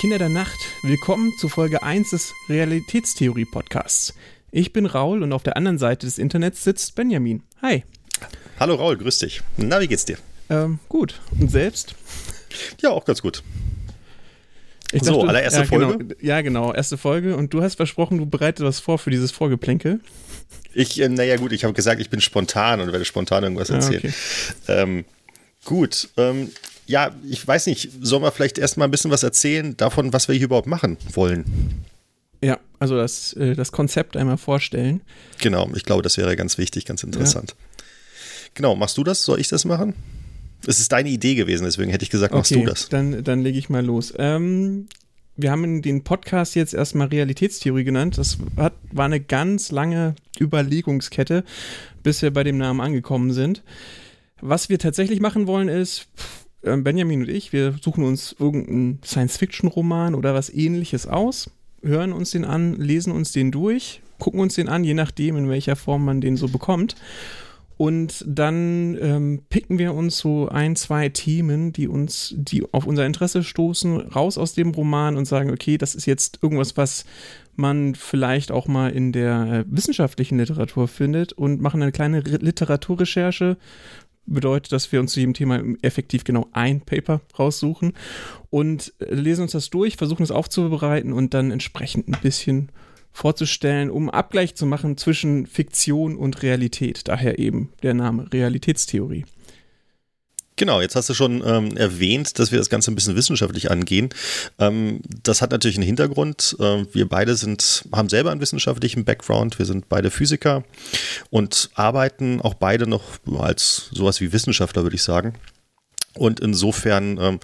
Kinder der Nacht. Willkommen zu Folge 1 des Realitätstheorie-Podcasts. Ich bin Raul und auf der anderen Seite des Internets sitzt Benjamin. Hi. Hallo Raul, grüß dich. Na, wie geht's dir? Ähm, gut. Und selbst? Ja, auch ganz gut. Ich so, dachte, allererste ja, Folge? Genau, ja, genau, erste Folge. Und du hast versprochen, du bereitest was vor für dieses Vorgeplänkel. Ich, äh, naja, gut, ich habe gesagt, ich bin spontan und werde spontan irgendwas Ah, erzählen. okay. ähm, gut, ähm, ja, ich weiß nicht, sollen wir vielleicht erstmal ein bisschen was erzählen davon, was wir hier überhaupt machen wollen? Ja, also das, äh, das Konzept einmal vorstellen. Genau, ich glaube, das wäre ganz wichtig, ganz interessant. Genau, machst du das? Soll ich das machen? Es ist deine Idee gewesen, deswegen hätte ich gesagt, machst okay, du das. Dann, dann lege ich mal los. Ähm, wir haben den Podcast jetzt erstmal Realitätstheorie genannt. Das hat, war eine ganz lange Überlegungskette, bis wir bei dem Namen angekommen sind. Was wir tatsächlich machen wollen ist, Benjamin und ich, wir suchen uns irgendeinen Science-Fiction-Roman oder was ähnliches aus, hören uns den an, lesen uns den durch, gucken uns den an, je nachdem, in welcher Form man den so bekommt. Und dann ähm, picken wir uns so ein, zwei Themen, die uns, die auf unser Interesse stoßen, raus aus dem Roman und sagen, okay, das ist jetzt irgendwas, was man vielleicht auch mal in der äh, wissenschaftlichen Literatur findet und machen eine kleine Re Literaturrecherche. Bedeutet, dass wir uns zu jedem Thema effektiv genau ein Paper raussuchen und äh, lesen uns das durch, versuchen es aufzubereiten und dann entsprechend ein bisschen vorzustellen, um Abgleich zu machen zwischen Fiktion und Realität. Daher eben der Name Realitätstheorie. Genau, jetzt hast du schon ähm, erwähnt, dass wir das Ganze ein bisschen wissenschaftlich angehen. Ähm, das hat natürlich einen Hintergrund. Ähm, wir beide sind, haben selber einen wissenschaftlichen Background. Wir sind beide Physiker und arbeiten auch beide noch als sowas wie Wissenschaftler, würde ich sagen. Und insofern ähm,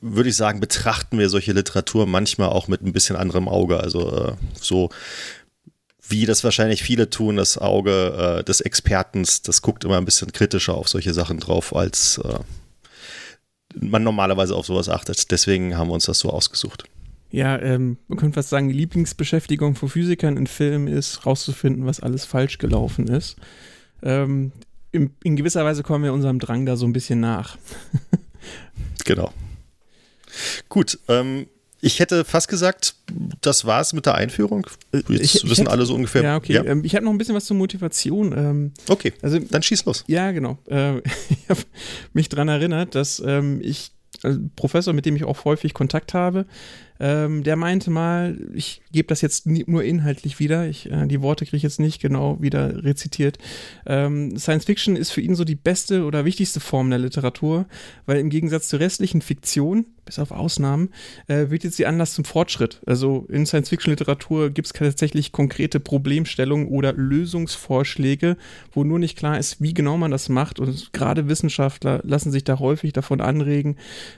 würde ich sagen, betrachten wir solche Literatur manchmal auch mit ein bisschen anderem Auge. Also äh, so wie das wahrscheinlich viele tun, das Auge äh, des Expertens, das guckt immer ein bisschen kritischer auf solche Sachen drauf, als äh, man normalerweise auf sowas achtet. Deswegen haben wir uns das so ausgesucht. Ja, ähm, man könnte fast sagen, die Lieblingsbeschäftigung von Physikern in Filmen ist, rauszufinden, was alles falsch gelaufen ist. Ähm, in, in gewisser Weise kommen wir unserem Drang da so ein bisschen nach. Genau. Gut, ähm, ich hätte fast gesagt, das war's mit der Einführung. Jetzt Äh, Ich- ich wissen hätte- alle so ungefähr. Ja, okay. Ähm, ich habe noch ein bisschen was zur Motivation. Ähm, Okay, also dann schieß los. Ja, genau. Äh, ich habe mich daran erinnert, dass ähm, ich, also Professor, mit dem ich auch häufig Kontakt habe, ähm, der meinte mal, ich gebe das jetzt nur inhaltlich wieder, ich, äh, die Worte kriege ich jetzt nicht genau wieder rezitiert. Ähm, Science Fiction ist für ihn so die beste oder wichtigste Form der Literatur, weil im Gegensatz zur restlichen Fiktion, bis auf Ausnahmen, äh, wird jetzt die Anlass zum Fortschritt. Also in Science-Fiction-Literatur gibt es tatsächlich konkrete Problemstellungen oder Lösungsvorschläge, wo nur nicht klar ist, wie genau man das macht. Und gerade Wissenschaftler lassen sich da häufig davon anregen,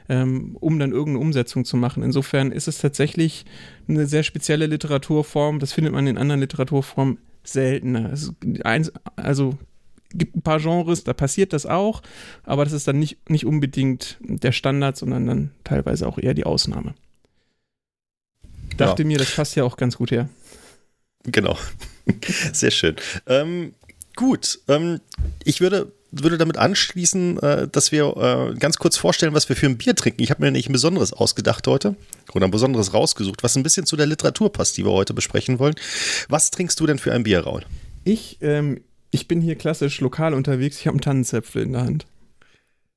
ähm, um dann irgendeine Umsetzung zu machen. Insofern ist es tatsächlich eine sehr spezielle Literaturform. Das findet man in anderen Literaturformen seltener. Es ist eins, also gibt ein paar Genres, da passiert das auch, aber das ist dann nicht, nicht unbedingt der Standard, sondern dann teilweise auch eher die Ausnahme. Dachte Ja. mir, das passt ja auch ganz gut her. Genau. Sehr schön. Ähm, gut, ähm, ich würde, würde damit anschließen, äh, dass wir äh, ganz kurz vorstellen, was wir für ein Bier trinken. Ich habe mir nämlich ein besonderes ausgedacht heute oder ein besonderes rausgesucht, was ein bisschen zu der Literatur passt, die wir heute besprechen wollen. Was trinkst du denn für ein Bier, Raul? Ich, ähm, ich bin hier klassisch lokal unterwegs, ich habe einen Tannenzäpfel in der Hand.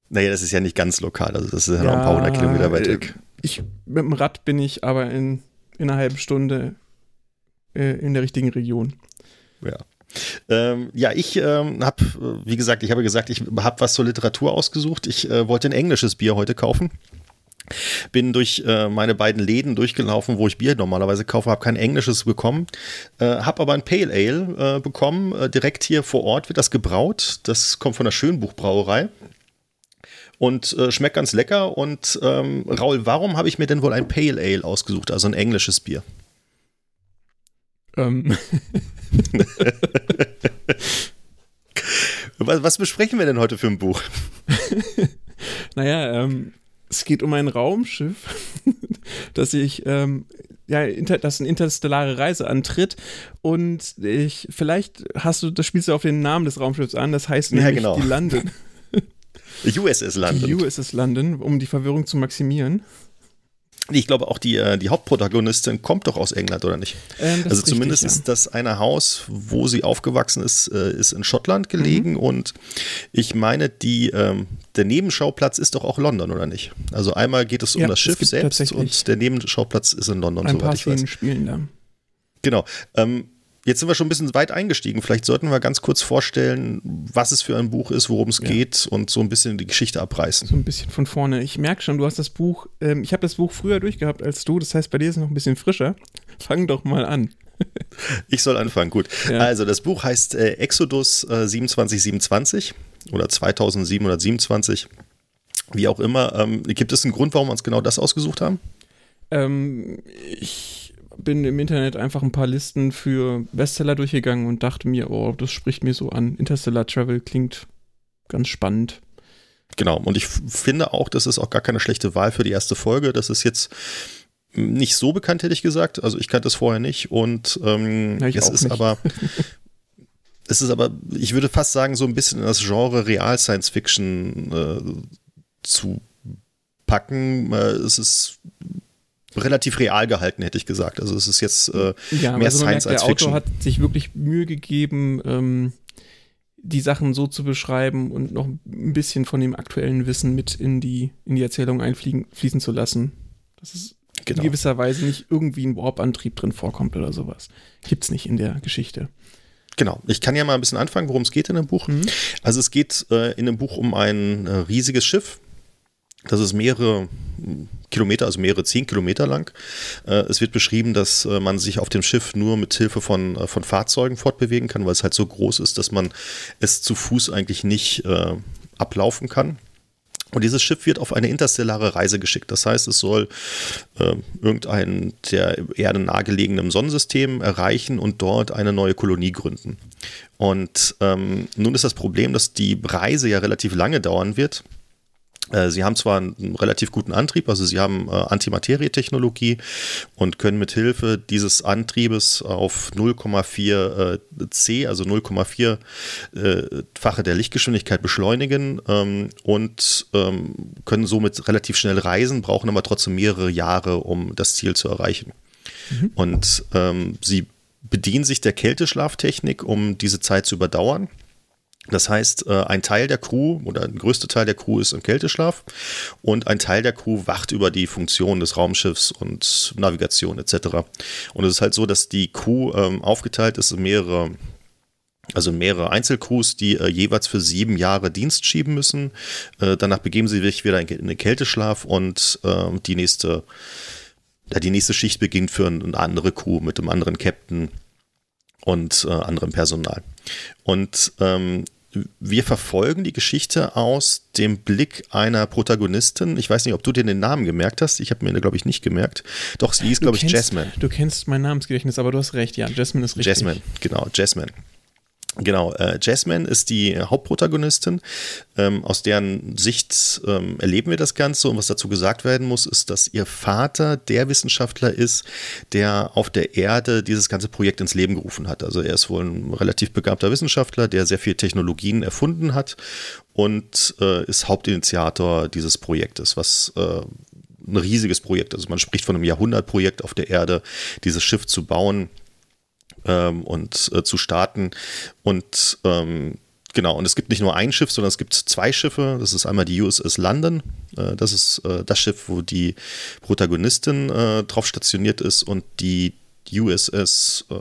Naja, das ist ja nicht ganz lokal, also das ist ja noch ein paar hundert Kilometer weit äh, weg. Ich, mit dem Rad bin ich aber in, in einer halben Stunde äh, in der richtigen Region. Ja. Ähm, ja, ich ähm, habe, wie gesagt, ich habe gesagt, ich habe was zur Literatur ausgesucht. Ich äh, wollte ein englisches Bier heute kaufen. Bin durch äh, meine beiden Läden durchgelaufen, wo ich Bier normalerweise kaufe, habe kein englisches bekommen, äh, habe aber ein Pale Ale äh, bekommen. Äh, direkt hier vor Ort wird das gebraut. Das kommt von der Schönbuchbrauerei und äh, schmeckt ganz lecker. Und ähm, Raul, warum habe ich mir denn wohl ein Pale Ale ausgesucht, also ein englisches Bier? Ähm, Was, was besprechen wir denn heute für ein Buch? naja, ähm, es geht um ein Raumschiff, das sich, ähm, ja, inter, das eine interstellare Reise antritt und ich, vielleicht hast du, das spielst du auf den Namen des Raumschiffs an, das heißt Ja, nämlich genau. die London. USS London. Die USS London, um die Verwirrung zu maximieren. Ich glaube auch die, äh, die Hauptprotagonistin kommt doch aus England, oder nicht? Ähm, also ist zumindest richtig, ja. ist das eine Haus, wo sie aufgewachsen ist, äh, ist in Schottland gelegen mhm. und ich meine, die, ähm, der Nebenschauplatz ist doch auch London, oder nicht? Also einmal geht es um ja, das Schiff selbst und der Nebenschauplatz ist in London, ein soweit paar ich weiß. Spielen da. Genau. Ähm, Jetzt sind wir schon ein bisschen weit eingestiegen. Vielleicht sollten wir ganz kurz vorstellen, was es für ein Buch ist, worum es ja. geht und so ein bisschen die Geschichte abreißen. So ein bisschen von vorne. Ich merke schon, du hast das Buch, ähm, ich habe das Buch früher durchgehabt als du, das heißt, bei dir ist es noch ein bisschen frischer. Fang doch mal an. ich soll anfangen, gut. Ja. Also, das Buch heißt äh, Exodus äh, 2727 oder 2727, wie auch immer. Ähm, gibt es einen Grund, warum wir uns genau das ausgesucht haben? Ähm, ich bin im Internet einfach ein paar Listen für Bestseller durchgegangen und dachte mir, oh, das spricht mir so an. Interstellar Travel klingt ganz spannend. Genau, und ich finde auch, das ist auch gar keine schlechte Wahl für die erste Folge. Das ist jetzt nicht so bekannt, hätte ich gesagt. Also ich kannte es vorher nicht und ähm, ja, es ist nicht. aber es ist aber, ich würde fast sagen, so ein bisschen in das Genre Real Science Fiction äh, zu packen. Äh, es ist relativ real gehalten, hätte ich gesagt. Also es ist jetzt äh, ja, mehr also Science merkt, als Fiction. Der Autor hat sich wirklich Mühe gegeben, ähm, die Sachen so zu beschreiben und noch ein bisschen von dem aktuellen Wissen mit in die, in die Erzählung einfließen zu lassen. Das ist genau. in gewisser Weise nicht irgendwie ein Warp-Antrieb drin vorkommt oder sowas. Gibt's nicht in der Geschichte. Genau, ich kann ja mal ein bisschen anfangen, worum es geht in dem Buch. Mhm. Also es geht äh, in dem Buch um ein äh, riesiges Schiff, das ist mehrere Kilometer, also mehrere zehn Kilometer lang. Äh, es wird beschrieben, dass äh, man sich auf dem Schiff nur mit Hilfe von, äh, von Fahrzeugen fortbewegen kann, weil es halt so groß ist, dass man es zu Fuß eigentlich nicht ablaufen kann. Und dieses Schiff wird auf eine interstellare Reise geschickt. Das heißt, es soll äh, irgendein der Erde nahegelegenen Sonnensystem erreichen und dort eine neue Kolonie gründen. Und ähm, nun ist das Problem, dass die Reise ja relativ lange dauern wird sie haben zwar einen relativ guten Antrieb, also sie haben äh, Antimaterie-Technologie und können mit Hilfe dieses Antriebes auf 0,4 äh, C, also 0,4-fache der Lichtgeschwindigkeit beschleunigen ähm, und ähm, können somit relativ schnell reisen, brauchen aber trotzdem mehrere Jahre, um das Ziel zu erreichen. Mhm. Und ähm, sie bedienen sich der Kälteschlaftechnik, um diese Zeit zu überdauern. Das heißt, äh, ein Teil der Crew oder ein größter Teil der Crew ist im Kälteschlaf und ein Teil der Crew wacht über die Funktion des Raumschiffs und Navigation etc. Und es ist halt so, dass die Crew ähm, aufgeteilt ist in mehrere also mehrere Einzelcrews, die äh, jeweils für sieben Jahre Dienst schieben müssen. Äh, danach begeben sie sich wieder in, den Kälteschlaf und äh, die nächste, die nächste Schicht beginnt für eine andere Crew mit einem anderen Captain und äh, anderem Personal. Und ähm, wir verfolgen die Geschichte aus dem Blick einer Protagonistin. Ich weiß nicht, ob du dir den Namen gemerkt hast. Ich habe mir, glaube ich, nicht gemerkt. Doch, sie hieß, glaube ich, Jasmine. Du kennst mein Namensgedächtnis, aber du hast recht. Ja, Jasmine ist richtig. Jasmine, genau, Jasmine. Genau, äh, Jasmine ist die Hauptprotagonistin. Ähm, aus deren Sicht ähm, erleben wir das Ganze und was dazu gesagt werden muss, ist, dass ihr Vater der Wissenschaftler ist, der auf der Erde dieses ganze Projekt ins Leben gerufen hat. Also er ist wohl ein relativ begabter Wissenschaftler, der sehr viele Technologien erfunden hat und äh, ist Hauptinitiator dieses Projektes, was äh, ein riesiges Projekt. Also man spricht von einem Jahrhundertprojekt auf der Erde, dieses Schiff zu bauen ähm, und äh, zu starten. Und ähm, genau, und es gibt nicht nur ein Schiff, sondern es gibt zwei Schiffe. Das ist einmal die USS London. Äh, das ist äh, das Schiff, wo die Protagonistin äh, drauf stationiert ist und die USS, äh,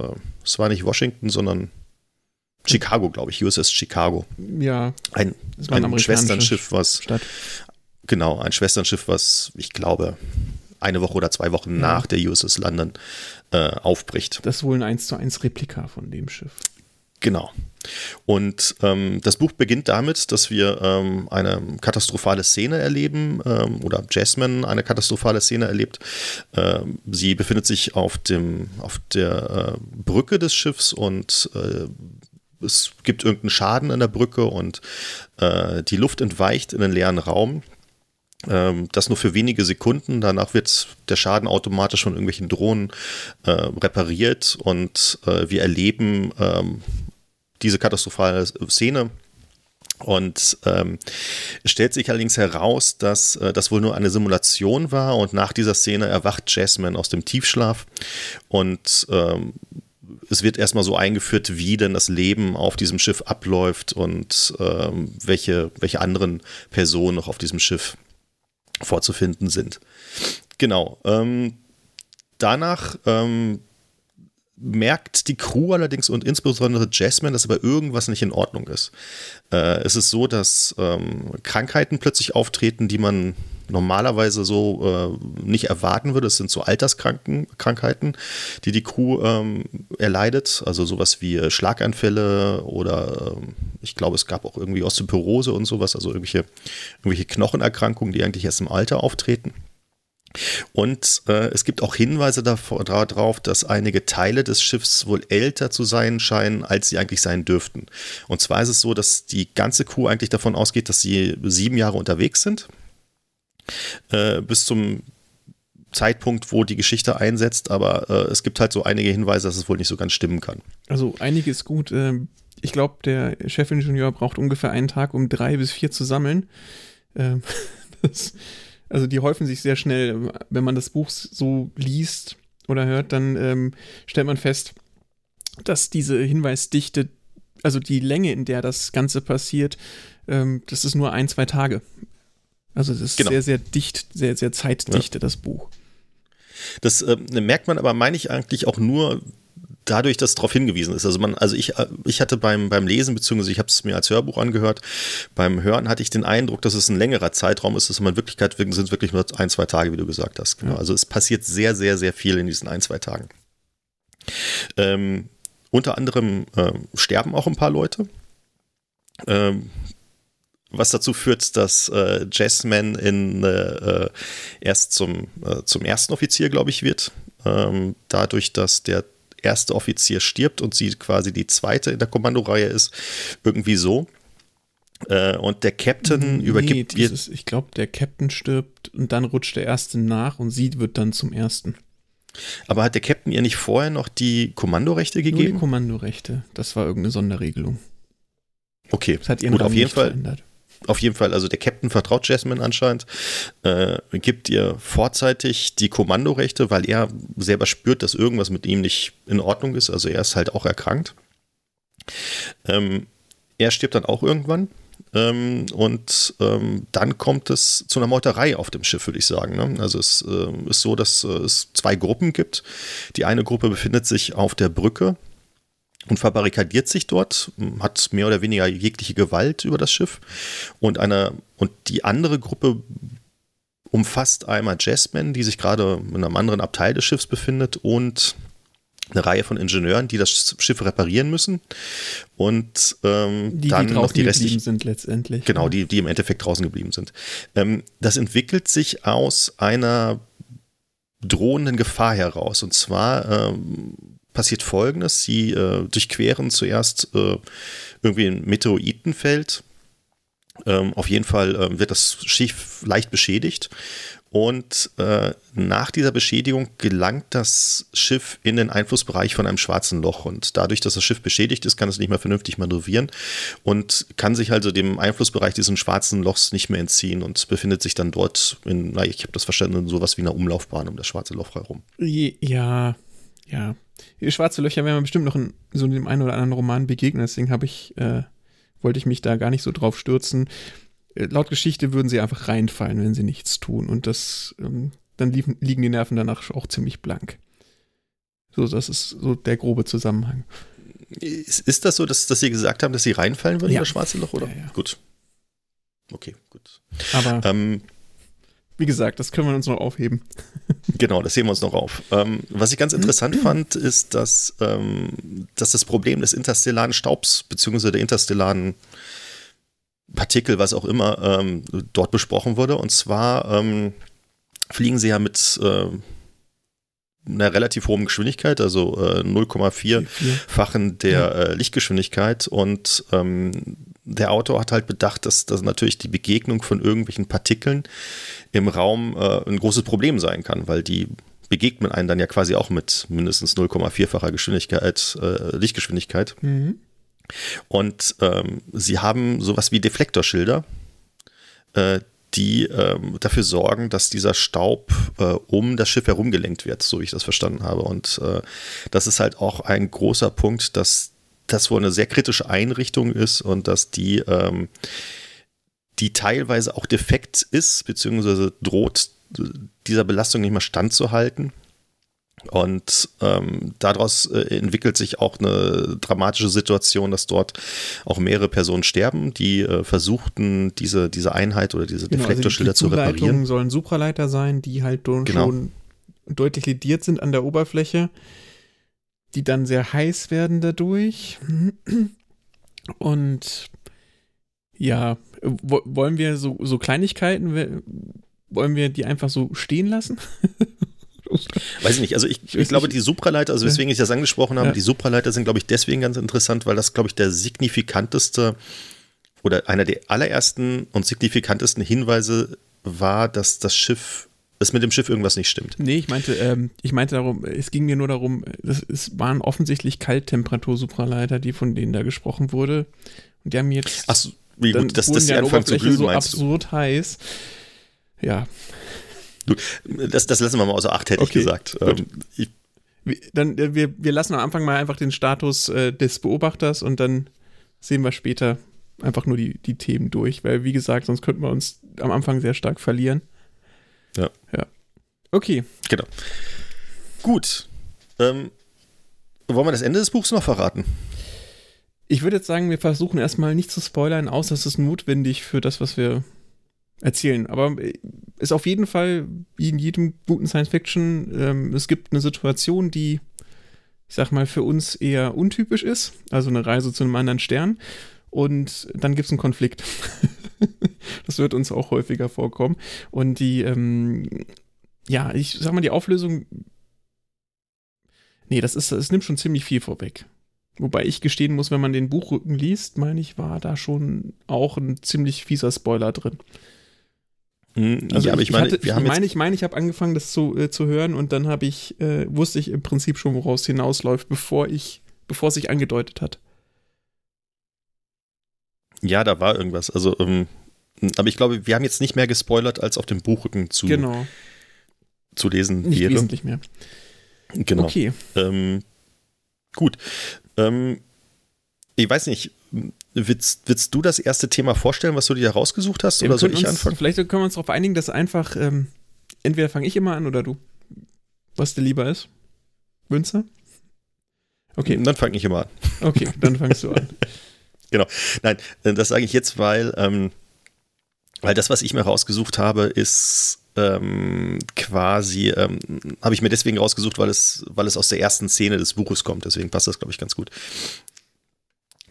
es war nicht Washington, sondern Chicago, glaube ich, USS Chicago. Ja. Ein, ein, ein Schwesternschiff, was. Stadt. Genau, ein Schwesternschiff, was ich glaube eine Woche oder zwei Wochen ja. nach der USS London äh, aufbricht. Das ist wohl ein 1 zu 1 Replika von dem Schiff. Genau. Und ähm, das Buch beginnt damit, dass wir ähm, eine katastrophale Szene erleben ähm, oder Jasmine eine katastrophale Szene erlebt. Ähm, sie befindet sich auf, dem, auf der äh, Brücke des Schiffs und äh, es gibt irgendeinen Schaden an der Brücke und äh, die Luft entweicht in den leeren Raum. Ähm, das nur für wenige Sekunden. Danach wird der Schaden automatisch von irgendwelchen Drohnen äh, repariert und äh, wir erleben ähm, diese katastrophale Szene. Und ähm, stellt sich allerdings heraus, dass äh, das wohl nur eine Simulation war und nach dieser Szene erwacht Jasmine aus dem Tiefschlaf und ähm, es wird erstmal so eingeführt, wie denn das Leben auf diesem Schiff abläuft und ähm, welche, welche anderen Personen noch auf diesem Schiff vorzufinden sind. Genau. Ähm, danach ähm, merkt die Crew allerdings und insbesondere Jasmine, dass aber irgendwas nicht in Ordnung ist. Äh, es ist so, dass ähm, Krankheiten plötzlich auftreten, die man normalerweise so äh, nicht erwarten würde. Es sind so Alterskrankheiten, die die Crew ähm, erleidet. Also sowas wie äh, Schlaganfälle oder äh, ich glaube, es gab auch irgendwie Osteoporose und sowas, also irgendwelche, irgendwelche Knochenerkrankungen, die eigentlich erst im Alter auftreten. Und äh, es gibt auch Hinweise darauf, dass einige Teile des Schiffs wohl älter zu sein scheinen, als sie eigentlich sein dürften. Und zwar ist es so, dass die ganze Crew eigentlich davon ausgeht, dass sie sieben Jahre unterwegs sind äh, bis zum Zeitpunkt, wo die Geschichte einsetzt, aber äh, es gibt halt so einige Hinweise, dass es wohl nicht so ganz stimmen kann. Also einiges gut. Ähm, ich glaube, der Chefingenieur braucht ungefähr einen Tag, um drei bis vier zu sammeln. Ähm, das, also die häufen sich sehr schnell. Wenn man das Buch so liest oder hört, dann ähm, stellt man fest, dass diese Hinweisdichte, also die Länge, in der das Ganze passiert, ähm, das ist nur ein, zwei Tage. Also es ist genau. sehr, sehr dicht, sehr, sehr zeitdichte, ja. das Buch. Das äh, merkt man aber, meine ich eigentlich auch nur dadurch, dass darauf hingewiesen ist. Also man, also ich, äh, ich hatte beim, beim Lesen, beziehungsweise ich habe es mir als Hörbuch angehört, beim Hören hatte ich den Eindruck, dass es ein längerer Zeitraum ist, dass man in Wirklichkeit sind es wirklich nur ein, zwei Tage, wie du gesagt hast. Genau. Ja. Also es passiert sehr, sehr, sehr viel in diesen ein, zwei Tagen. Ähm, unter anderem äh, sterben auch ein paar Leute. Ähm, was dazu führt, dass äh, Jasmine in, äh, erst zum, äh, zum ersten Offizier, glaube ich, wird. Ähm, dadurch, dass der erste Offizier stirbt und sie quasi die zweite in der Kommandoreihe ist, irgendwie so. Äh, und der Captain nee, übergibt dieses, ihr. Ich glaube, der Captain stirbt und dann rutscht der erste nach und sie wird dann zum ersten. Aber hat der Captain ihr nicht vorher noch die Kommandorechte gegeben? Nur die Kommandorechte. Das war irgendeine Sonderregelung. Okay, das hat ihren gut, Raum auf jeden Fall. Verändert auf jeden Fall, also der Captain vertraut Jasmine anscheinend, äh, gibt ihr vorzeitig die Kommandorechte, weil er selber spürt, dass irgendwas mit ihm nicht in Ordnung ist. Also er ist halt auch erkrankt. Ähm, er stirbt dann auch irgendwann. Ähm, und ähm, dann kommt es zu einer Meuterei auf dem Schiff, würde ich sagen. Ne? Also es äh, ist so, dass äh, es zwei Gruppen gibt. Die eine Gruppe befindet sich auf der Brücke und verbarrikadiert sich dort, hat mehr oder weniger jegliche Gewalt über das Schiff. Und, eine, und die andere Gruppe umfasst einmal Jasmine, die sich gerade in einem anderen Abteil des Schiffs befindet, und eine Reihe von Ingenieuren, die das Schiff reparieren müssen. Und ähm, die, dann die noch die restlichen sind letztendlich. Genau, die, die im Endeffekt draußen geblieben sind. Ähm, das entwickelt sich aus einer drohenden Gefahr heraus. Und zwar ähm, passiert folgendes: Sie äh, durchqueren zuerst äh, irgendwie ein Meteoritenfeld. Ähm, auf jeden Fall äh, wird das Schiff leicht beschädigt. Und äh, nach dieser Beschädigung gelangt das Schiff in den Einflussbereich von einem schwarzen Loch. Und dadurch, dass das Schiff beschädigt ist, kann es nicht mehr vernünftig manövrieren und kann sich also dem Einflussbereich dieses schwarzen Lochs nicht mehr entziehen und befindet sich dann dort in, na, ich habe das verstanden, in sowas wie einer Umlaufbahn um das schwarze Loch herum. Ja, ja, schwarze Löcher werden wir bestimmt noch in so dem einen oder anderen Roman begegnen, deswegen habe ich, äh, wollte ich mich da gar nicht so drauf stürzen. Äh, laut Geschichte würden sie einfach reinfallen, wenn sie nichts tun. Und das, ähm, dann liegen, liegen die Nerven danach auch ziemlich blank. So, das ist so der grobe Zusammenhang. Ist, ist das so, dass, dass Sie gesagt haben, dass Sie reinfallen würden ja. in das schwarze Loch, oder? Ja, ja. Gut. Okay, gut. Aber ähm, wie gesagt, das können wir uns noch aufheben. Genau, das heben wir uns noch auf. Ähm, was ich ganz interessant fand, ist, dass, ähm, dass das Problem des interstellaren Staubs bzw. der interstellaren Partikel, was auch immer, ähm, dort besprochen wurde. Und zwar ähm, fliegen sie ja mit äh, einer relativ hohen Geschwindigkeit, also äh, 0,4-fachen der äh, Lichtgeschwindigkeit. Und ähm, der Autor hat halt bedacht, dass, dass natürlich die Begegnung von irgendwelchen Partikeln im Raum äh, ein großes Problem sein kann, weil die begegnen einen dann ja quasi auch mit mindestens 0,4-facher Geschwindigkeit, äh, Lichtgeschwindigkeit. Mhm. Und ähm, sie haben sowas wie Deflektorschilder, äh, die ähm, dafür sorgen, dass dieser Staub äh, um das Schiff herumgelenkt wird, so wie ich das verstanden habe. Und äh, das ist halt auch ein großer Punkt, dass das wohl eine sehr kritische Einrichtung ist und dass die, ähm, die teilweise auch defekt ist, beziehungsweise droht dieser Belastung nicht mehr standzuhalten. Und ähm, daraus äh, entwickelt sich auch eine dramatische Situation, dass dort auch mehrere Personen sterben, die äh, versuchten, diese, diese Einheit oder diese genau, Deflektorschilder also die, die zu reparieren. sollen Supraleiter sein, die halt genau. schon deutlich lediert sind an der Oberfläche, die dann sehr heiß werden dadurch. Und ja, wollen wir so, so Kleinigkeiten, wollen wir die einfach so stehen lassen? Weiß ich nicht. Also ich, ich, ich glaube, die Supraleiter, also weswegen ich das angesprochen habe, ja. die Supraleiter sind, glaube ich, deswegen ganz interessant, weil das, glaube ich, der signifikanteste oder einer der allerersten und signifikantesten Hinweise war, dass das Schiff dass mit dem Schiff irgendwas nicht stimmt. Nee, ich meinte, ähm, ich meinte darum, es ging mir nur darum, das, es waren offensichtlich Kalttemperatur-Supraleiter, die von denen da gesprochen wurde. Und die haben jetzt. Ach so, wie gut, dass das die anfangen zu glühen, so absurd heiß. Ja. Du, das, das lassen wir mal außer Acht, hätte okay, ich gesagt. Ähm, ich, dann, äh, wir, wir lassen am Anfang mal einfach den Status äh, des Beobachters und dann sehen wir später einfach nur die, die Themen durch, weil wie gesagt, sonst könnten wir uns am Anfang sehr stark verlieren. Ja. Ja. Okay. Genau. Gut. Ähm, wollen wir das Ende des Buchs noch verraten? Ich würde jetzt sagen, wir versuchen erstmal nicht zu spoilern, außer es ist notwendig für das, was wir erzählen. Aber äh, ist auf jeden Fall, wie in jedem guten Science-Fiction, ähm, es gibt eine Situation, die, ich sag mal, für uns eher untypisch ist. Also eine Reise zu einem anderen Stern. Und dann gibt es einen Konflikt. das wird uns auch häufiger vorkommen. Und die, ähm, ja, ich sag mal, die Auflösung. Nee, das ist, es nimmt schon ziemlich viel vorweg. Wobei ich gestehen muss, wenn man den Buchrücken liest, meine ich, war da schon auch ein ziemlich fieser Spoiler drin. Hm, also ja, aber ich, ich meine, hatte, ich meine, ich meine, ich habe angefangen, das zu, äh, zu hören und dann habe ich, äh, wusste ich im Prinzip schon, woraus es hinausläuft, bevor ich, bevor es sich angedeutet hat. Ja, da war irgendwas. Also, ähm, aber ich glaube, wir haben jetzt nicht mehr gespoilert, als auf dem Buchrücken zu, genau. zu lesen nicht wäre. Wesentlich mehr. Genau. Okay. Ähm, gut. Ähm, ich weiß nicht, willst, willst du das erste Thema vorstellen, was du dir rausgesucht hast, ja, oder soll ich uns, anfangen? Vielleicht können wir uns darauf einigen, dass einfach, ähm, entweder fange ich immer an oder du. Was dir lieber ist. Wünze? Okay. Dann fange ich immer an. Okay, dann fangst du an. genau. Nein, äh, das sage ich jetzt, weil, ähm, weil das, was ich mir rausgesucht habe, ist ähm, quasi, ähm, habe ich mir deswegen rausgesucht, weil es, weil es aus der ersten Szene des Buches kommt. Deswegen passt das, glaube ich, ganz gut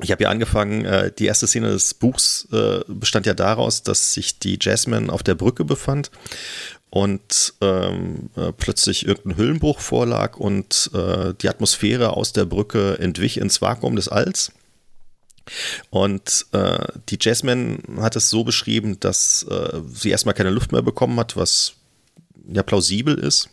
ich habe ja angefangen, äh, die erste Szene des Buchs äh, bestand ja daraus, dass sich die Jasmine auf der Brücke befand und ähm, äh, plötzlich irgendein Hüllenbruch vorlag und äh, die Atmosphäre aus der Brücke entwich ins Vakuum des Alls. Und äh, die Jasmine hat es so beschrieben, dass äh, sie erstmal keine Luft mehr bekommen hat, was ja plausibel ist.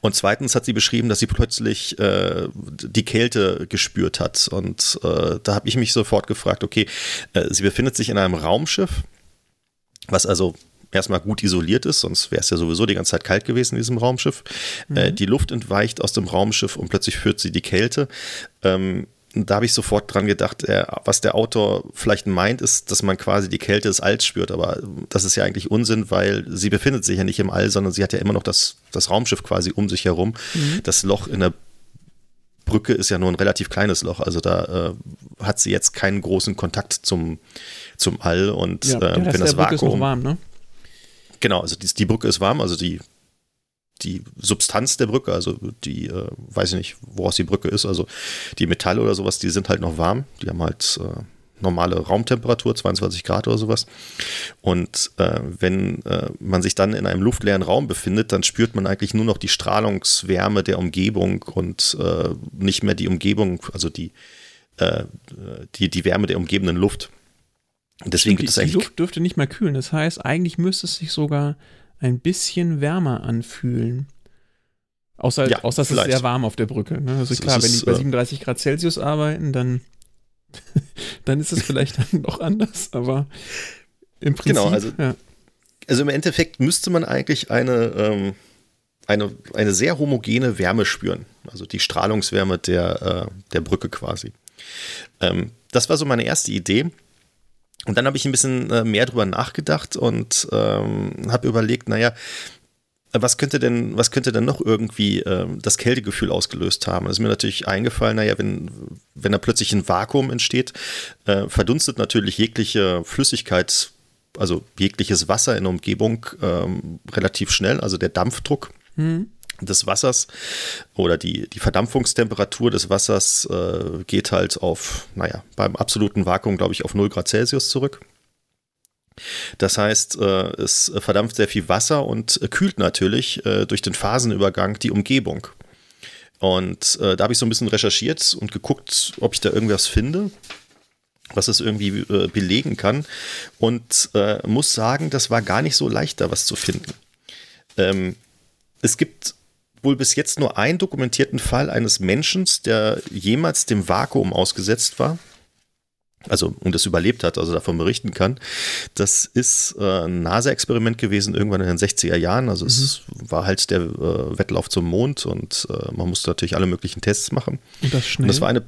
Und zweitens hat sie beschrieben, dass sie plötzlich äh, die Kälte gespürt hat. Und äh, da habe ich mich sofort gefragt, okay, äh, sie befindet sich in einem Raumschiff, was also erstmal gut isoliert ist, sonst wäre es ja sowieso die ganze Zeit kalt gewesen in diesem Raumschiff. Äh, mhm. die Luft entweicht aus dem Raumschiff und plötzlich führt sie die Kälte. Ähm, da habe ich sofort dran gedacht, äh, was der Autor vielleicht meint, ist, dass man quasi die Kälte des Alls spürt. Aber das ist ja eigentlich Unsinn, weil sie befindet sich ja nicht im All, sondern sie hat ja immer noch das, das Raumschiff quasi um sich herum. Mhm. Das Loch in der Brücke ist ja nur ein relativ kleines Loch. Also da äh, hat sie jetzt keinen großen Kontakt zum, zum All. Und ja, äh, wenn das Vakuum. Warm, ne? Genau, also die, die Brücke ist warm, also die die Substanz der Brücke, also die, äh, weiß ich nicht, woraus die Brücke ist, also die Metalle oder sowas, die sind halt noch warm. Die haben halt äh, normale Raumtemperatur, 22 Grad oder sowas. Und äh, wenn äh, man sich dann in einem luftleeren Raum befindet, dann spürt man eigentlich nur noch die Strahlungswärme der Umgebung und äh, nicht mehr die Umgebung, also die, äh, die, die Wärme der umgebenden Luft. Deswegen Stimmt, die, die Luft dürfte nicht mehr kühlen. Das heißt, eigentlich müsste es sich sogar ein bisschen wärmer anfühlen. Außer, ja, außer es ist sehr warm auf der Brücke. Ne? Also klar, wenn die bei 37 äh, Grad Celsius arbeiten, dann. dann ist es vielleicht dann noch anders, aber im Prinzip. Genau, also, ja. also im Endeffekt müsste man eigentlich eine, ähm, eine, eine sehr homogene Wärme spüren. Also die Strahlungswärme der, äh, der Brücke quasi. Ähm, das war so meine erste Idee. Und dann habe ich ein bisschen äh, mehr drüber nachgedacht und ähm, habe überlegt, naja, was könnte denn, was könnte denn noch irgendwie äh, das Kältegefühl ausgelöst haben? Es ist mir natürlich eingefallen, naja, wenn, wenn da plötzlich ein Vakuum entsteht, äh, verdunstet natürlich jegliche Flüssigkeit, also jegliches Wasser in der Umgebung ähm, relativ schnell, also der Dampfdruck. Mhm des Wassers oder die, die Verdampfungstemperatur des Wassers äh, geht halt auf, naja, beim absoluten Vakuum, glaube ich, auf 0 Grad Celsius zurück. Das heißt, äh, es verdampft sehr viel Wasser und äh, kühlt natürlich äh, durch den Phasenübergang die Umgebung. Und da habe ich so ein bisschen recherchiert und geguckt, ob ich da irgendwas finde, was es irgendwie belegen kann. Und muss sagen, das war gar nicht so leicht, da was zu finden. Ähm, es gibt wohl bis jetzt nur einen dokumentierten Fall eines Menschen, der jemals dem Vakuum ausgesetzt war also und das überlebt hat, also davon berichten kann. Das ist äh, ein NASA-Experiment gewesen, irgendwann in den 60er Jahren. Also mhm. es war halt der äh, Wettlauf zum Mond und äh, man musste natürlich alle möglichen Tests machen. Und das schnell? Und das war eine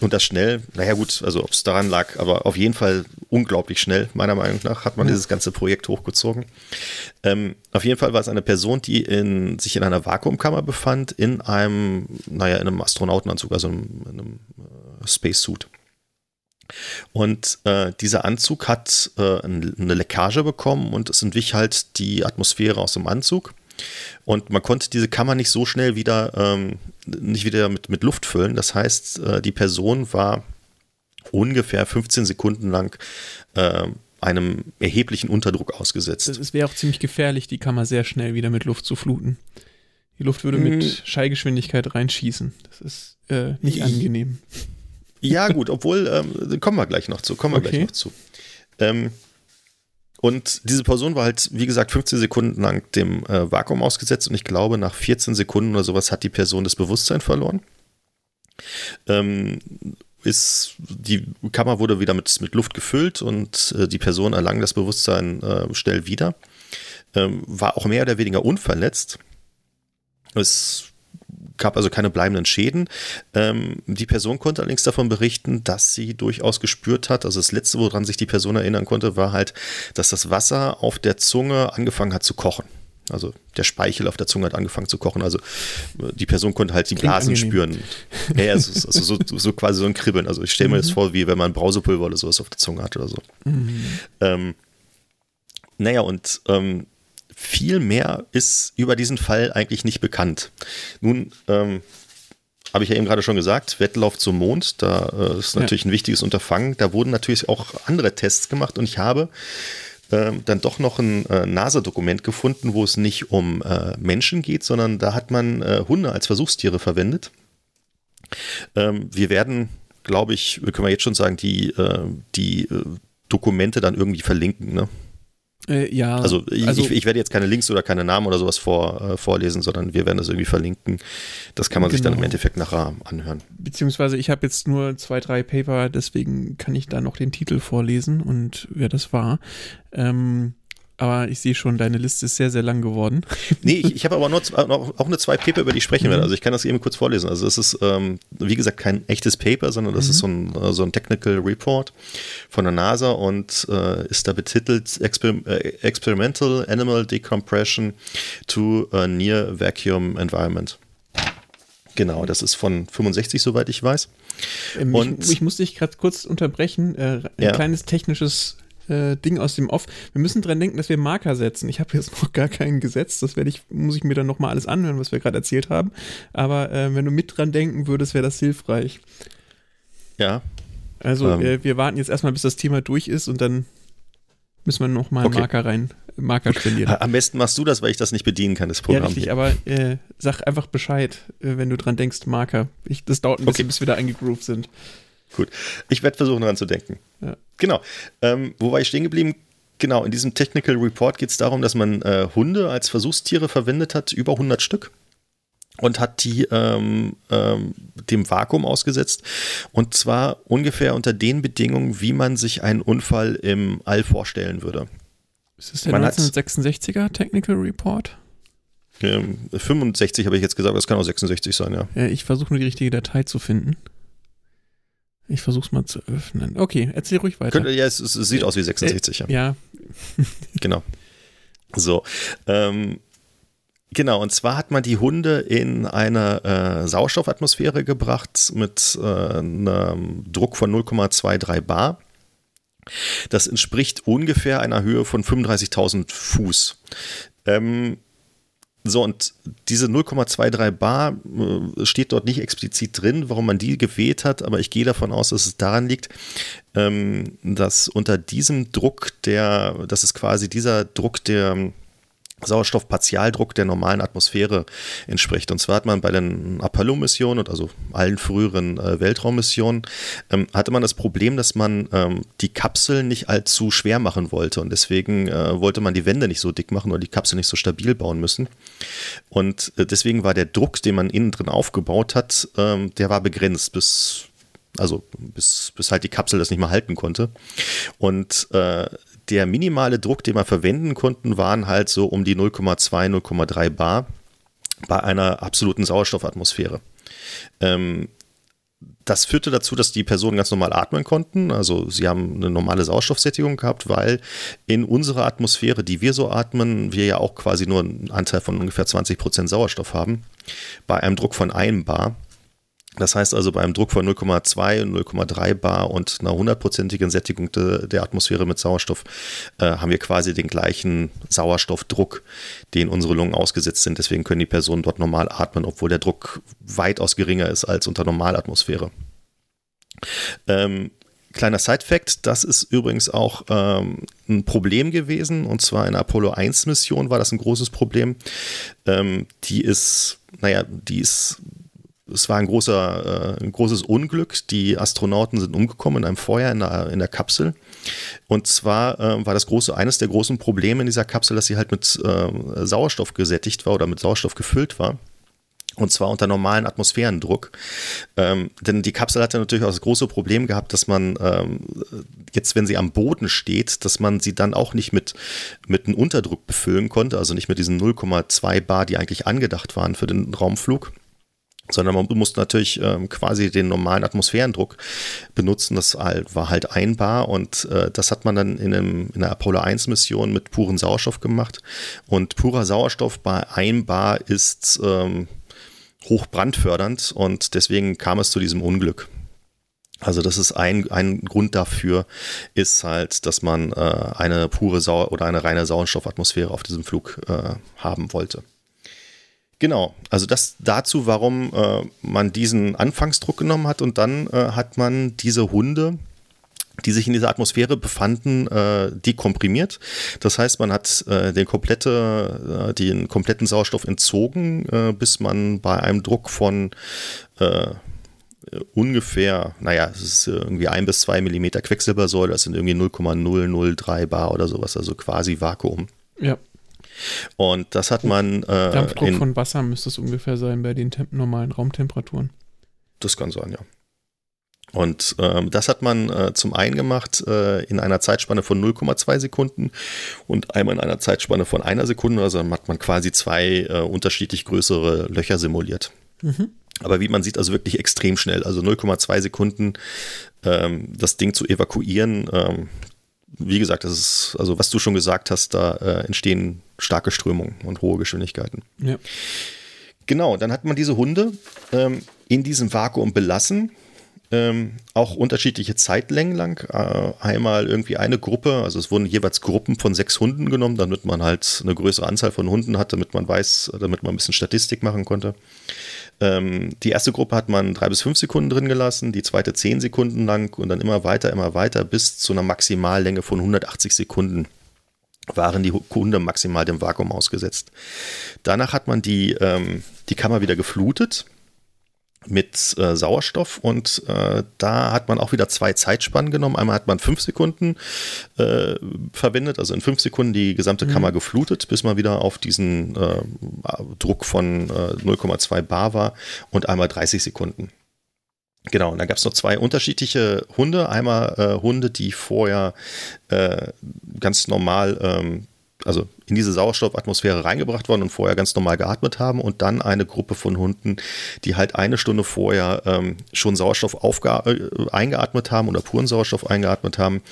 und das schnell, naja gut, also ob es daran lag, aber auf jeden Fall unglaublich schnell, meiner Meinung nach, hat man ja. dieses ganze Projekt hochgezogen. Ähm, auf jeden Fall war es eine Person, die in, sich in einer Vakuumkammer befand, in einem, naja, in einem Astronautenanzug, also in einem, äh, Spacesuit. Und äh, dieser Anzug hat äh, eine Leckage bekommen und es entwich halt die Atmosphäre aus dem Anzug. Und man konnte diese Kammer nicht so schnell wieder, ähm, nicht wieder mit, mit Luft füllen. Das heißt, äh, die Person war ungefähr 15 Sekunden lang äh, einem erheblichen Unterdruck ausgesetzt. Es wäre auch ziemlich gefährlich, die Kammer sehr schnell wieder mit Luft zu fluten. Die Luft würde mit hm. Schallgeschwindigkeit reinschießen. Das ist äh, nicht angenehm. Ja, gut, obwohl, ähm, kommen wir gleich noch zu, kommen wir okay. gleich noch zu. Ähm, und diese Person war halt, wie gesagt, 15 Sekunden lang dem äh, Vakuum ausgesetzt und ich glaube, nach 14 Sekunden oder sowas hat die Person das Bewusstsein verloren. Ähm, ist, die Kammer wurde wieder mit, mit Luft gefüllt und äh, die Person erlangt das Bewusstsein äh, schnell wieder. Ähm, war auch mehr oder weniger unverletzt. Es gab also keine bleibenden Schäden. Ähm, die Person konnte allerdings davon berichten, dass sie durchaus gespürt hat, also das Letzte, woran sich die Person erinnern konnte, war halt, dass das Wasser auf der Zunge angefangen hat zu kochen. Also der Speichel auf der Zunge hat angefangen zu kochen. Also die Person konnte halt die Blasen spüren. Ja, ja also, also so, so, quasi so ein Kribbeln. Also ich stelle mir mhm. das vor, wie wenn man Brausepulver oder sowas auf der Zunge hat oder so. Mhm. Ähm, naja, und ähm, viel mehr ist über diesen Fall eigentlich nicht bekannt. Nun, ähm, habe ich ja eben gerade schon gesagt, Wettlauf zum Mond, da äh, ist natürlich ja. ein wichtiges Unterfangen. Da wurden natürlich auch andere Tests gemacht und ich habe äh, dann doch noch ein äh, NASA-Dokument gefunden, wo es nicht um äh, Menschen geht, sondern da hat man äh, Hunde als Versuchstiere verwendet. Ähm, wir werden, glaube ich, können wir jetzt schon sagen, die, äh, die Dokumente dann irgendwie verlinken. Ne? Äh, ja. Also ich, also ich, ich, werde jetzt keine Links oder keine Namen oder sowas vor, äh, vorlesen, sondern wir werden das irgendwie verlinken. Das kann man genau. sich dann im genau. Endeffekt nachher anhören. Beziehungsweise ich habe jetzt nur zwei, drei Paper, deswegen kann ich da noch den Titel vorlesen und wer das war. Ähm, aber ich sehe schon, deine Liste ist sehr, sehr lang geworden. Nee, ich, ich habe aber nur, auch eine zwei Paper, über die ich sprechen werde. Mhm. Also ich kann das eben kurz vorlesen. Also es ist, ähm, wie gesagt, kein echtes Paper, sondern das mhm. ist so ein, äh, so ein Technical Report von der NASA und äh, ist da betitelt Exper äh, Experimental Animal Decompression to a Near Vacuum Environment. Genau, das ist von 65, soweit ich weiß. Ähm, und ich, ich muss dich gerade kurz unterbrechen. Äh, ein ja. kleines technisches äh, Ding aus dem Off. Wir müssen dran denken, dass wir Marker setzen. Ich habe jetzt noch gar keinen gesetzt. Das werde ich, muss ich mir dann nochmal alles anhören, was wir gerade erzählt haben. Aber äh, wenn du mit dran denken würdest, wäre das hilfreich. Ja. Also ähm. wir, wir warten jetzt erstmal, bis das Thema durch ist und dann müssen wir nochmal okay. Marker rein, Marker spendieren. Am besten machst du das, weil ich das nicht bedienen kann, das Programm. Ja, richtig, aber äh, sag einfach Bescheid, äh, wenn du dran denkst, Marker. Ich, das dauert ein bisschen, okay. bis wir da eingegroovt sind. Gut. Ich werde versuchen, daran zu denken. Ja. Genau. Ähm, wo war ich stehen geblieben? Genau, in diesem Technical Report geht es darum, dass man äh, Hunde als Versuchstiere verwendet hat, über 100 Stück. und hat die ähm, ähm, dem Vakuum ausgesetzt. Und zwar ungefähr unter den Bedingungen, wie man sich einen Unfall im All vorstellen würde. Ist das der man 1966er Technical Report? Ähm, 65 habe ich jetzt gesagt, das kann auch 66 sein, ja. ja ich versuche nur die richtige Datei zu finden. Ich versuche es mal zu öffnen. Okay, erzähl ruhig weiter. Könnte, ja, es, es, sieht aus wie 66, äh, ja. Ja. genau. So. Ähm, Genau, und zwar hat man die Hunde in eine äh, Sauerstoffatmosphäre gebracht mit äh, einem Druck von 0,23 Bar. Das entspricht ungefähr einer Höhe von 35.000 Fuß. Ähm, so, und diese 0,23 Bar äh, steht dort nicht explizit drin, warum man die gewählt hat, aber ich gehe davon aus, dass es daran liegt, ähm, dass unter diesem Druck, der, das ist quasi dieser Druck, der Sauerstoffpartialdruck der normalen Atmosphäre entspricht. Und zwar hat man bei den Apollo-Missionen und also allen früheren äh, Weltraummissionen, ähm, hatte man das Problem, dass man ähm, die Kapsel nicht allzu schwer machen wollte. Und deswegen äh, wollte man die Wände nicht so dick machen oder die Kapsel nicht so stabil bauen müssen. Und äh, deswegen war der Druck, den man innen drin aufgebaut hat, ähm, der war begrenzt bis also bis, bis halt die Kapsel das nicht mehr halten konnte. Und äh, der minimale Druck, den wir verwenden konnten, waren halt so um die 0,2, 0,3 Bar bei einer absoluten Sauerstoffatmosphäre. Ähm, das führte dazu, dass die Personen ganz normal atmen konnten. Also sie haben eine normale Sauerstoffsättigung gehabt, weil in unserer Atmosphäre, die wir so atmen, wir ja auch quasi nur einen Anteil von ungefähr 20 Prozent Sauerstoff haben. Bei einem Druck von 1 Bar das heißt also bei einem Druck von 0,2 und 0,3 Bar und einer hundertprozentigen Sättigung de, der Atmosphäre mit Sauerstoff äh, haben wir quasi den gleichen Sauerstoffdruck, den unsere Lungen ausgesetzt sind. Deswegen können die Personen dort normal atmen, obwohl der Druck weitaus geringer ist als unter Normalatmosphäre. Ähm, kleiner Side-Fact, das ist übrigens auch ähm, ein Problem gewesen. Und zwar in der Apollo 1-Mission war das ein großes Problem. Ähm, die ist, naja, die ist es war ein, großer, äh, ein großes Unglück. Die Astronauten sind umgekommen in einem Feuer in der, in der Kapsel. Und zwar äh, war das große, eines der großen Probleme in dieser Kapsel, dass sie halt mit äh, Sauerstoff gesättigt war oder mit Sauerstoff gefüllt war. Und zwar unter normalen Atmosphärendruck. Ähm, denn die Kapsel hatte natürlich auch das große Problem gehabt, dass man ähm, jetzt, wenn sie am Boden steht, dass man sie dann auch nicht mit, mit einem Unterdruck befüllen konnte, also nicht mit diesen 0,2 Bar, die eigentlich angedacht waren für den Raumflug sondern man musste natürlich ähm, quasi den normalen Atmosphärendruck benutzen. Das war halt ein Bar und äh, das hat man dann in, einem, in der Apollo 1 Mission mit puren Sauerstoff gemacht. Und purer Sauerstoff bei ein Bar ist ähm, hochbrandfördernd und deswegen kam es zu diesem Unglück. Also das ist ein, ein Grund dafür, ist halt, dass man äh, eine pure Sau oder eine reine Sauerstoffatmosphäre auf diesem Flug äh, haben wollte. Genau, also das dazu, warum äh, man diesen Anfangsdruck genommen hat und dann äh, hat man diese Hunde, die sich in dieser Atmosphäre befanden, äh, dekomprimiert. Das heißt, man hat äh, den, komplette, äh, den kompletten Sauerstoff entzogen, äh, bis man bei einem Druck von äh, ungefähr, naja, es ist irgendwie ein bis zwei Millimeter Quecksilbersäule, das sind irgendwie 0,003 Bar oder sowas, also quasi Vakuum. Ja. Und das hat man. Äh, Dampfdruck in, von Wasser müsste es ungefähr sein bei den normalen Raumtemperaturen. Das kann sein, ja. Und ähm, das hat man äh, zum einen gemacht äh, in einer Zeitspanne von 0,2 Sekunden und einmal in einer Zeitspanne von einer Sekunde. Also hat man quasi zwei äh, unterschiedlich größere Löcher simuliert. Mhm. Aber wie man sieht, also wirklich extrem schnell. Also 0,2 Sekunden ähm, das Ding zu evakuieren, ähm, wie gesagt, das ist, also was du schon gesagt hast, da äh, entstehen starke Strömungen und hohe Geschwindigkeiten. Ja. Genau, dann hat man diese Hunde ähm, in diesem Vakuum belassen. Ähm, auch unterschiedliche Zeitlängen lang. Äh, einmal irgendwie eine Gruppe, also es wurden jeweils Gruppen von sechs Hunden genommen, damit man halt eine größere Anzahl von Hunden hat, damit man weiß, damit man ein bisschen Statistik machen konnte. Ähm, die erste Gruppe hat man drei bis fünf Sekunden drin gelassen, die zweite zehn Sekunden lang und dann immer weiter, immer weiter bis zu einer Maximallänge von 180 Sekunden waren die Hunde maximal dem Vakuum ausgesetzt. Danach hat man die, ähm, die Kammer wieder geflutet mit äh, Sauerstoff und äh, da hat man auch wieder zwei Zeitspannen genommen. Einmal hat man fünf Sekunden äh, verwendet, also in fünf Sekunden die gesamte mhm. Kammer geflutet, bis man wieder auf diesen äh, Druck von 0,2 äh, Bar war und einmal 30 Sekunden. Genau, und dann gab es noch zwei unterschiedliche Hunde. Einmal äh, Hunde, die vorher ganz normal ähm, also in diese Sauerstoffatmosphäre reingebracht worden und vorher ganz normal geatmet haben und dann eine Gruppe von Hunden, die halt eine Stunde vorher ähm, schon Sauerstoff äh, eingeatmet haben oder puren Sauerstoff eingeatmet haben,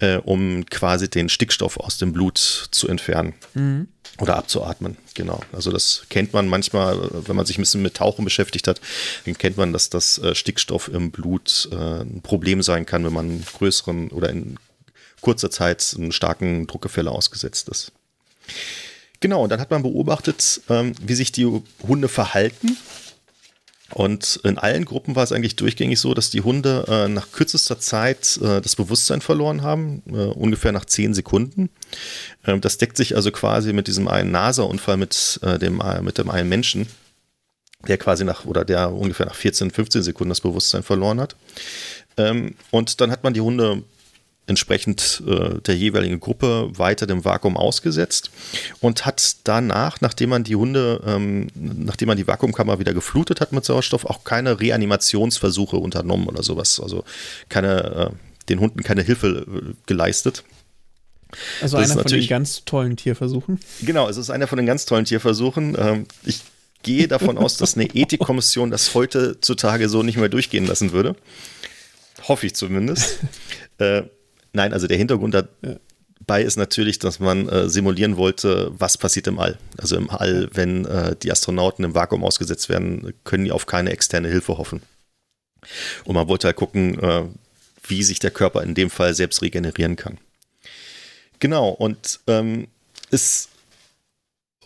äh, um quasi den Stickstoff aus dem Blut zu entfernen. Mhm. Oder abzuatmen, genau. Also das kennt man manchmal, wenn man sich ein bisschen mit Tauchen beschäftigt hat, dann kennt man, dass das äh, Stickstoff im Blut äh, ein Problem sein kann, wenn man größeren oder in kurzer Zeit einen starken Druckgefälle ausgesetzt ist. Genau, und dann hat man beobachtet, ähm, wie sich die Hunde verhalten. Und in allen Gruppen war es eigentlich durchgängig so, dass die Hunde äh, nach kürzester Zeit äh, das Bewusstsein verloren haben, äh, ungefähr nach 10 Sekunden. Ähm, das deckt sich also quasi mit diesem einen NASA-Unfall mit, dem, mit dem einen Menschen, der quasi nach, oder der ungefähr nach 14, 15 Sekunden das Bewusstsein verloren hat. Ähm, und dann hat man die Hunde entsprechend äh, der jeweiligen Gruppe weiter dem Vakuum ausgesetzt und hat danach, nachdem man die Hunde, ähm, nachdem man die Vakuumkammer wieder geflutet hat mit Sauerstoff, auch keine Reanimationsversuche unternommen oder sowas. Also keine, äh, den Hunden keine Hilfe äh, geleistet. Also das einer von den ganz tollen Tierversuchen? Genau, es ist einer von den ganz tollen Tierversuchen. Ähm, ich gehe davon aus, dass eine Ethikkommission das heutzutage so nicht mehr durchgehen lassen würde. Hoffe ich zumindest. Nein, also der Hintergrund dabei ist natürlich, dass man äh, simulieren wollte, was passiert im All. Also im All, wenn äh, die Astronauten im Vakuum ausgesetzt werden, können die auf keine externe Hilfe hoffen. Und man wollte halt gucken, äh, wie sich der Körper in dem Fall selbst regenerieren kann. Genau, und ähm, es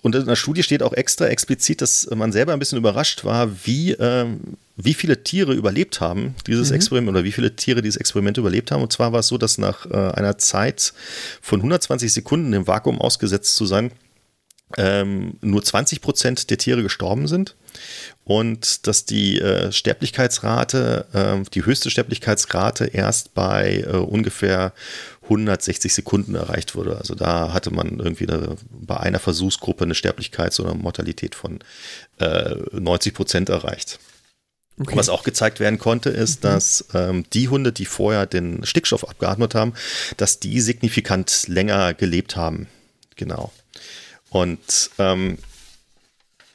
und in der Studie steht auch extra explizit, dass man selber ein bisschen überrascht war, wie, äh, wie viele Tiere überlebt haben, dieses mhm. Experiment, oder wie viele Tiere dieses Experiment überlebt haben. Und zwar war es so, dass nach äh, einer Zeit von 120 Sekunden im Vakuum ausgesetzt zu sein, ähm, nur 20 Prozent der Tiere gestorben sind und dass die äh, Sterblichkeitsrate, äh, die höchste Sterblichkeitsrate erst bei äh, ungefähr 160 Sekunden erreicht wurde. Also da hatte man irgendwie eine, bei einer Versuchsgruppe eine Sterblichkeits- oder Mortalität von äh, 90 Prozent erreicht. Okay. Was auch gezeigt werden konnte, ist, mhm. dass ähm, die Hunde, die vorher den Stickstoff abgeatmet haben, dass die signifikant länger gelebt haben. Genau. Und ähm,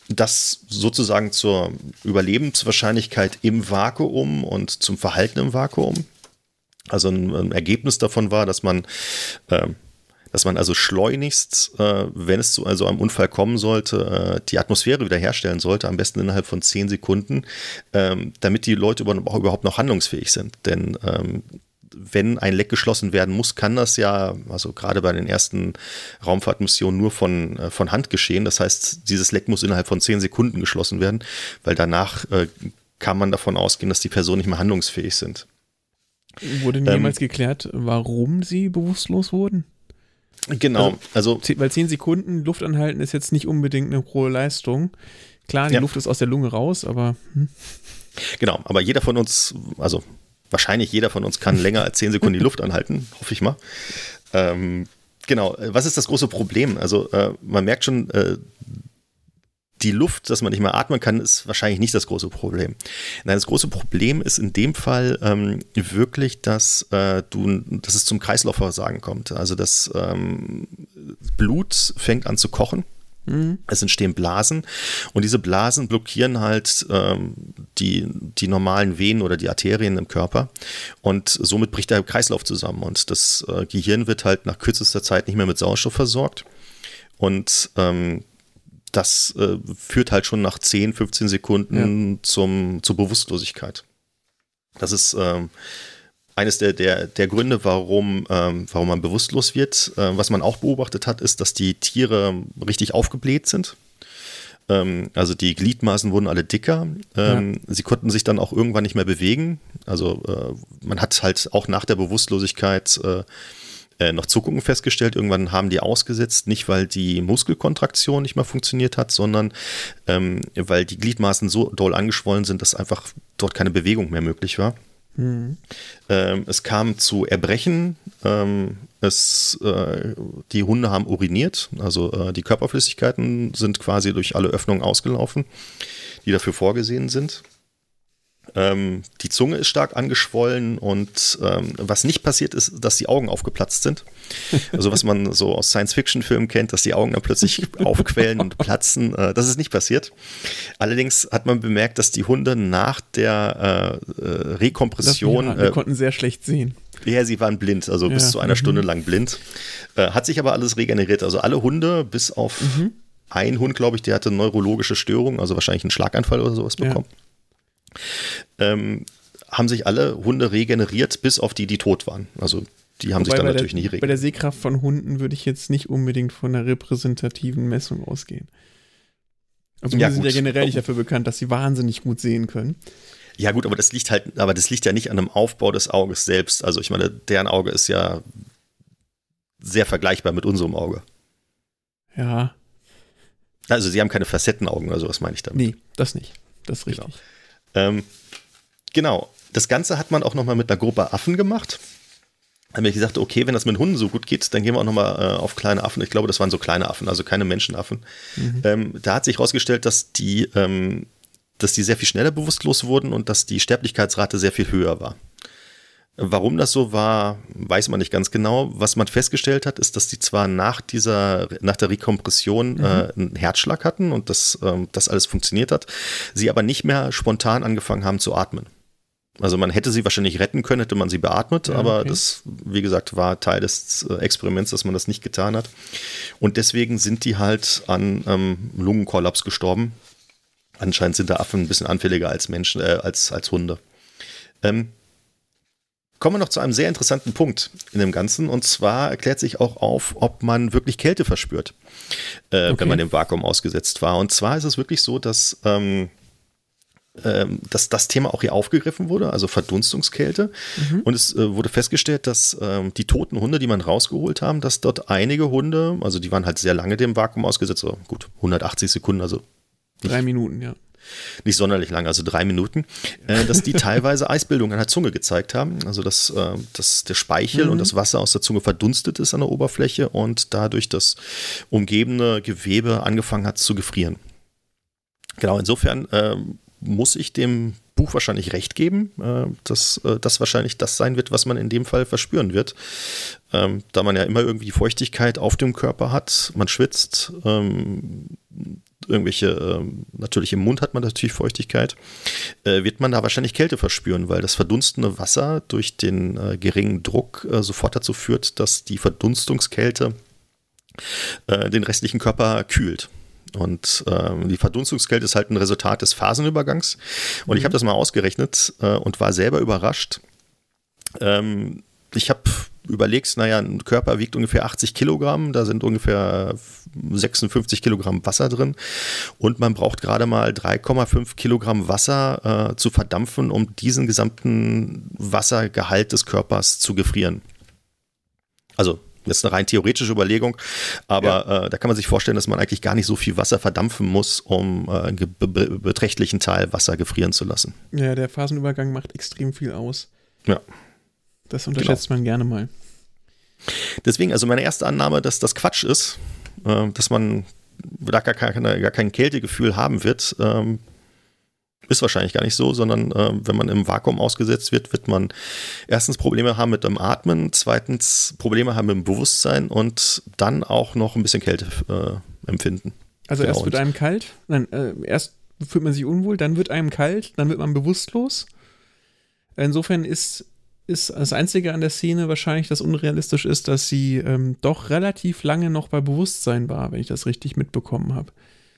das sozusagen zur Überlebenswahrscheinlichkeit im Vakuum und zum Verhalten im Vakuum also ein, ein Ergebnis davon war, dass man, äh, dass man also schleunigst, äh, wenn es zu also einem Unfall kommen sollte, äh, die Atmosphäre wiederherstellen sollte, am besten innerhalb von zehn Sekunden, ähm, damit die Leute auch überhaupt noch handlungsfähig sind. Denn ähm, wenn ein Leck geschlossen werden muss, kann das ja, also gerade bei den ersten Raumfahrtmissionen nur von, äh, von Hand geschehen. Das heißt, dieses Leck muss innerhalb von zehn Sekunden geschlossen werden, weil danach äh, kann man davon ausgehen, dass die Personen nicht mehr handlungsfähig sind. Wurde ähm, jemals geklärt, warum sie bewusstlos wurden? Genau, also, also, Weil zehn Sekunden Luft anhalten ist jetzt nicht unbedingt eine hohe Leistung. Klar, die ja. Luft ist aus der Lunge raus, aber. Hm. Genau, aber jeder von uns, also wahrscheinlich jeder von uns kann länger als zehn Sekunden die Luft anhalten, hoffe ich mal. Ähm, genau, was ist das große Problem? Also äh, man merkt schon, äh, die Luft, dass man nicht mehr atmen kann, ist wahrscheinlich nicht das große Problem. Nein, das große Problem ist in dem Fall ähm, wirklich, dass äh, du, dass es zum Kreislaufversagen kommt. Also das ähm, Blut fängt an zu kochen. Mhm. Es entstehen Blasen und diese Blasen blockieren halt ähm, die, die normalen Venen oder die Arterien im Körper und somit bricht der Kreislauf zusammen und das äh, Gehirn wird halt nach kürzester Zeit nicht mehr mit Sauerstoff versorgt und ähm, das äh, führt halt schon nach 10, 15 Sekunden ja. zum, zur Bewusstlosigkeit. Das ist ähm, eines der, der, der Gründe, warum, ähm, warum man bewusstlos wird. Äh, was man auch beobachtet hat, ist, dass die Tiere richtig aufgebläht sind. Ähm, also die Gliedmaßen wurden alle dicker. Ähm, ja. Sie konnten sich dann auch irgendwann nicht mehr bewegen. Also äh, man hat halt auch nach der Bewusstlosigkeit äh, noch Zuckungen festgestellt. Irgendwann haben die ausgesetzt, nicht weil die Muskelkontraktion nicht mehr funktioniert hat, sondern ähm, weil die Gliedmaßen so doll angeschwollen sind, dass einfach dort keine Bewegung mehr möglich war. Mhm. Ähm, es kam zu Erbrechen. Ähm, es, äh, die Hunde haben uriniert, also äh, die Körperflüssigkeiten sind quasi durch alle Öffnungen ausgelaufen, die dafür vorgesehen sind. Ähm, die Zunge ist stark angeschwollen und ähm, was nicht passiert ist, dass die Augen aufgeplatzt sind. Also was man so aus Science-Fiction-Filmen kennt, dass die Augen dann plötzlich aufquellen und platzen. Äh, das ist nicht passiert. Allerdings hat man bemerkt, dass die Hunde nach der äh, äh Rekompression. Ja, die konnten sehr schlecht sehen. Ja, sie waren blind, also ja. bis zu einer mhm. Stunde lang blind. Äh, hat sich aber alles regeneriert. Also alle Hunde, bis auf mhm. einen Hund, glaube ich, der hatte neurologische Störungen, also wahrscheinlich einen Schlaganfall oder sowas bekommen. Ja ähm, haben sich alle Hunde regeneriert, bis auf die, die tot waren. Also die haben Wobei sich dann natürlich der, nicht regeneriert. Bei der Sehkraft von Hunden würde ich jetzt nicht unbedingt von einer repräsentativen Messung ausgehen. Also ja, sind ja generell nicht dafür bekannt, dass sie wahnsinnig gut sehen können. Ja, gut, aber das liegt halt, aber das liegt ja nicht an dem Aufbau des Auges selbst. Also ich meine, deren Auge ist ja sehr vergleichbar mit unserem Auge. Ja. Also sie haben keine Facettenaugen oder sowas, meine ich damit. Nee, das nicht. Das ist richtig. Genau. Ähm, genau. Das Ganze hat man auch nochmal mit einer Gruppe Affen gemacht. Da habe ich gesagt, okay, wenn das mit Hunden so gut geht, dann gehen wir auch nochmal äh, auf kleine Affen. Ich glaube, das waren so kleine Affen, also keine Menschenaffen. Mhm. Ähm, da hat sich herausgestellt, dass die, ähm, dass die sehr viel schneller bewusstlos wurden und dass die Sterblichkeitsrate sehr viel höher war. Warum das so war, weiß man nicht ganz genau. Was man festgestellt hat, ist, dass die zwar nach dieser, nach der Rekompression mhm. äh, einen Herzschlag hatten und dass ähm, das alles funktioniert hat, sie aber nicht mehr spontan angefangen haben zu atmen. Also man hätte sie wahrscheinlich retten können, hätte man sie beatmet, ja, aber okay. das, wie gesagt, war Teil des äh, Experiments, dass man das nicht getan hat. Und deswegen sind die halt an ähm, Lungenkollaps gestorben. Anscheinend sind da Affen ein bisschen anfälliger als Menschen, äh, als, als Hunde. Ähm, Kommen wir noch zu einem sehr interessanten Punkt in dem Ganzen. Und zwar erklärt sich auch auf, ob man wirklich Kälte verspürt, äh, okay. wenn man im Vakuum ausgesetzt war. Und zwar ist es wirklich so, dass, ähm, ähm, dass das Thema auch hier aufgegriffen wurde, also Verdunstungskälte. Mhm. Und es äh, wurde festgestellt, dass ähm, die toten Hunde, die man rausgeholt haben, dass dort einige Hunde, also die waren halt sehr lange dem Vakuum ausgesetzt, so gut 180 Sekunden, also Drei Minuten, ja nicht sonderlich lang, also drei Minuten, äh, dass die teilweise Eisbildung an der Zunge gezeigt haben. Also dass, äh, dass der Speichel mhm. und das Wasser aus der Zunge verdunstet ist an der Oberfläche und dadurch das umgebende Gewebe angefangen hat zu gefrieren. Genau, insofern äh, muss ich dem Buch wahrscheinlich recht geben, äh, dass äh, das wahrscheinlich das sein wird, was man in dem Fall verspüren wird. Ähm, da man ja immer irgendwie Feuchtigkeit auf dem Körper hat, man schwitzt, ähm, irgendwelche, ähm, natürlich im Mund hat man natürlich Feuchtigkeit, äh, wird man da wahrscheinlich Kälte verspüren, weil das verdunstende Wasser durch den äh, geringen Druck äh, sofort dazu führt, dass die Verdunstungskälte den restlichen Körper kühlt. Und ähm, die Verdunstungskälte ist halt ein Resultat des Phasenübergangs. Und mhm. ich habe das mal ausgerechnet äh, und war selber überrascht. Ähm, ich habe überlegst, naja, ein Körper wiegt ungefähr 80 Kilogramm, da sind ungefähr 56 Kilogramm Wasser drin und man braucht gerade mal 3,5 Kilogramm Wasser äh, zu verdampfen, um diesen gesamten Wassergehalt des Körpers zu gefrieren. Also das ist eine rein theoretische Überlegung, aber ja. äh, da kann man sich vorstellen, dass man eigentlich gar nicht so viel Wasser verdampfen muss, um äh, einen be beträchtlichen Teil Wasser gefrieren zu lassen. Ja, der Phasenübergang macht extrem viel aus. Ja. Das unterschätzt genau. man gerne mal. Deswegen, also meine erste Annahme, dass das Quatsch ist, äh, dass man da gar, keine, gar kein Kältegefühl haben wird, ähm, ist wahrscheinlich gar nicht so, sondern äh, wenn man im Vakuum ausgesetzt wird, wird man erstens Probleme haben mit dem Atmen, zweitens Probleme haben mit dem Bewusstsein und dann auch noch ein bisschen Kälte äh, empfinden. Also erst wird einem kalt, nein, äh, erst fühlt man sich unwohl, dann wird einem kalt, dann wird man bewusstlos. Insofern ist ist das Einzige an der Szene wahrscheinlich, das unrealistisch ist, dass sie ähm, doch relativ lange noch bei Bewusstsein war, wenn ich das richtig mitbekommen habe.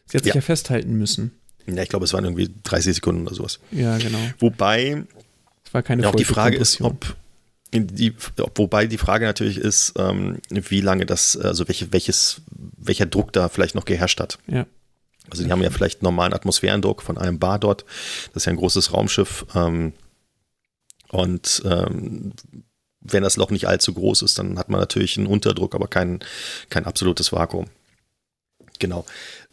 Sie hat sich ja, ja festhalten müssen. Ja, ich glaube, es waren irgendwie 30 Sekunden oder sowas. Ja, genau. Wobei es war keine ja, auch die Frage ist, ob die, wobei die Frage natürlich ist, ähm, wie lange das, also welche, welches, welcher Druck da vielleicht noch geherrscht hat. Ja. Also die haben ja vielleicht normalen Atmosphärendruck von einem Bar dort. Das ist ja ein großes Raumschiff. Ähm, und ähm, wenn das Loch nicht allzu groß ist, dann hat man natürlich einen Unterdruck, aber kein, kein absolutes Vakuum. Genau.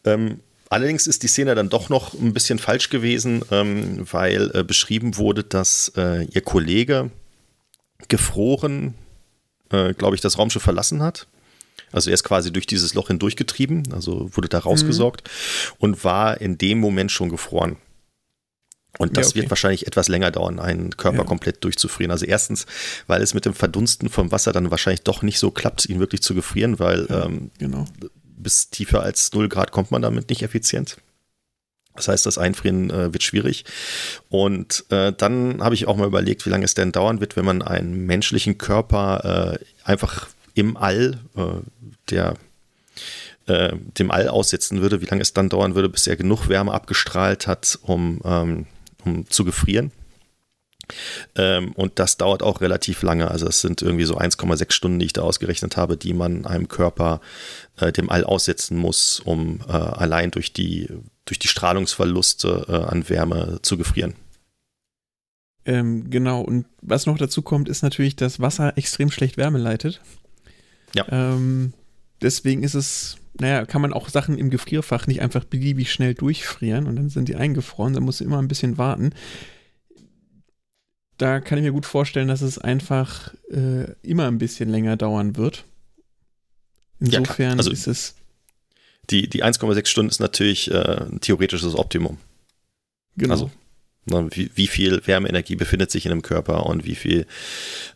Ähm, allerdings ist die Szene dann doch noch ein bisschen falsch gewesen, ähm, weil äh, beschrieben wurde, dass äh, ihr Kollege gefroren, äh, glaube ich, das Raumschiff verlassen hat. Also er ist quasi durch dieses Loch hindurchgetrieben, also wurde da rausgesaugt mhm. und war in dem Moment schon gefroren. Und das ja, okay. wird wahrscheinlich etwas länger dauern, einen Körper ja. komplett durchzufrieren. Also erstens, weil es mit dem Verdunsten vom Wasser dann wahrscheinlich doch nicht so klappt, ihn wirklich zu gefrieren, weil ja, ähm, genau. bis tiefer als 0 Grad kommt man damit nicht effizient. Das heißt, das Einfrieren äh, wird schwierig. Und äh, dann habe ich auch mal überlegt, wie lange es denn dauern wird, wenn man einen menschlichen Körper äh, einfach im All, äh, der äh, dem All aussetzen würde, wie lange es dann dauern würde, bis er genug Wärme abgestrahlt hat, um ähm, um zu gefrieren. Ähm, und das dauert auch relativ lange. Also es sind irgendwie so 1,6 Stunden, die ich da ausgerechnet habe, die man einem Körper äh, dem All aussetzen muss, um äh, allein durch die, durch die Strahlungsverluste äh, an Wärme zu gefrieren. Ähm, genau, und was noch dazu kommt, ist natürlich, dass Wasser extrem schlecht Wärme leitet. Ja. Ähm, deswegen ist es naja, kann man auch Sachen im Gefrierfach nicht einfach beliebig schnell durchfrieren und dann sind die eingefroren, dann musst du immer ein bisschen warten. Da kann ich mir gut vorstellen, dass es einfach äh, immer ein bisschen länger dauern wird. Insofern ja, also ist es. Die, die 1,6 Stunden ist natürlich äh, ein theoretisches Optimum. Genau. Also wie, wie, viel Wärmeenergie befindet sich in einem Körper und wie viel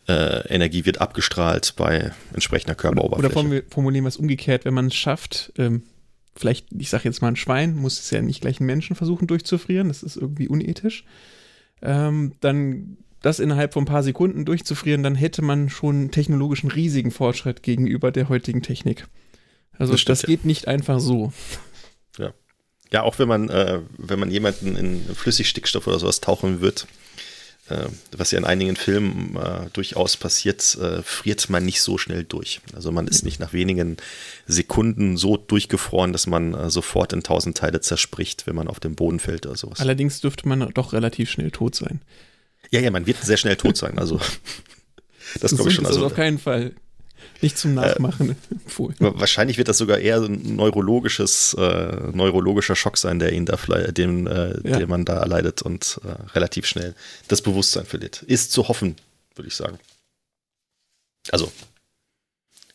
äh, Energie wird abgestrahlt bei entsprechender Körperoberfläche. Oder, formulieren wir es umgekehrt, wenn man es schafft, ähm, vielleicht, ich sage jetzt mal ein Schwein, muss es ja nicht gleich einen Menschen versuchen durchzufrieren, das ist irgendwie unethisch, ähm, dann das innerhalb von ein paar Sekunden durchzufrieren, dann hätte man schon technologischen riesigen Fortschritt gegenüber der heutigen Technik. Also das, das geht nicht einfach so. Ja. Auch wenn man, äh, wenn man jemanden in Flüssigstickstoff oder sowas tauchen wird, äh, was ja in einigen Filmen äh, durchaus passiert, äh, friert man nicht so schnell durch. Also man ist nicht nach wenigen Sekunden so durchgefroren, dass man äh, sofort in tausend Teile zerspricht, wenn man auf den Boden fällt oder sowas. Allerdings dürfte man doch relativ schnell tot sein. Ja, ja, man wird sehr schnell tot sein. Also das glaube ich schon. Also auf keinen Fall. Nicht zum Nachmachen äh, Wahrscheinlich wird das sogar eher ein neurologisches, äh, neurologischer Schock sein, der ihn da den, äh, ja. den man da erleidet und äh, relativ schnell das Bewusstsein verliert. Ist zu hoffen, würde ich sagen. Also,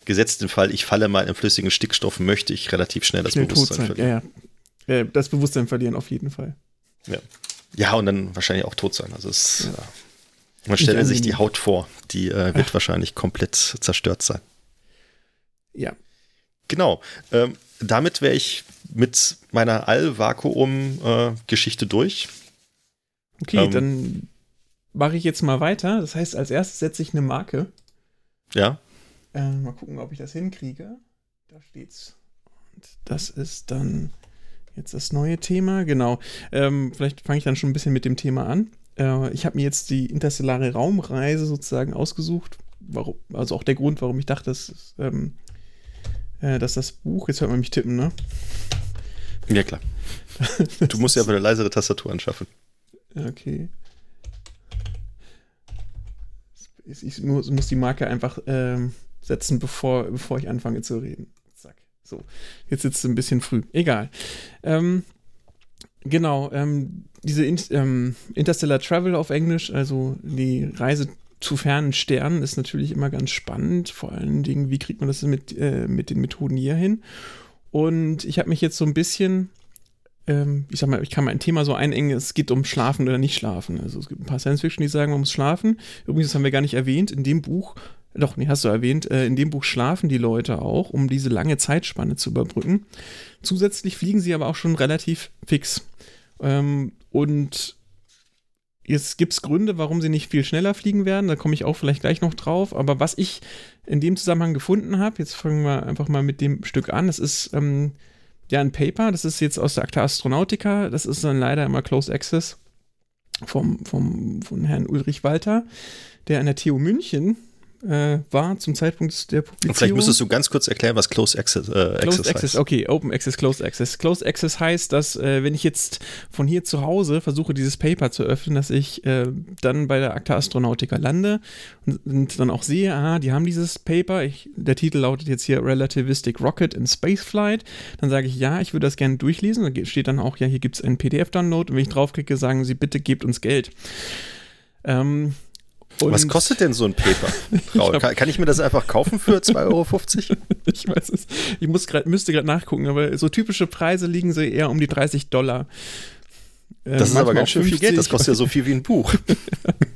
gesetzt den Fall, ich falle mal in flüssigen Stickstoff, möchte ich relativ schnell das schnell Bewusstsein verlieren. Ja, ja. Das Bewusstsein verlieren auf jeden Fall. Ja. Ja, und dann wahrscheinlich auch tot sein. Also es, ja. man stelle sich die Haut vor, die äh, wird Ach. wahrscheinlich komplett zerstört sein. Ja. Genau. Ähm, damit wäre ich mit meiner All-Vakuum-Geschichte durch. Okay, ähm, dann mache ich jetzt mal weiter. Das heißt, als erstes setze ich eine Marke. Ja. Äh, mal gucken, ob ich das hinkriege. Da steht's. Und das ist dann jetzt das neue Thema. Genau. Ähm, vielleicht fange ich dann schon ein bisschen mit dem Thema an. Äh, ich habe mir jetzt die interstellare Raumreise sozusagen ausgesucht. Warum, also auch der Grund, warum ich dachte, dass ähm, äh, dass das Buch, jetzt hört man mich tippen, ne? Ja, klar. Du musst ja aber eine leisere Tastatur anschaffen. Okay. Ich muss, muss die Marke einfach ähm, setzen, bevor, bevor ich anfange zu reden. Zack. So. Jetzt sitzt es ein bisschen früh. Egal. Ähm, genau. Ähm, diese In ähm, Interstellar Travel auf Englisch, also die Reise zu fernen Sternen ist natürlich immer ganz spannend. Vor allen Dingen, wie kriegt man das mit, äh, mit den Methoden hier hin? Und ich habe mich jetzt so ein bisschen, ähm, ich sag mal, ich kann mal ein Thema so einengen, es geht um Schlafen oder nicht Schlafen. Also es gibt ein paar Science-Fiction, die sagen, man muss schlafen. Übrigens, das haben wir gar nicht erwähnt, in dem Buch, doch, nee, hast du erwähnt, äh, in dem Buch schlafen die Leute auch, um diese lange Zeitspanne zu überbrücken. Zusätzlich fliegen sie aber auch schon relativ fix. Ähm, und Jetzt gibt es Gründe, warum sie nicht viel schneller fliegen werden. Da komme ich auch vielleicht gleich noch drauf. Aber was ich in dem Zusammenhang gefunden habe, jetzt fangen wir einfach mal mit dem Stück an. Das ist ähm, ja ein Paper. Das ist jetzt aus der Akta Astronautica. Das ist dann leider immer Close Access vom, vom, von Herrn Ulrich Walter, der an der TU München äh, war zum Zeitpunkt der Publizierung. Vielleicht müsstest du ganz kurz erklären, was Closed Access, äh, Access Closed Access, heißt. okay, Open Access, Closed Access. Closed Access heißt, dass äh, wenn ich jetzt von hier zu Hause versuche, dieses Paper zu öffnen, dass ich äh, dann bei der Acta Astronautica lande und, und, dann auch sehe, ah, die haben dieses Paper. Ich, der Titel lautet jetzt hier Relativistic Rocket in Spaceflight. Dann sage ich, ja, ich würde das gerne durchlesen. Da steht dann auch, ja, hier gibt es einen PDF-Download. Und wenn ich draufklicke, sagen sie, bitte gebt uns Geld. Ähm, und Was kostet denn so ein Paper? Raul, kann, kann, ich mir das einfach kaufen für 2,50 Euro? ich weiß es. Ich muss grad, müsste gerade nachgucken, aber so typische Preise liegen sie eher um die 30 Dollar. Äh, das ist aber ganz schön 50, viel Geld. Das kostet ja so viel wie ein Buch.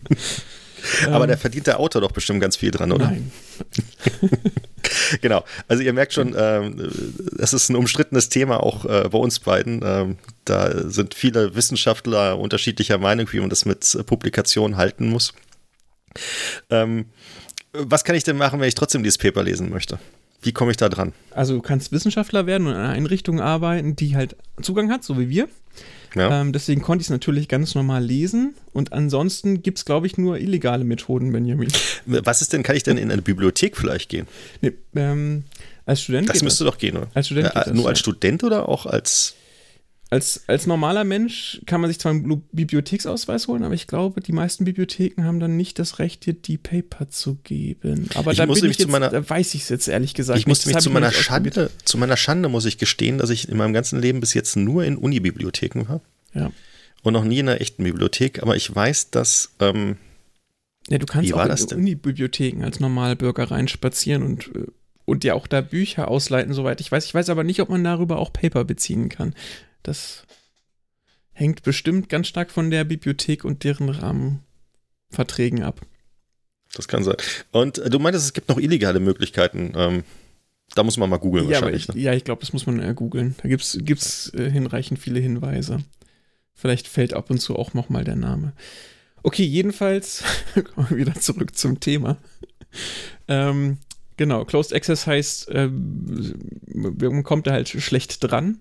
aber da verdient der Autor doch bestimmt ganz viel dran, oder? Nein. genau. Also ihr merkt schon, ähm, es ist ein umstrittenes Thema auch äh, bei uns beiden. Ähm, da sind viele Wissenschaftler unterschiedlicher Meinung, wie man das mit Publikationen halten muss. Ähm, was kann ich denn machen, wenn ich trotzdem dieses Paper lesen möchte? Wie komme ich da dran? Also du kannst Wissenschaftler werden und in einer Einrichtung arbeiten, die halt Zugang hat, so wie wir. Ja. Ähm, deswegen konnte ich es natürlich ganz normal lesen. Und ansonsten gibt es, glaube ich, nur illegale Methoden, Benjamin. Was ist denn, kann ich denn in eine Bibliothek vielleicht gehen? Nee, ähm, als Student. Das müsste das. doch gehen, oder? Als Student. Ja, nur das, als ja. Student oder auch als als, als normaler Mensch kann man sich zwar einen Bibliotheksausweis holen, aber ich glaube, die meisten Bibliotheken haben dann nicht das Recht, dir die Paper zu geben. Aber ich da, bin ich jetzt, meiner, da weiß ich es jetzt ehrlich gesagt. Ich musste mich zu meiner Schande, zu meiner Schande muss ich gestehen, dass ich in meinem ganzen Leben bis jetzt nur in Unibibliotheken war. Ja. Und noch nie in einer echten Bibliothek, aber ich weiß, dass. Ähm, ja, du kannst auch in Unibibliotheken als Normalbürger reinspazieren und äh, und ja auch da Bücher ausleiten, soweit ich weiß. Ich weiß aber nicht, ob man darüber auch Paper beziehen kann. Das hängt bestimmt ganz stark von der Bibliothek und deren Rahmenverträgen ab. Das kann sein. Und äh, du meintest, es gibt noch illegale Möglichkeiten. Ähm, da muss man mal googeln ja, wahrscheinlich. Ich, ne? Ja, ich glaube, das muss man äh, googeln. Da gibt es äh, hinreichend viele Hinweise. Vielleicht fällt ab und zu auch nochmal der Name. Okay, jedenfalls kommen wir wieder zurück zum Thema. ähm, genau, Closed Access heißt, äh, man kommt da halt schlecht dran.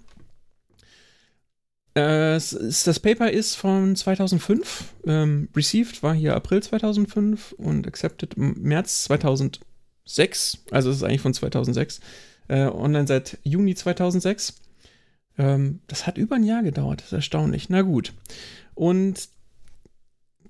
Äh, das Paper ist von 2005. Ähm, received war hier April 2005 und accepted März 2006. Also es ist eigentlich von 2006. Äh, online seit Juni 2006. Ähm, das hat über ein Jahr gedauert. Das ist erstaunlich. Na gut. Und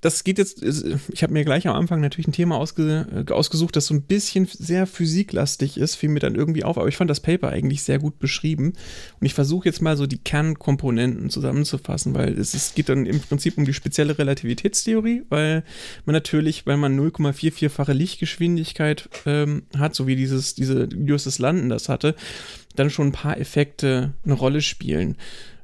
das geht jetzt, ich habe mir gleich am Anfang natürlich ein Thema ausge, äh, ausgesucht, das so ein bisschen sehr physiklastig ist, fiel mir dann irgendwie auf, aber ich fand das Paper eigentlich sehr gut beschrieben und ich versuche jetzt mal so die Kernkomponenten zusammenzufassen, weil es, es geht dann im Prinzip um die spezielle Relativitätstheorie, weil man natürlich, weil man 0,44-fache Lichtgeschwindigkeit ähm, hat, so wie dieses, diese Justus Landen das hatte, dann schon ein paar Effekte eine Rolle spielen.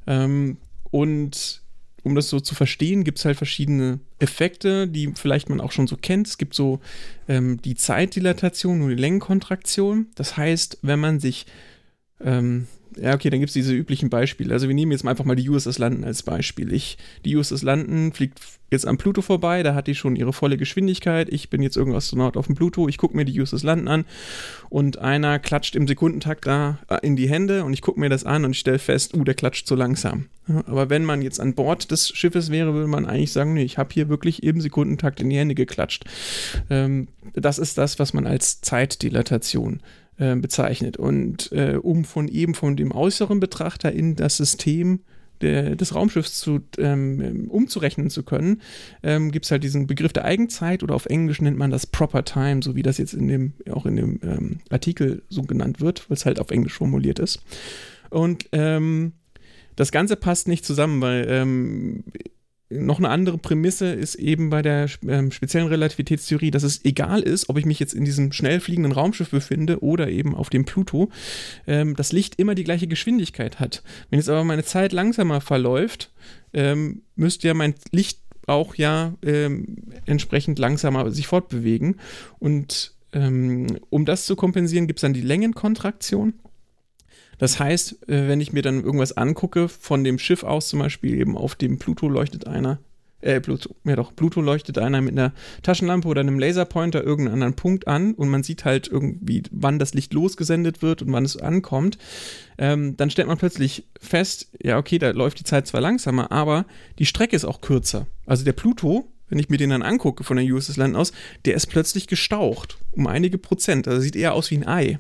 Ähm, und um das so zu verstehen, gibt es halt verschiedene Effekte, die vielleicht man auch schon so kennt. Es gibt so ähm, die Zeitdilatation und die Längenkontraktion. Das heißt, wenn man sich ähm, ja, okay, dann gibt es diese üblichen Beispiele. Also wir nehmen jetzt einfach mal die USS London als Beispiel. Ich, die USS London fliegt jetzt am Pluto vorbei, da hat die schon ihre volle Geschwindigkeit. Ich bin jetzt irgendein Astronaut auf dem Pluto, ich gucke mir die USS London an und einer klatscht im Sekundentakt da äh, in die Hände und ich gucke mir das an und ich stelle fest, uh, der klatscht zu langsam. aber wenn man jetzt an Bord des Schiffes wäre, würde man eigentlich sagen, nee, ich habe hier wirklich im Sekundentakt in die Hände geklatscht. Ähm, das ist das, was man als Zeitdilatation äh, bezeichnet. Und äh, um von eben von dem äußeren Betrachter in das System der, des Raumschiffs zu, ähm, umzurechnen zu können, ähm, gibt es halt diesen Begriff der Eigenzeit oder auf Englisch nennt man das Proper Time, so wie das jetzt in dem, auch in dem ähm, Artikel so genannt wird, weil es halt auf Englisch formuliert ist. Und ähm, das Ganze passt nicht zusammen, weil ähm, noch eine andere Prämisse ist eben bei der ähm, speziellen Relativitätstheorie, dass es egal ist, ob ich mich jetzt in diesem schnell fliegenden Raumschiff befinde oder eben auf dem Pluto, ähm, das Licht immer die gleiche Geschwindigkeit hat. Wenn jetzt aber meine Zeit langsamer verläuft, ähm, müsste ja mein Licht auch ja ähm, entsprechend langsamer sich fortbewegen. Und ähm, um das zu kompensieren, gibt es dann die Längenkontraktion. Das heißt, äh, wenn ich mir dann irgendwas angucke, von dem Schiff aus zum Beispiel eben auf dem Pluto leuchtet einer, äh, Pluto, ja doch, Pluto leuchtet einer mit einer Taschenlampe oder einem Laserpointer irgendeinen anderen Punkt an und man sieht halt irgendwie, wann das Licht losgesendet wird und wann es ankommt, ähm, dann stellt man plötzlich fest, ja, okay, da läuft die Zeit zwar langsamer, aber die Strecke ist auch kürzer. Also der Pluto wenn ich mir den dann angucke von der USS Land aus, der ist plötzlich gestaucht. Um einige Prozent. Also sieht eher aus wie ein Ei.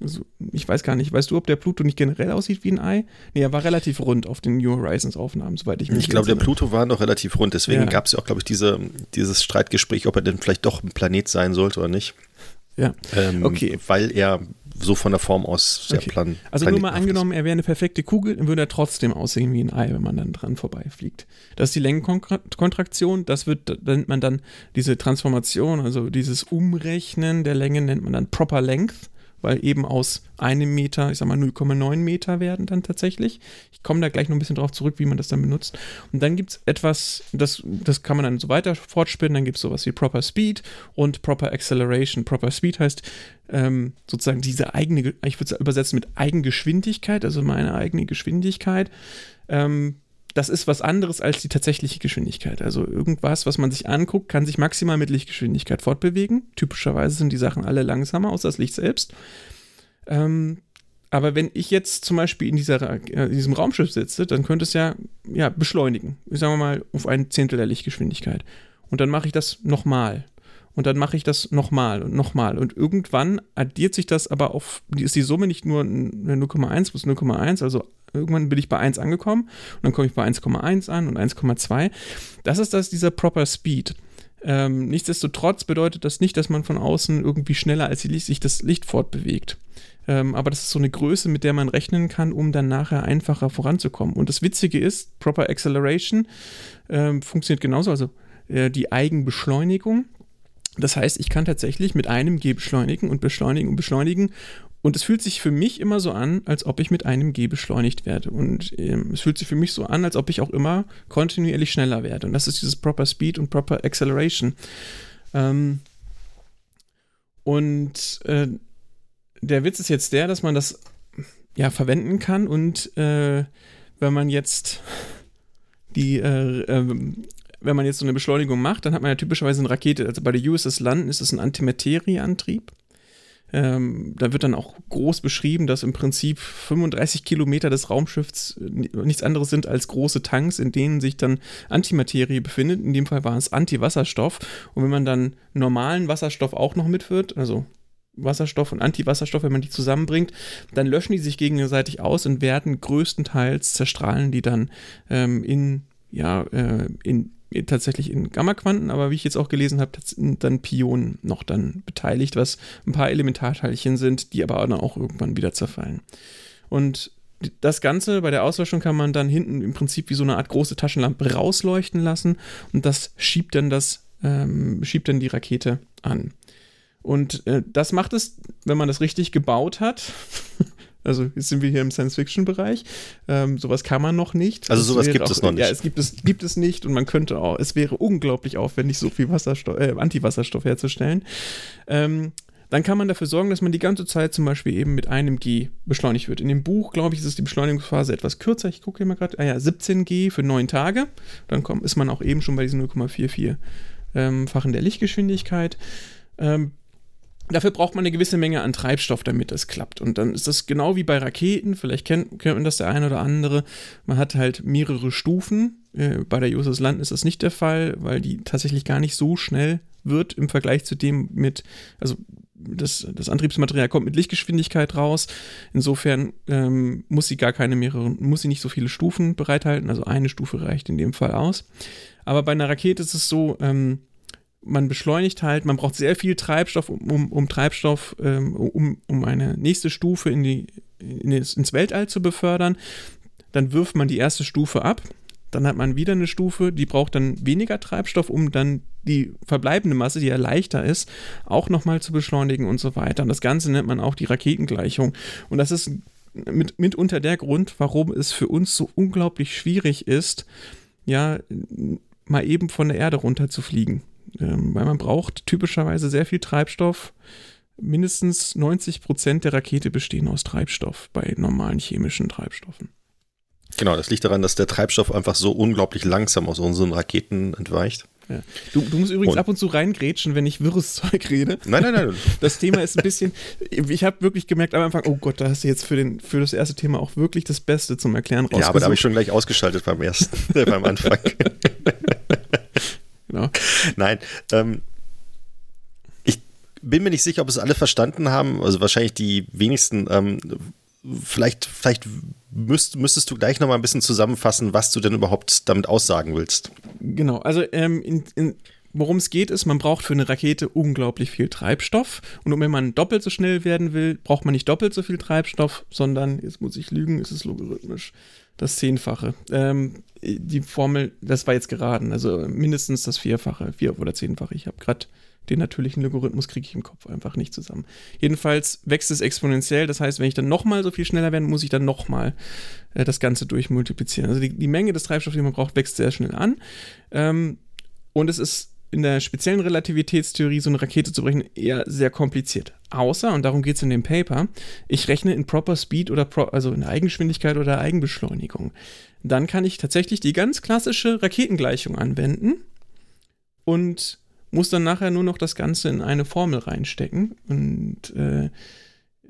Also, ich weiß gar nicht, weißt du, ob der Pluto nicht generell aussieht wie ein Ei? Nee, er war relativ rund auf den New Horizons Aufnahmen, soweit ich mich Ich glaube, der Pluto war noch relativ rund, deswegen ja. gab es ja auch, glaube ich, diese, dieses Streitgespräch, ob er denn vielleicht doch ein Planet sein sollte oder nicht. Ja. Ähm, okay. Weil er so von der Form aus sehr okay. plan. Also nur mal angenommen, er wäre eine perfekte Kugel, dann würde er trotzdem aussehen wie ein Ei, wenn man dann dran vorbeifliegt. Das ist die Längenkontraktion, das wird, nennt man dann diese Transformation, also dieses Umrechnen der Länge nennt man dann Proper Length weil eben aus einem Meter, ich sag mal 0,9 Meter werden dann tatsächlich. Ich komme da gleich noch ein bisschen drauf zurück, wie man das dann benutzt. Und dann gibt es etwas, das, das kann man dann so weiter fortspinnen, dann gibt es sowas wie Proper Speed und Proper Acceleration. Proper Speed heißt ähm, sozusagen diese eigene, ich würde es übersetzen mit Eigengeschwindigkeit, also meine eigene Geschwindigkeit. Ähm, das ist was anderes als die tatsächliche Geschwindigkeit. Also irgendwas, was man sich anguckt, kann sich maximal mit Lichtgeschwindigkeit fortbewegen. Typischerweise sind die Sachen alle langsamer, außer das Licht selbst. Ähm, aber wenn ich jetzt zum Beispiel in, dieser, äh, in diesem Raumschiff sitze, dann könnte es ja, ja beschleunigen. Sagen wir mal auf ein Zehntel der Lichtgeschwindigkeit. Und dann mache ich das nochmal. Und dann mache ich das nochmal und nochmal. Und irgendwann addiert sich das aber auf, ist die Summe nicht nur 0,1 plus 0,1, also irgendwann bin ich bei 1 angekommen und dann komme ich bei 1,1 an und 1,2. Das ist das, dieser Proper Speed. Ähm, nichtsdestotrotz bedeutet das nicht, dass man von außen irgendwie schneller als sich das Licht fortbewegt. Ähm, aber das ist so eine Größe, mit der man rechnen kann, um dann nachher einfacher voranzukommen. Und das Witzige ist, Proper Acceleration ähm, funktioniert genauso, also äh, die Eigenbeschleunigung. Das heißt, ich kann tatsächlich mit einem G beschleunigen und beschleunigen und beschleunigen und es fühlt sich für mich immer so an, als ob ich mit einem G beschleunigt werde. Und ähm, es fühlt sich für mich so an, als ob ich auch immer kontinuierlich schneller werde. Und das ist dieses Proper Speed und Proper Acceleration. Ähm, und äh, der Witz ist jetzt der, dass man das ja verwenden kann. Und äh, wenn man jetzt die äh, ähm, wenn man jetzt so eine Beschleunigung macht, dann hat man ja typischerweise eine Rakete. Also bei der USS London ist es ein Antimaterieantrieb. Ähm, da wird dann auch groß beschrieben, dass im Prinzip 35 Kilometer des Raumschiffs nichts anderes sind als große Tanks, in denen sich dann Antimaterie befindet. In dem Fall war es Antiwasserstoff. Und wenn man dann normalen Wasserstoff auch noch mitführt, also Wasserstoff und Antiwasserstoff, wenn man die zusammenbringt, dann löschen die sich gegenseitig aus und werden größtenteils zerstrahlen die dann ähm, in, ja, äh, in tatsächlich in Gammaquanten, aber wie ich jetzt auch gelesen habe, sind dann Pionen noch dann beteiligt, was ein paar Elementarteilchen sind, die aber dann auch irgendwann wieder zerfallen. Und das Ganze bei der Auslöschung kann man dann hinten im Prinzip wie so eine Art große Taschenlampe rausleuchten lassen und das schiebt dann das, ähm, schiebt dann die Rakete an. Und äh, das macht es, wenn man das richtig gebaut hat, Also jetzt sind wir hier im Science-Fiction-Bereich. Ähm, sowas kann man noch nicht. Also sowas gibt auch, es noch nicht. Ja, es gibt es, gibt es nicht und man könnte auch, es wäre unglaublich aufwendig, so viel Wasserstoff, äh, Antiwasserstoff herzustellen. Ähm, dann kann man dafür sorgen, dass man die ganze Zeit zum Beispiel eben mit einem G beschleunigt wird. In dem Buch, glaube ich, ist die Beschleunigungsphase etwas kürzer. Ich gucke hier mal gerade. Ah ja, 17 G für neun Tage. Dann kommt, ist man auch eben schon bei diesen 0,44-fachen ähm, der Lichtgeschwindigkeit. Ähm, Dafür braucht man eine gewisse Menge an Treibstoff, damit das klappt. Und dann ist das genau wie bei Raketen, vielleicht kennt, kennt man das der eine oder andere. Man hat halt mehrere Stufen. Äh, bei der USS Land ist das nicht der Fall, weil die tatsächlich gar nicht so schnell wird im Vergleich zu dem mit, also das, das Antriebsmaterial kommt mit Lichtgeschwindigkeit raus. Insofern ähm, muss sie gar keine mehreren, muss sie nicht so viele Stufen bereithalten. Also eine Stufe reicht in dem Fall aus. Aber bei einer Rakete ist es so, ähm, man beschleunigt halt, man braucht sehr viel Treibstoff, um, um, um Treibstoff, ähm, um, um eine nächste Stufe in die, in ins Weltall zu befördern. Dann wirft man die erste Stufe ab, dann hat man wieder eine Stufe, die braucht dann weniger Treibstoff, um dann die verbleibende Masse, die ja leichter ist, auch nochmal zu beschleunigen und so weiter. Und das Ganze nennt man auch die Raketengleichung. Und das ist mit, mitunter der Grund, warum es für uns so unglaublich schwierig ist, ja, mal eben von der Erde runter zu fliegen ähm, weil man braucht typischerweise sehr viel Treibstoff. Mindestens 90 Prozent der Rakete bestehen aus Treibstoff bei normalen chemischen Treibstoffen. Genau, das liegt daran, dass der Treibstoff einfach so unglaublich langsam aus unseren Raketen entweicht. Ja. Du, du, musst übrigens und? ab und zu reingrätschen, wenn ich wirres Zeug rede. Nein, nein, nein. Das Thema ist ein bisschen, ich habe wirklich gemerkt am Anfang, oh Gott, da hast du jetzt für, den, für das erste Thema auch wirklich das Beste zum Erklären rausgesucht. Ja, aber da habe ich schon gleich ausgeschaltet beim ersten, beim Anfang. Genau. Nein, ähm, ich bin mir nicht sicher, ob es alle verstanden haben. Also wahrscheinlich die wenigsten. Ähm, vielleicht, vielleicht müsst, müsstest du gleich noch mal ein bisschen zusammenfassen, was du denn überhaupt damit aussagen willst. Genau, also ähm, in, in worum es geht, ist, man braucht für eine Rakete unglaublich viel Treibstoff. Und wenn man doppelt so schnell werden will, braucht man nicht doppelt so viel Treibstoff, sondern, jetzt muss ich lügen, ist es logarithmisch, das Zehnfache. Ähm, die Formel, das war jetzt geraten, also mindestens das Vierfache, Vier- oder Zehnfache. Ich habe gerade den natürlichen Logarithmus kriege ich im Kopf einfach nicht zusammen. Jedenfalls wächst es exponentiell, das heißt, wenn ich dann nochmal so viel schneller werde, muss ich dann nochmal äh, das Ganze durchmultiplizieren. Also die, die, Menge des Treibstoffs, den man braucht, wächst sehr schnell an. Ähm, und es ist in der speziellen Relativitätstheorie so eine Rakete zu brechen eher sehr kompliziert. Außer, und darum geht es in dem Paper, ich rechne in Proper Speed oder Pro, also in Eigengeschwindigkeit oder Eigenbeschleunigung. Dann kann ich tatsächlich die ganz klassische Raketengleichung anwenden und muss dann nachher nur noch das Ganze in eine Formel reinstecken. Und äh,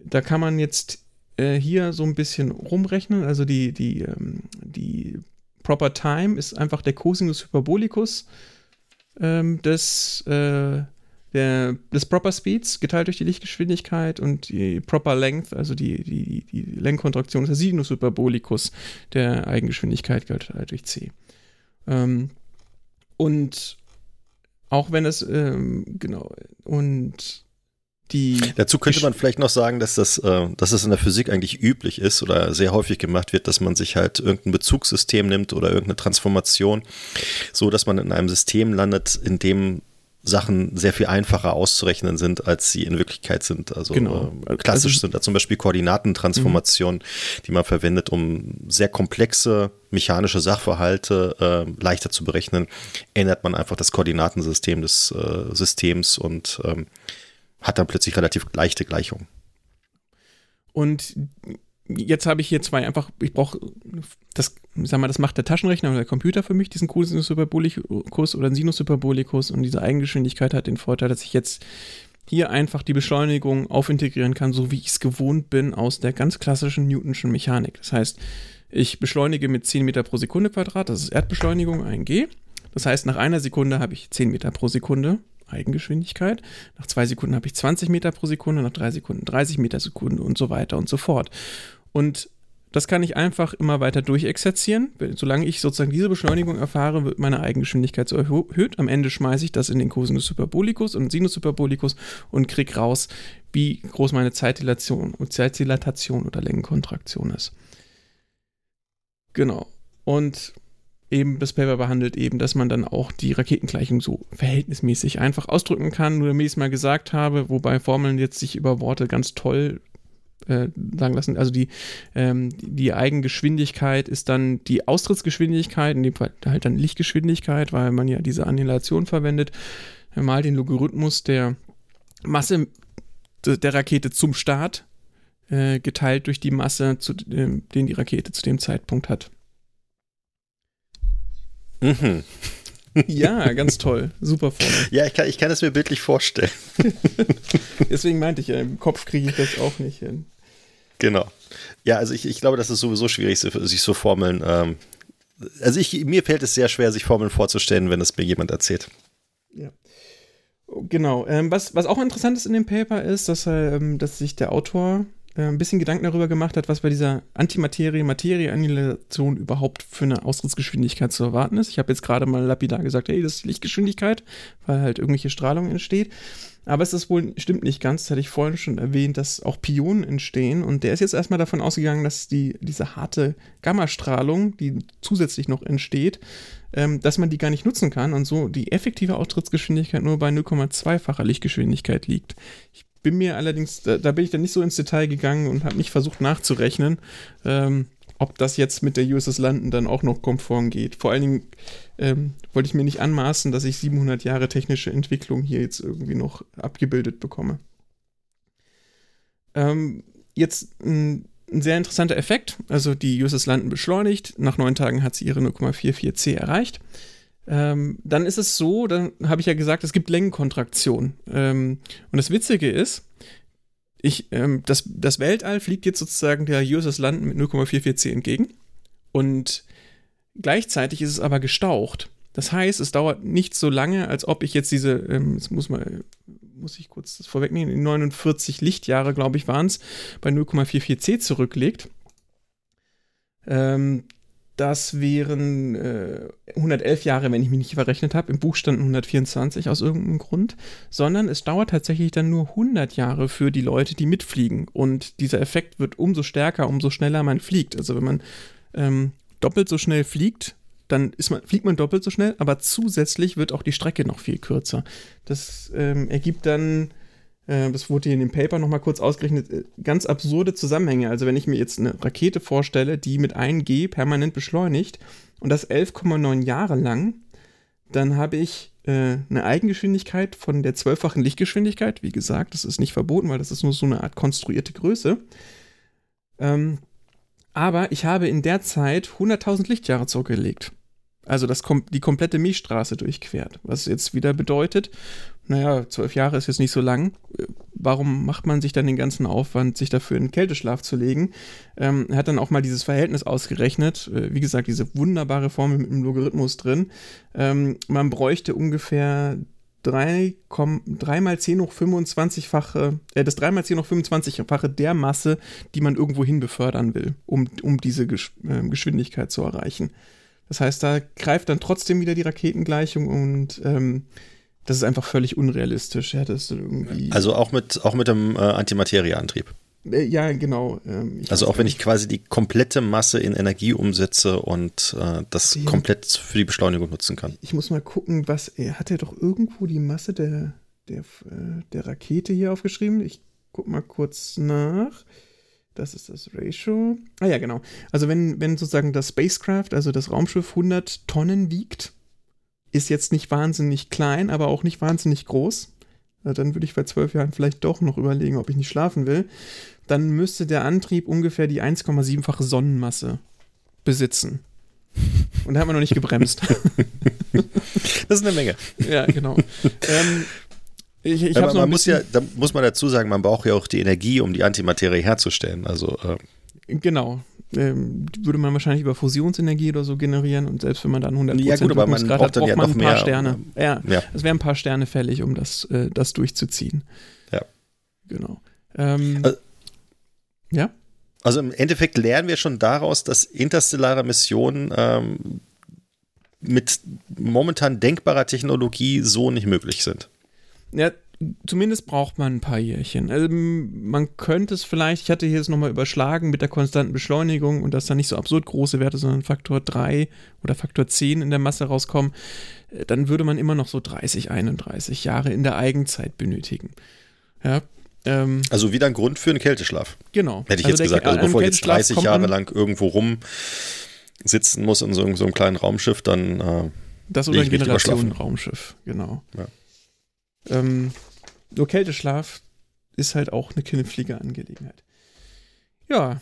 da kann man jetzt äh, hier so ein bisschen rumrechnen. Also die, die, ähm, die Proper Time ist einfach der Cosinus Hyperbolicus ähm, des, äh, der, des Proper Speeds geteilt durch die Lichtgeschwindigkeit und die Proper Length, also die, die, die Lenkkontraktion des Sinus Hyperbolicus der Eigengeschwindigkeit geteilt durch c. Ähm, und auch wenn es, ähm, genau, und die. Dazu könnte man vielleicht noch sagen, dass das, äh, dass das in der Physik eigentlich üblich ist oder sehr häufig gemacht wird, dass man sich halt irgendein Bezugssystem nimmt oder irgendeine Transformation, so dass man in einem System landet, in dem Sachen sehr viel einfacher auszurechnen sind, als sie in Wirklichkeit sind. Also genau. äh, klassisch also, sind da zum Beispiel Koordinatentransformationen, mhm. die man verwendet, um sehr komplexe mechanische Sachverhalte äh, leichter zu berechnen. Ändert man einfach das Koordinatensystem des äh, Systems und ähm, hat dann plötzlich relativ leichte Gleichungen. Und jetzt habe ich hier zwei einfach, ich brauche das, sag mal, das macht der Taschenrechner oder der Computer für mich, diesen Cosinus Hyperbolicus oder Sinus Hyperbolicus und diese Eigengeschwindigkeit hat den Vorteil, dass ich jetzt hier einfach die Beschleunigung aufintegrieren kann, so wie ich es gewohnt bin aus der ganz klassischen Newtonschen Mechanik. Das heißt, ich beschleunige mit 10 Meter pro Sekunde Quadrat, das ist Erdbeschleunigung, 1G. Das heißt, nach einer Sekunde habe ich 10 Meter pro Sekunde Eigengeschwindigkeit. Nach zwei Sekunden habe ich 20 Meter pro Sekunde, nach drei Sekunden 30 Meter Sekunde und so weiter und so fort. Und das kann ich einfach immer weiter durchexerzieren. Solange ich sozusagen diese Beschleunigung erfahre, wird meine Eigengeschwindigkeit so erhöht. Am Ende schmeiße ich das in den Cosinus Hyperbolicus und Sinus Hyperbolicus und kriege raus, wie groß meine Zeitdilatation, Zeitdilatation oder Längenkontraktion ist. Genau. Und eben das Paper behandelt eben, dass man dann auch die Raketengleichung so verhältnismäßig einfach ausdrücken kann, nur damit ich es mal gesagt habe, wobei Formeln jetzt sich über Worte ganz toll äh, sagen lassen. Also die, ähm, die Eigengeschwindigkeit ist dann die Austrittsgeschwindigkeit, in dem Fall halt dann Lichtgeschwindigkeit, weil man ja diese Annihilation verwendet, mal den Logarithmus der Masse der Rakete zum Start äh, geteilt durch die Masse, zu, äh, den die Rakete zu dem Zeitpunkt hat. Mhm. Ja, ganz toll. Super Formel. Ja, ich kann, ich kann es mir bildlich vorstellen. Deswegen meinte ich ja, im Kopf kriege ich das auch nicht hin. Genau. Ja, also ich, ich glaube, das ist sowieso schwierig, sich so Formeln. Ähm, also ich, mir fällt es sehr schwer, sich Formeln vorzustellen, wenn es mir jemand erzählt. Ja. Genau. Ähm, was, was auch interessant ist in dem Paper ist, dass, ähm, dass sich der Autor äh, ein bisschen Gedanken darüber gemacht hat, was bei dieser Antimaterie-Materie-Annihilation überhaupt für eine Austrittsgeschwindigkeit zu erwarten ist. Ich habe jetzt gerade mal lapidar gesagt, hey, das ist Lichtgeschwindigkeit, weil halt irgendwelche Strahlung entsteht. Aber es ist wohl, stimmt nicht ganz, das hatte ich vorhin schon erwähnt, dass auch Pionen entstehen. Und der ist jetzt erstmal davon ausgegangen, dass die, diese harte Gammastrahlung, die zusätzlich noch entsteht, ähm, dass man die gar nicht nutzen kann und so die effektive Austrittsgeschwindigkeit nur bei 0,2-facher Lichtgeschwindigkeit liegt. Ich bin mir allerdings, da, da, bin ich dann nicht so ins Detail gegangen und habe nicht versucht nachzurechnen, ähm, ob das jetzt mit der USS London dann auch noch konform geht. Vor allen Dingen ähm, wollte ich mir nicht anmaßen, dass ich 700 Jahre technische Entwicklung hier jetzt irgendwie noch abgebildet bekomme. Ähm, jetzt ein, ein, sehr interessanter Effekt. Also die USS London beschleunigt. Nach neun Tagen hat sie ihre 0,44 C erreicht. Ähm, dann ist es so, dann habe ich ja gesagt, es gibt Längenkontraktion. Ähm, und das Witzige ist, ich, ähm, das, das Weltall fliegt jetzt sozusagen der USS London mit 0,44c entgegen. Und gleichzeitig ist es aber gestaucht. Das heißt, es dauert nicht so lange, als ob ich jetzt diese, ähm, jetzt muss man, muss ich kurz das vorwegnehmen, 49 Lichtjahre, glaube ich, waren es, bei 0,44 C zurücklegt. Ähm, das wären äh, 111 Jahre, wenn ich mich nicht verrechnet habe. Im Buch standen 124 aus irgendeinem Grund. Sondern es dauert tatsächlich dann nur 100 Jahre für die Leute, die mitfliegen. Und dieser Effekt wird umso stärker, umso schneller man fliegt. Also wenn man ähm, doppelt so schnell fliegt, dann man, fliegt man doppelt so schnell, aber zusätzlich wird auch die Strecke noch viel kürzer. Das ähm, ergibt dann das wurde hier in dem Paper nochmal kurz ausgerechnet, äh, ganz absurde Zusammenhänge. Also wenn ich mir jetzt eine Rakete vorstelle, die mit 1G permanent beschleunigt und das 11,9 Jahre lang, dann habe ich äh, eine Eigengeschwindigkeit von der zwölffachen Lichtgeschwindigkeit. Wie gesagt, das ist nicht verboten, weil das ist nur so eine Art konstruierte Größe. Ähm, aber ich habe in der Zeit 100.000 Lichtjahre zurückgelegt. Also das kom die komplette Milchstraße durchquert. Was jetzt wieder bedeutet, naja, zwölf Jahre ist jetzt nicht so lang. Warum macht man sich dann den ganzen Aufwand, sich dafür in Kälteschlaf zu legen? Ähm, er hat dann auch mal dieses Verhältnis ausgerechnet. Äh, wie gesagt, diese wunderbare Formel mit dem Logarithmus drin. Ähm, man bräuchte ungefähr 3, 3 mal 10 hoch 25-fache, äh, das 3 mal 10 hoch 25-fache der Masse, die man irgendwo hin befördern will, um, um diese Gesch äh, Geschwindigkeit zu erreichen. Das heißt, da greift dann trotzdem wieder die Raketengleichung und ähm, das ist einfach völlig unrealistisch. Ja, das irgendwie also auch mit, auch mit dem äh, Antimaterieantrieb. Äh, ja, genau. Ähm, also auch wenn ich quasi die komplette Masse in Energie umsetze und äh, das okay. komplett für die Beschleunigung nutzen kann. Ich muss mal gucken, was er hat er doch irgendwo die Masse der, der, äh, der Rakete hier aufgeschrieben. Ich guck mal kurz nach. Das ist das Ratio. Ah ja, genau. Also wenn, wenn sozusagen das Spacecraft, also das Raumschiff 100 Tonnen wiegt, ist jetzt nicht wahnsinnig klein, aber auch nicht wahnsinnig groß. Dann würde ich bei zwölf Jahren vielleicht doch noch überlegen, ob ich nicht schlafen will. Dann müsste der Antrieb ungefähr die 1,7-fache Sonnenmasse besitzen. Und da hat man noch nicht gebremst. das ist eine Menge. Ja, genau. ähm, ich, ich man, muss ja, da muss man dazu sagen, man braucht ja auch die Energie, um die Antimaterie herzustellen. Also äh, genau. Ähm, würde man wahrscheinlich über Fusionsenergie oder so generieren und selbst wenn man dann 100% ja, gut, aber man braucht hat, braucht ja man ein paar mehr, Sterne. Ja, ja. es wären ein paar Sterne fällig, um das, äh, das durchzuziehen. Ja. Genau. Ähm, also, ja? Also im Endeffekt lernen wir schon daraus, dass interstellare Missionen ähm, mit momentan denkbarer Technologie so nicht möglich sind. Ja, zumindest braucht man ein paar Jährchen. Also man könnte es vielleicht, ich hatte hier jetzt nochmal überschlagen mit der konstanten Beschleunigung und dass da nicht so absurd große Werte, sondern Faktor 3 oder Faktor 10 in der Masse rauskommen, äh, dann würde man immer noch so 30, 31 Jahre in der Eigenzeit benötigen. Ja, ähm, also wieder ein Grund für einen Kälteschlaf. Genau. Hätte ich also jetzt gesagt. Also bevor ich jetzt 30 Jahre lang irgendwo rum sitzen muss in so, so einem kleinen Raumschiff, dann äh, Das oder ein Generationenraumschiff, genau. Ja. Ähm, nur Kälteschlaf ist halt auch eine knifflige Angelegenheit. Ja.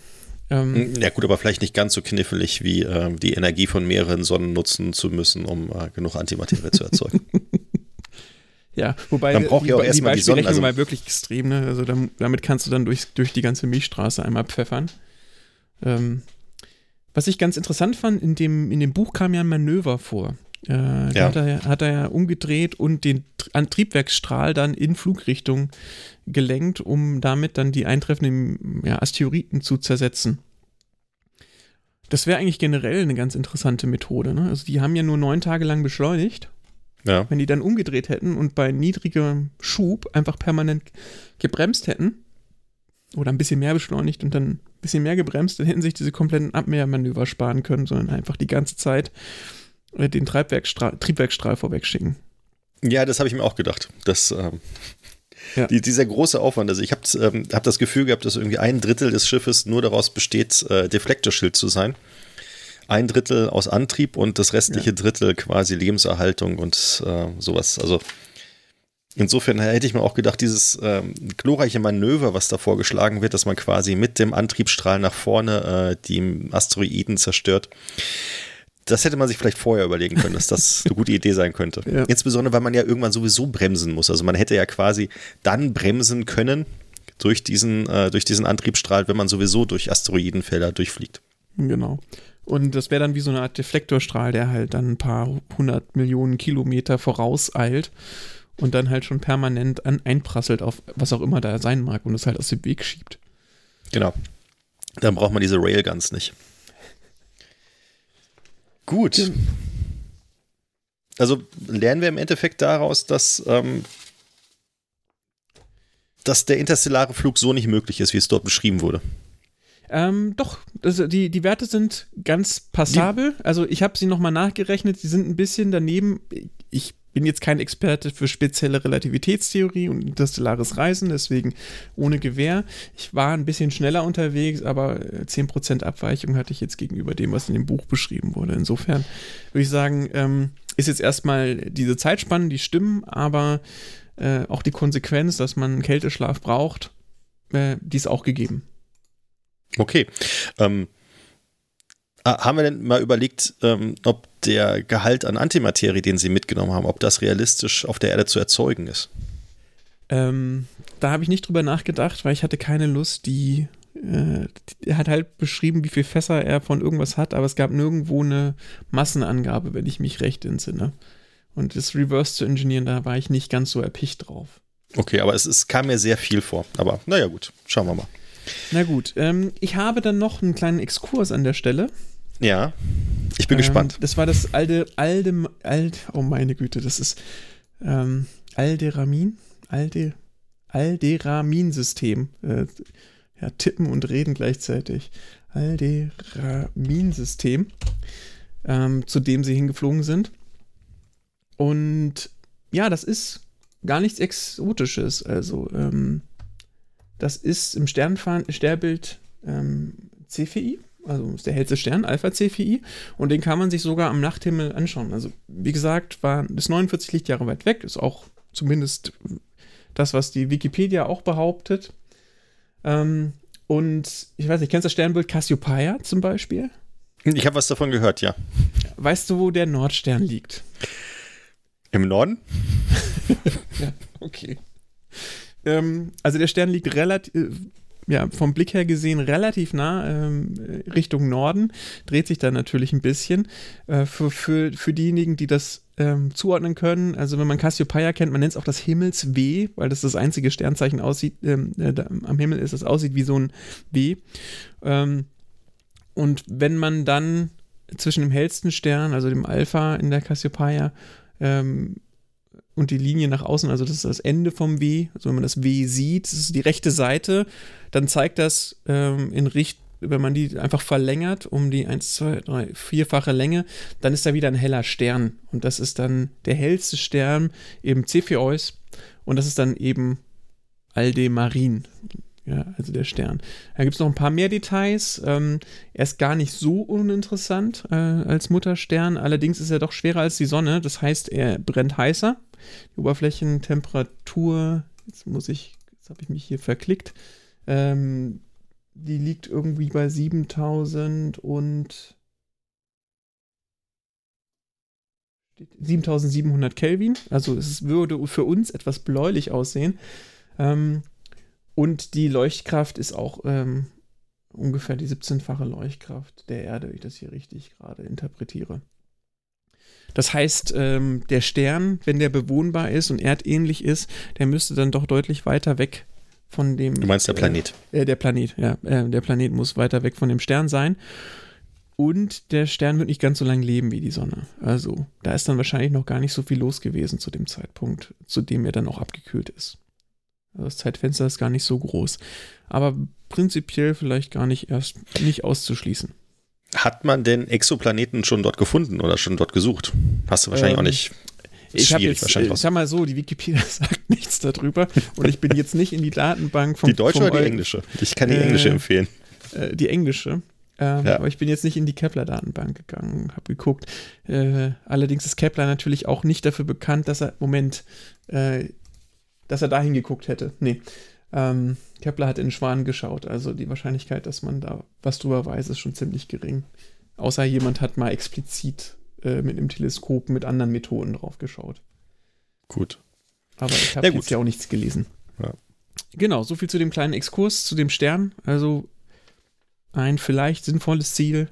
Ähm, hm, ja gut, aber vielleicht nicht ganz so knifflig wie äh, die Energie von mehreren Sonnen nutzen zu müssen, um äh, genug Antimaterie zu erzeugen. ja, wobei dann braucht ja auch erstmal die, die Sonnen. Also, mal wirklich extrem, ne? Also damit kannst du dann durch, durch die ganze Milchstraße einmal pfeffern. Ähm, was ich ganz interessant fand, in dem, in dem Buch kam ja ein Manöver vor. Äh, ja. hat, er, hat er ja umgedreht und den Triebwerksstrahl dann in Flugrichtung gelenkt, um damit dann die eintreffenden ja, Asteroiden zu zersetzen. Das wäre eigentlich generell eine ganz interessante Methode. Ne? Also die haben ja nur neun Tage lang beschleunigt. Ja. Wenn die dann umgedreht hätten und bei niedrigem Schub einfach permanent gebremst hätten oder ein bisschen mehr beschleunigt und dann ein bisschen mehr gebremst, dann hätten sich diese kompletten Abwehrmanöver sparen können, sondern einfach die ganze Zeit den Triebwerkstrahl vorwegschicken. Ja, das habe ich mir auch gedacht. Das, ähm, ja. die, dieser große Aufwand. Also ich habe ähm, hab das Gefühl gehabt, dass irgendwie ein Drittel des Schiffes nur daraus besteht, äh, Deflektorschild zu sein. Ein Drittel aus Antrieb und das restliche ja. Drittel quasi Lebenserhaltung und äh, sowas. Also insofern hätte ich mir auch gedacht, dieses ähm, glorreiche Manöver, was da vorgeschlagen wird, dass man quasi mit dem Antriebsstrahl nach vorne äh, die Asteroiden zerstört, das hätte man sich vielleicht vorher überlegen können, dass das eine gute Idee sein könnte. Ja. Insbesondere, weil man ja irgendwann sowieso bremsen muss. Also man hätte ja quasi dann bremsen können durch diesen, äh, durch diesen Antriebsstrahl, wenn man sowieso durch Asteroidenfelder durchfliegt. Genau. Und das wäre dann wie so eine Art Deflektorstrahl, der halt dann ein paar hundert Millionen Kilometer vorauseilt und dann halt schon permanent an, einprasselt auf was auch immer da sein mag und es halt aus dem Weg schiebt. Genau. Dann braucht man diese Railguns nicht. Gut. Also lernen wir im Endeffekt daraus, dass, ähm, dass der interstellare Flug so nicht möglich ist, wie es dort beschrieben wurde. Ähm, doch, also die, die Werte sind ganz passabel. Die, also ich habe sie nochmal nachgerechnet, sie sind ein bisschen daneben. Ich bin jetzt kein Experte für spezielle Relativitätstheorie und interstellares Reisen, deswegen ohne Gewähr. Ich war ein bisschen schneller unterwegs, aber 10% äh, Abweichung hatte ich jetzt gegenüber dem, was in dem Buch beschrieben wurde. Insofern würde ich sagen, ähm, ist jetzt erstmal diese Zeitspannen, die stimmen, aber äh, auch die Konsequenz, dass man Kälteschlaf braucht, äh, die ist auch gegeben. Okay. Ähm, haben wir denn mal überlegt, ähm, ob der Gehalt an Antimaterie, den Sie mitgenommen haben, ob das realistisch auf der Erde zu erzeugen ist? Ähm, da habe ich nicht drüber nachgedacht, weil ich hatte keine Lust, die. Äh, er hat halt beschrieben, wie viel Fässer er von irgendwas hat, aber es gab nirgendwo eine Massenangabe, wenn ich mich recht entsinne. Und das Reverse zu engineeren, da war ich nicht ganz so erpicht drauf. Okay, aber es, es kam mir sehr viel vor. Aber naja, gut, schauen wir mal. Na gut, ähm, ich habe dann noch einen kleinen Exkurs an der Stelle. Ja, ich bin ähm, gespannt. Das war das alte, alte, alte, oh meine Güte, das ist ähm, Alderamin, Alde, Alderamin-System. Äh, ja, tippen und reden gleichzeitig. Alderamin-System, ähm, zu dem sie hingeflogen sind. Und ja, das ist gar nichts Exotisches. Also, ähm, das ist im Sternbild ähm, CFI, also ist der hellste Stern, Alpha CFI, und den kann man sich sogar am Nachthimmel anschauen. Also, wie gesagt, war das 49 Lichtjahre weit weg, ist auch zumindest das, was die Wikipedia auch behauptet. Ähm, und ich weiß nicht, kennst du das Sternbild Cassiopeia zum Beispiel? Ich habe was davon gehört, ja. Weißt du, wo der Nordstern liegt? Im Norden? ja, okay. Ähm, also der Stern liegt relativ, ja, vom Blick her gesehen relativ nah ähm, Richtung Norden, dreht sich da natürlich ein bisschen. Äh, für, für, für diejenigen, die das ähm, zuordnen können, also wenn man Cassiopeia kennt, man nennt es auch das Himmelsweh, weil das das einzige Sternzeichen aussieht, ähm, äh, am Himmel ist, das aussieht wie so ein W. Ähm, und wenn man dann zwischen dem hellsten Stern, also dem Alpha in der Cassiopeia, ähm, und die Linie nach außen, also das ist das Ende vom W, also wenn man das W sieht, das ist die rechte Seite, dann zeigt das ähm, in Richtung, wenn man die einfach verlängert um die 1, 2, 3, vierfache Länge, dann ist da wieder ein heller Stern. Und das ist dann der hellste Stern, eben Cepheus. Und das ist dann eben Aldemarin. Ja, also der Stern. Da gibt es noch ein paar mehr Details. Ähm, er ist gar nicht so uninteressant äh, als Mutterstern. Allerdings ist er doch schwerer als die Sonne. Das heißt, er brennt heißer. Die Oberflächentemperatur, jetzt muss ich, jetzt habe ich mich hier verklickt, ähm, die liegt irgendwie bei 7000 und 7700 Kelvin. Also es würde für uns etwas bläulich aussehen. Ähm, und die Leuchtkraft ist auch ähm, ungefähr die 17-fache Leuchtkraft der Erde, wenn ich das hier richtig gerade interpretiere. Das heißt, ähm, der Stern, wenn der bewohnbar ist und erdähnlich ist, der müsste dann doch deutlich weiter weg von dem. Du meinst der Planet? Äh, äh, der Planet, ja. Äh, der Planet muss weiter weg von dem Stern sein. Und der Stern wird nicht ganz so lange leben wie die Sonne. Also, da ist dann wahrscheinlich noch gar nicht so viel los gewesen zu dem Zeitpunkt, zu dem er dann auch abgekühlt ist. Also das Zeitfenster ist gar nicht so groß. Aber prinzipiell vielleicht gar nicht erst nicht auszuschließen. Hat man denn Exoplaneten schon dort gefunden oder schon dort gesucht? Hast du wahrscheinlich ähm, auch nicht. Ich habe jetzt, wahrscheinlich ich sag mal so, die Wikipedia sagt nichts darüber und ich bin jetzt nicht in die Datenbank von. Die deutsche vom, oder die englische? Ich kann die äh, englische empfehlen. Äh, die englische. Ähm, ja. Aber ich bin jetzt nicht in die Kepler-Datenbank gegangen, habe geguckt. Äh, allerdings ist Kepler natürlich auch nicht dafür bekannt, dass er, Moment, äh, dass er dahin geguckt hätte. Nee. Ähm, Kepler hat in Schwan geschaut, also die Wahrscheinlichkeit, dass man da was drüber weiß, ist schon ziemlich gering. Außer jemand hat mal explizit äh, mit einem Teleskop mit anderen Methoden drauf geschaut. Gut. Aber ich habe ja, jetzt ja auch nichts gelesen. Ja. Genau, soviel zu dem kleinen Exkurs, zu dem Stern. Also ein vielleicht sinnvolles Ziel.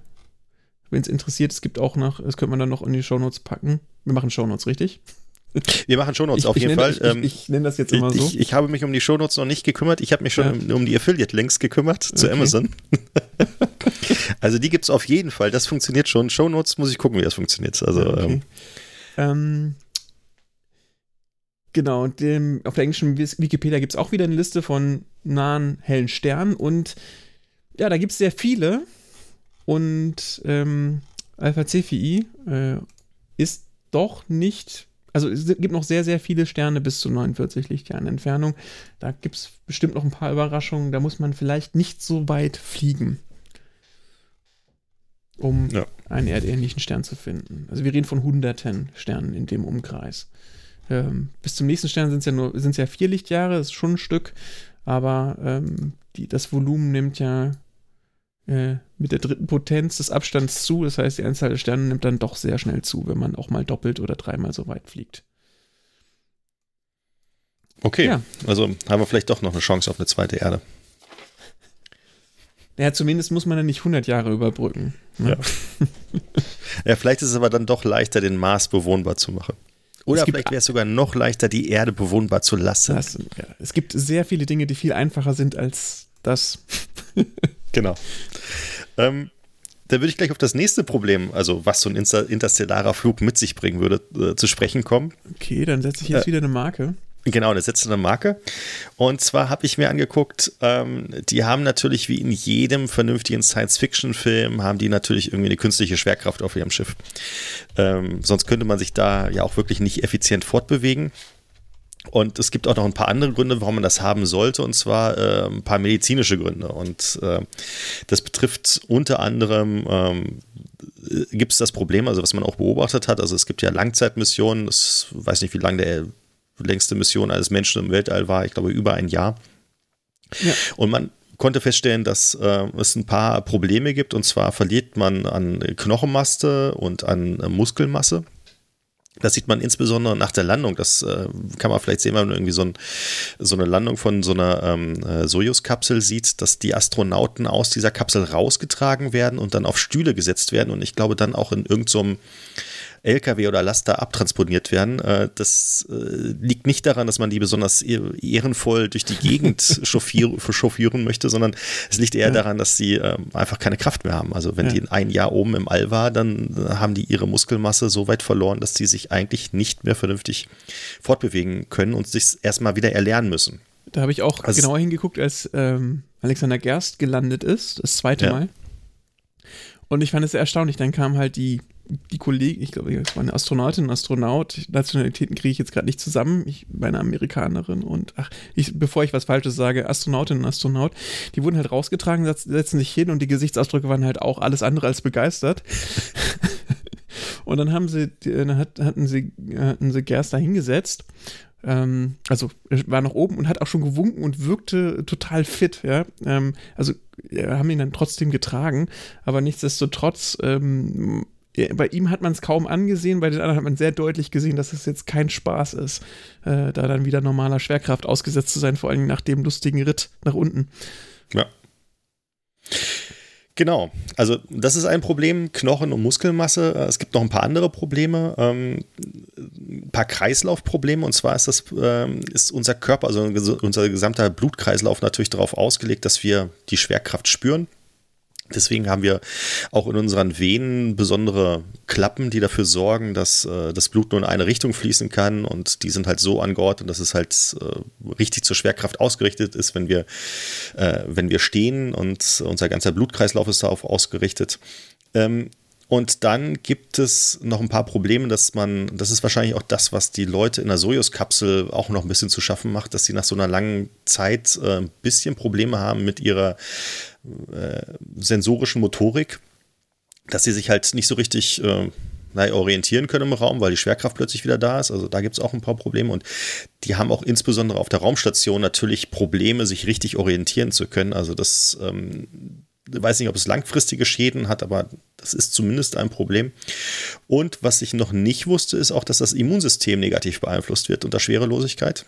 wenn es interessiert, es gibt auch noch, das könnte man dann noch in die Shownotes packen. Wir machen Shownotes, richtig? Wir machen Shownotes auf ich jeden nenne, Fall. Ich, ich, ich nenne das jetzt immer ich, so. Ich, ich, habe mich um die Shownotes noch nicht gekümmert. Ich habe mich schon ja. um, die Affiliate-Links gekümmert zu okay. Amazon. also die gibt es auf jeden Fall. Das funktioniert schon. Shownotes muss ich gucken, wie das funktioniert. Also okay. ähm, ähm, Genau, dem, auf der englischen Wikipedia gibt es auch wieder eine Liste von nahen hellen Sternen und ja, da gibt es sehr viele und ähm, Alpha Cephei äh, ist doch nicht, also es gibt noch sehr, sehr viele Sterne bis zu 49 Lichtjahren Entfernung. Da gibt es bestimmt noch ein paar Überraschungen, da muss man vielleicht nicht so weit fliegen, um ja. einen erdähnlichen Stern zu finden. Also wir reden von hunderten Sternen in dem Umkreis. Ähm, bis zum nächsten Stern sind es ja nur sind's ja vier Lichtjahre, das ist schon ein Stück, aber ähm, die, das Volumen nimmt ja äh, mit der dritten Potenz des Abstands zu. Das heißt, die Anzahl der Sterne nimmt dann doch sehr schnell zu, wenn man auch mal doppelt oder dreimal so weit fliegt. Okay, ja. also haben wir vielleicht doch noch eine Chance auf eine zweite Erde. Ja, zumindest muss man dann nicht 100 Jahre überbrücken. Ne? Ja. ja, vielleicht ist es aber dann doch leichter, den Mars bewohnbar zu machen. Oder vielleicht wäre es sogar noch leichter, die Erde bewohnbar zu lassen. Das, ja. Es gibt sehr viele Dinge, die viel einfacher sind als das. genau. Ähm, da würde ich gleich auf das nächste Problem, also was so ein interstellarer Flug mit sich bringen würde, äh, zu sprechen kommen. Okay, dann setze ich jetzt äh, wieder eine Marke. Genau, da setzt eine Marke. Und zwar habe ich mir angeguckt, ähm, die haben natürlich wie in jedem vernünftigen Science-Fiction-Film, haben die natürlich irgendwie eine künstliche Schwerkraft auf ihrem Schiff. Ähm, sonst könnte man sich da ja auch wirklich nicht effizient fortbewegen. Und es gibt auch noch ein paar andere Gründe, warum man das haben sollte, und zwar äh, ein paar medizinische Gründe. Und äh, das betrifft unter anderem, ähm, gibt es das Problem, also was man auch beobachtet hat, also es gibt ja Langzeitmissionen, ich weiß nicht, wie lange der längste Mission eines Menschen im Weltall war, ich glaube über ein Jahr. Ja. Und man konnte feststellen, dass äh, es ein paar Probleme gibt, und zwar verliert man an Knochenmasse und an äh, Muskelmasse. Das sieht man insbesondere nach der Landung. Das äh, kann man vielleicht sehen, wenn man irgendwie so, ein, so eine Landung von so einer ähm, äh, Sojus-Kapsel sieht, dass die Astronauten aus dieser Kapsel rausgetragen werden und dann auf Stühle gesetzt werden und ich glaube dann auch in irgendeinem so LKW oder Laster abtransponiert werden. Äh, das äh, liegt nicht daran, dass man die besonders ehrenvoll durch die Gegend chauffieren möchte, sondern es liegt eher ja. daran, dass sie ähm, einfach keine Kraft mehr haben. Also wenn ja. die ein Jahr oben im All war, dann äh, haben die ihre Muskelmasse so weit verloren, dass sie sich eigentlich nicht mehr vernünftig fortbewegen können und sich erstmal wieder erlernen müssen. Da habe ich auch also, genauer hingeguckt, als ähm, Alexander Gerst gelandet ist, das zweite ja. Mal. Und ich fand es sehr erstaunlich. Dann kam halt die die Kollegen, ich glaube, es war eine Astronautin, ein Astronaut, Nationalitäten kriege ich jetzt gerade nicht zusammen, ich war eine Amerikanerin und ach, ich, bevor ich was Falsches sage, Astronautin und Astronaut, die wurden halt rausgetragen, setzen sich hin und die Gesichtsausdrücke waren halt auch alles andere als begeistert. und dann haben sie, dann hatten sie, hatten sie Gerst da hingesetzt ähm, also er war noch oben und hat auch schon gewunken und wirkte total fit, ja. Ähm, also wir haben ihn dann trotzdem getragen, aber nichtsdestotrotz ähm, bei ihm hat man es kaum angesehen, bei den anderen hat man sehr deutlich gesehen, dass es jetzt kein Spaß ist, äh, da dann wieder normaler Schwerkraft ausgesetzt zu sein, vor allem nach dem lustigen Ritt nach unten. Ja. Genau, also das ist ein Problem, Knochen- und Muskelmasse. Es gibt noch ein paar andere Probleme, ähm, ein paar Kreislaufprobleme. Und zwar ist, das, ähm, ist unser Körper, also unser gesamter Blutkreislauf natürlich darauf ausgelegt, dass wir die Schwerkraft spüren. Deswegen haben wir auch in unseren Venen besondere Klappen, die dafür sorgen, dass äh, das Blut nur in eine Richtung fließen kann und die sind halt so angeordnet, dass es halt äh, richtig zur Schwerkraft ausgerichtet ist, wenn wir, äh, wenn wir stehen und unser ganzer Blutkreislauf ist darauf ausgerichtet. Ähm, und dann gibt es noch ein paar Probleme, dass man, das ist wahrscheinlich auch das, was die Leute in der Sojus-Kapsel auch noch ein bisschen zu schaffen macht, dass sie nach so einer langen Zeit äh, ein bisschen Probleme haben mit ihrer äh, sensorischen Motorik, dass sie sich halt nicht so richtig äh, naja, orientieren können im Raum, weil die Schwerkraft plötzlich wieder da ist. Also da gibt es auch ein paar Probleme und die haben auch insbesondere auf der Raumstation natürlich Probleme, sich richtig orientieren zu können. Also das ähm, ich weiß nicht, ob es langfristige Schäden hat, aber das ist zumindest ein Problem. Und was ich noch nicht wusste, ist auch, dass das Immunsystem negativ beeinflusst wird unter Schwerelosigkeit.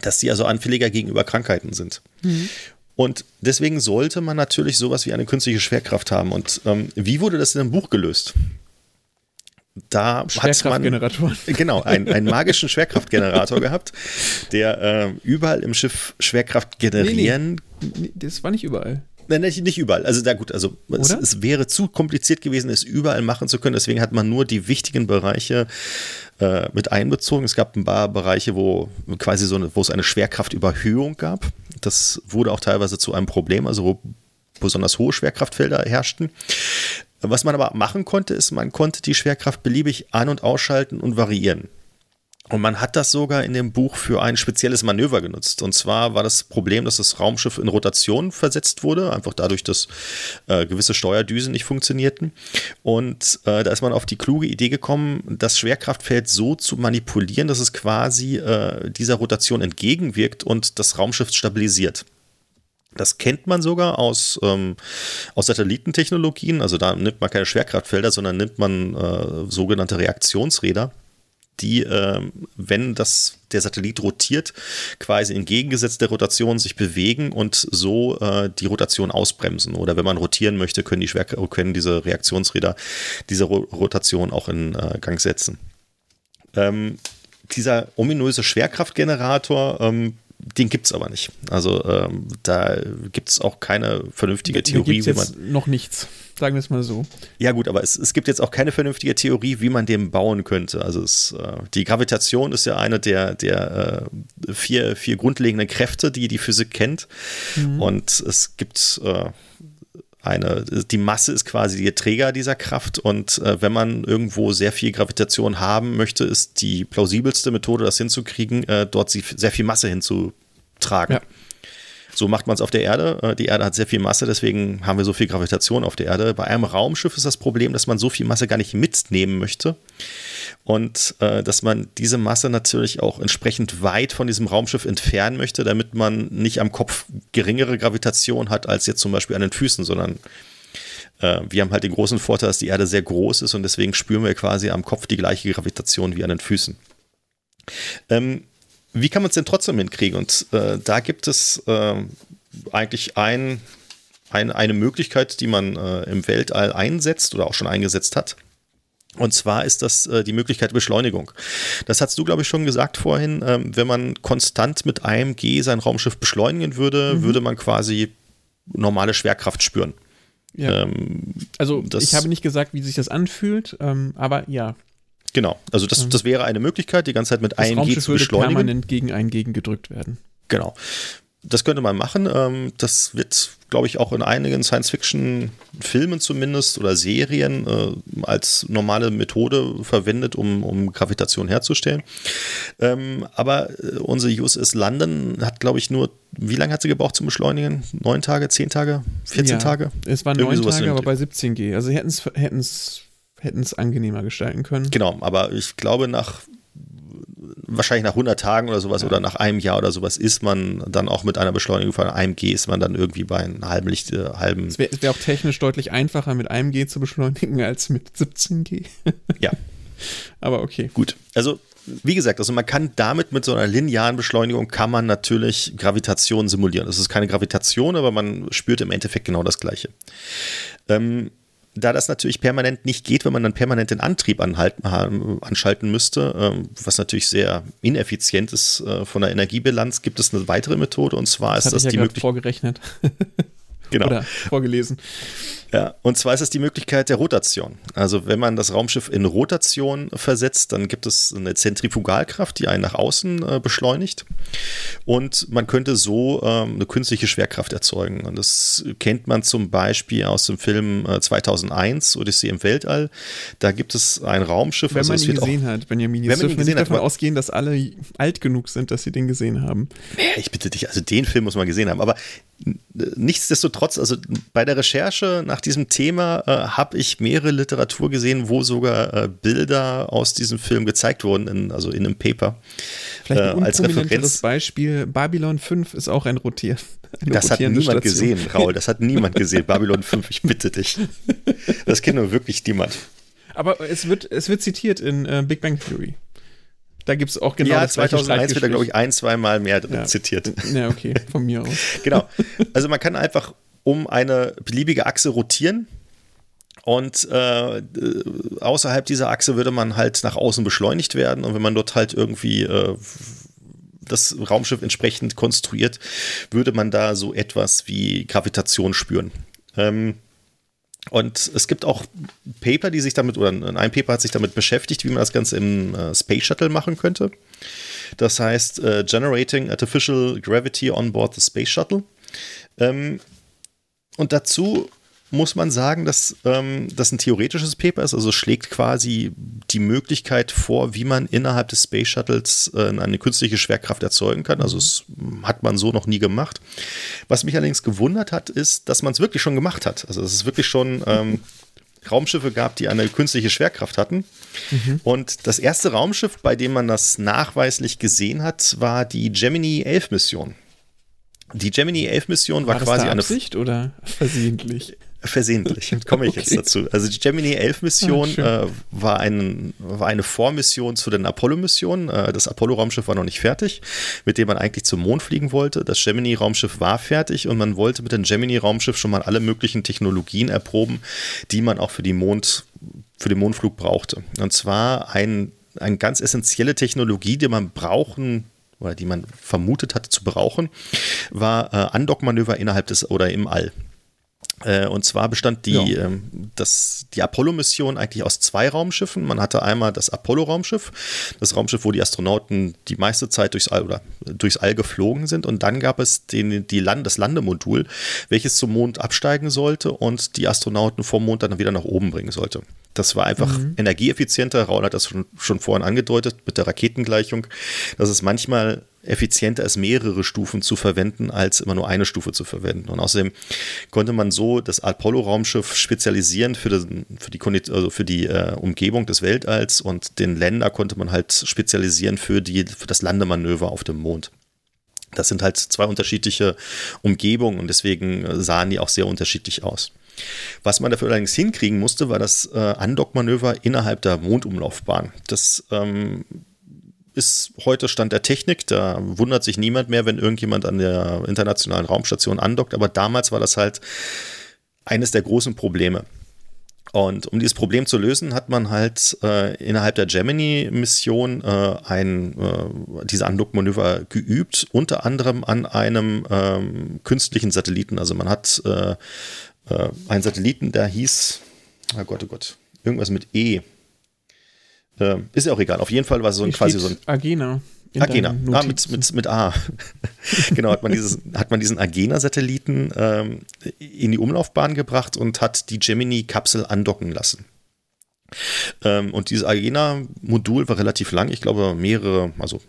Dass sie also anfälliger gegenüber Krankheiten sind. Mhm. Und deswegen sollte man natürlich sowas wie eine künstliche Schwerkraft haben. Und ähm, wie wurde das in einem Buch gelöst? Da hat man genau einen, einen magischen Schwerkraftgenerator gehabt, der äh, überall im Schiff Schwerkraft generieren. Nee, nee. Das war nicht überall. Nein, nicht überall. Also da gut, also es, es, wäre zu kompliziert gewesen, es überall machen zu können. Deswegen hat man nur die wichtigen Bereiche äh, mit einbezogen. Es gab ein paar Bereiche, wo quasi so eine, wo es eine Schwerkraftüberhöhung gab. Das wurde auch teilweise zu einem Problem, also wo besonders hohe Schwerkraftfelder herrschten. Was man aber machen konnte, ist, man konnte die Schwerkraft beliebig an- und ausschalten und variieren. Und man hat das sogar in dem Buch für ein spezielles Manöver genutzt. Und zwar war das Problem, dass das Raumschiff in Rotation versetzt wurde, einfach dadurch, dass äh, gewisse Steuerdüsen nicht funktionierten. Und äh, da ist man auf die kluge Idee gekommen, das Schwerkraftfeld so zu manipulieren, dass es quasi äh, dieser Rotation entgegenwirkt und das Raumschiff stabilisiert. Das kennt man sogar aus, ähm, aus Satellitentechnologien. Also da nimmt man keine Schwerkraftfelder, sondern nimmt man äh, sogenannte Reaktionsräder, die, äh, wenn das, der Satellit rotiert, quasi entgegengesetzt der Rotation sich bewegen und so äh, die Rotation ausbremsen. Oder wenn man rotieren möchte, können, die Schwer können diese Reaktionsräder diese Ro Rotation auch in äh, Gang setzen. Ähm, dieser ominöse Schwerkraftgenerator ähm, den gibt es aber nicht. Also ähm, da gibt es auch keine vernünftige Theorie. Da jetzt noch nichts, sagen wir es mal so. Ja gut, aber es, es gibt jetzt auch keine vernünftige Theorie, wie man den bauen könnte. Also es, äh, die Gravitation ist ja eine der, der äh, vier, vier grundlegenden Kräfte, die die Physik kennt. Mhm. Und es gibt äh, eine, die Masse ist quasi der Träger dieser Kraft und äh, wenn man irgendwo sehr viel Gravitation haben möchte, ist die plausibelste Methode, das hinzukriegen, äh, dort sehr viel Masse hinzutragen. Ja. So macht man es auf der Erde. Äh, die Erde hat sehr viel Masse, deswegen haben wir so viel Gravitation auf der Erde. Bei einem Raumschiff ist das Problem, dass man so viel Masse gar nicht mitnehmen möchte und äh, dass man diese Masse natürlich auch entsprechend weit von diesem Raumschiff entfernen möchte, damit man nicht am Kopf geringere Gravitation hat als jetzt zum Beispiel an den Füßen, sondern äh, wir haben halt den großen Vorteil, dass die Erde sehr groß ist und deswegen spüren wir quasi am Kopf die gleiche Gravitation wie an den Füßen. Ähm, wie kann man es denn trotzdem hinkriegen? Und äh, da gibt es äh, eigentlich ein, ein, eine Möglichkeit, die man äh, im Weltall einsetzt oder auch schon eingesetzt hat. Und zwar ist das äh, die Möglichkeit der Beschleunigung. Das hast du, glaube ich, schon gesagt vorhin. Ähm, wenn man konstant mit AMG sein Raumschiff beschleunigen würde, mhm. würde man quasi normale Schwerkraft spüren. Ja. Ähm, also ich habe nicht gesagt, wie sich das anfühlt, ähm, aber ja. Genau, also das, ähm, das wäre eine Möglichkeit, die ganze Zeit mit das AMG Raumschiff zu beschleunigen. Würde permanent gegen einen gegengedrückt werden. Genau. Das könnte man machen. Ähm, das wird, glaube ich, auch in einigen Science-Fiction-Filmen zumindest oder Serien äh, als normale Methode verwendet, um, um Gravitation herzustellen. Ähm, aber äh, unsere USS London hat, glaube ich, nur, wie lange hat sie gebraucht zum Beschleunigen? Neun Tage, zehn Tage, 14 ja, Tage? Es waren neun Tage, aber bei 17G. Also hätten es hätten es angenehmer gestalten können. Genau, aber ich glaube, nach wahrscheinlich nach 100 Tagen oder sowas ja. oder nach einem Jahr oder sowas ist man dann auch mit einer Beschleunigung von einem G ist man dann irgendwie bei einem halben Licht, äh, halben. Es wäre wär auch technisch deutlich einfacher mit einem G zu beschleunigen als mit 17G. ja. Aber okay. Gut. Also wie gesagt, also man kann damit mit so einer linearen Beschleunigung kann man natürlich Gravitation simulieren. Das ist keine Gravitation, aber man spürt im Endeffekt genau das Gleiche. Ähm, da das natürlich permanent nicht geht, wenn man dann permanent den Antrieb anhalten, anschalten müsste, ähm, was natürlich sehr ineffizient ist äh, von der Energiebilanz, gibt es eine weitere Methode und zwar das ist das ja die Möglichkeit. vorgerechnet. genau. Oder vorgelesen. Ja, und zwar ist es die Möglichkeit der Rotation. Also wenn man das Raumschiff in Rotation versetzt, dann gibt es eine Zentrifugalkraft, die einen nach außen äh, beschleunigt. Und man könnte so ähm, eine künstliche Schwerkraft erzeugen. Und das kennt man zum Beispiel aus dem Film äh, 2001, Odyssee im Weltall. Da gibt es ein Raumschiff. Wenn also man ihn gesehen auch, hat, Benjamin, jetzt wenn man ihn gesehen nicht davon hat, ausgehen, dass alle alt genug sind, dass sie den gesehen haben. Ich bitte dich, also den Film muss man gesehen haben. Aber nichtsdestotrotz, also bei der Recherche nach diesem Thema äh, habe ich mehrere Literatur gesehen, wo sogar äh, Bilder aus diesem Film gezeigt wurden, in, also in einem Paper. Vielleicht ein äh, als Referenz. Beispiel, Babylon 5 ist auch ein Rotier. Das hat niemand Station. gesehen, Raul, das hat niemand gesehen. Babylon 5, ich bitte dich. Das kennt nur wirklich niemand. Aber es wird, es wird zitiert in äh, Big Bang Theory. Da gibt es auch genau ja, das 2001 wird da, glaube ich, ein, zwei Mal mehr ja. zitiert. Ja, okay, von mir aus. genau. Also man kann einfach um eine beliebige Achse rotieren und äh, außerhalb dieser Achse würde man halt nach außen beschleunigt werden. Und wenn man dort halt irgendwie äh, das Raumschiff entsprechend konstruiert, würde man da so etwas wie Gravitation spüren. Ähm, und es gibt auch Paper, die sich damit, oder ein Paper hat sich damit beschäftigt, wie man das Ganze im äh, Space Shuttle machen könnte. Das heißt äh, Generating Artificial Gravity on Board the Space Shuttle. Ähm, und dazu muss man sagen, dass ähm, das ein theoretisches Paper ist. Also schlägt quasi die Möglichkeit vor, wie man innerhalb des Space Shuttles äh, eine künstliche Schwerkraft erzeugen kann. Also es hat man so noch nie gemacht. Was mich allerdings gewundert hat, ist, dass man es wirklich schon gemacht hat. Also es ist wirklich schon ähm, Raumschiffe gab, die eine künstliche Schwerkraft hatten. Mhm. Und das erste Raumschiff, bei dem man das nachweislich gesehen hat, war die Gemini 11 Mission. Die Gemini 11 Mission war, war quasi eine Absicht oder versehentlich? Versehentlich, komme ich okay. jetzt dazu. Also die Gemini 11 Mission ah, äh, war, ein, war eine Vormission zu den Apollo-Missionen. Äh, das Apollo-Raumschiff war noch nicht fertig, mit dem man eigentlich zum Mond fliegen wollte. Das Gemini-Raumschiff war fertig und man wollte mit dem Gemini-Raumschiff schon mal alle möglichen Technologien erproben, die man auch für, die Mond, für den Mondflug brauchte. Und zwar ein, eine ganz essentielle Technologie, die man brauchen oder die man vermutet hatte zu brauchen, war äh, Andockmanöver innerhalb des oder im All. Äh, und zwar bestand die, ja. ähm, das, die Apollo-Mission eigentlich aus zwei Raumschiffen. Man hatte einmal das Apollo-Raumschiff, das Raumschiff, wo die Astronauten die meiste Zeit durchs All oder durchs All geflogen sind. Und dann gab es den, die Land, das Landemodul, welches zum Mond absteigen sollte und die Astronauten vom Mond dann wieder nach oben bringen sollte. Das war einfach mhm. energieeffizienter. Raul hat das schon, schon vorhin angedeutet mit der Raketengleichung, dass es manchmal effizienter ist, mehrere Stufen zu verwenden, als immer nur eine Stufe zu verwenden. Und außerdem konnte man so das Apollo-Raumschiff spezialisieren für, den, für die, also für die äh, Umgebung des Weltalls und den Länder konnte man halt spezialisieren für, die, für das Landemanöver auf dem Mond. Das sind halt zwei unterschiedliche Umgebungen und deswegen äh, sahen die auch sehr unterschiedlich aus. Was man dafür allerdings hinkriegen musste, war das äh, Andockmanöver innerhalb der Mondumlaufbahn. Das ähm, ist heute Stand der Technik. Da wundert sich niemand mehr, wenn irgendjemand an der internationalen Raumstation andockt. Aber damals war das halt eines der großen Probleme. Und um dieses Problem zu lösen, hat man halt äh, innerhalb der Gemini-Mission äh, ein, äh, diese Andockmanöver geübt, unter anderem an einem ähm, künstlichen Satelliten. Also man hat äh, äh, einen Satelliten, der hieß, oh Gott, oh Gott, irgendwas mit E. Äh, ist ja auch egal. Auf jeden Fall war es so ein, quasi so ein. Agena. Agena, ah, mit, mit, mit A. genau, hat man, dieses, hat man diesen Agena-Satelliten ähm, in die Umlaufbahn gebracht und hat die Gemini-Kapsel andocken lassen. Ähm, und dieses Agena-Modul war relativ lang, ich glaube mehrere, also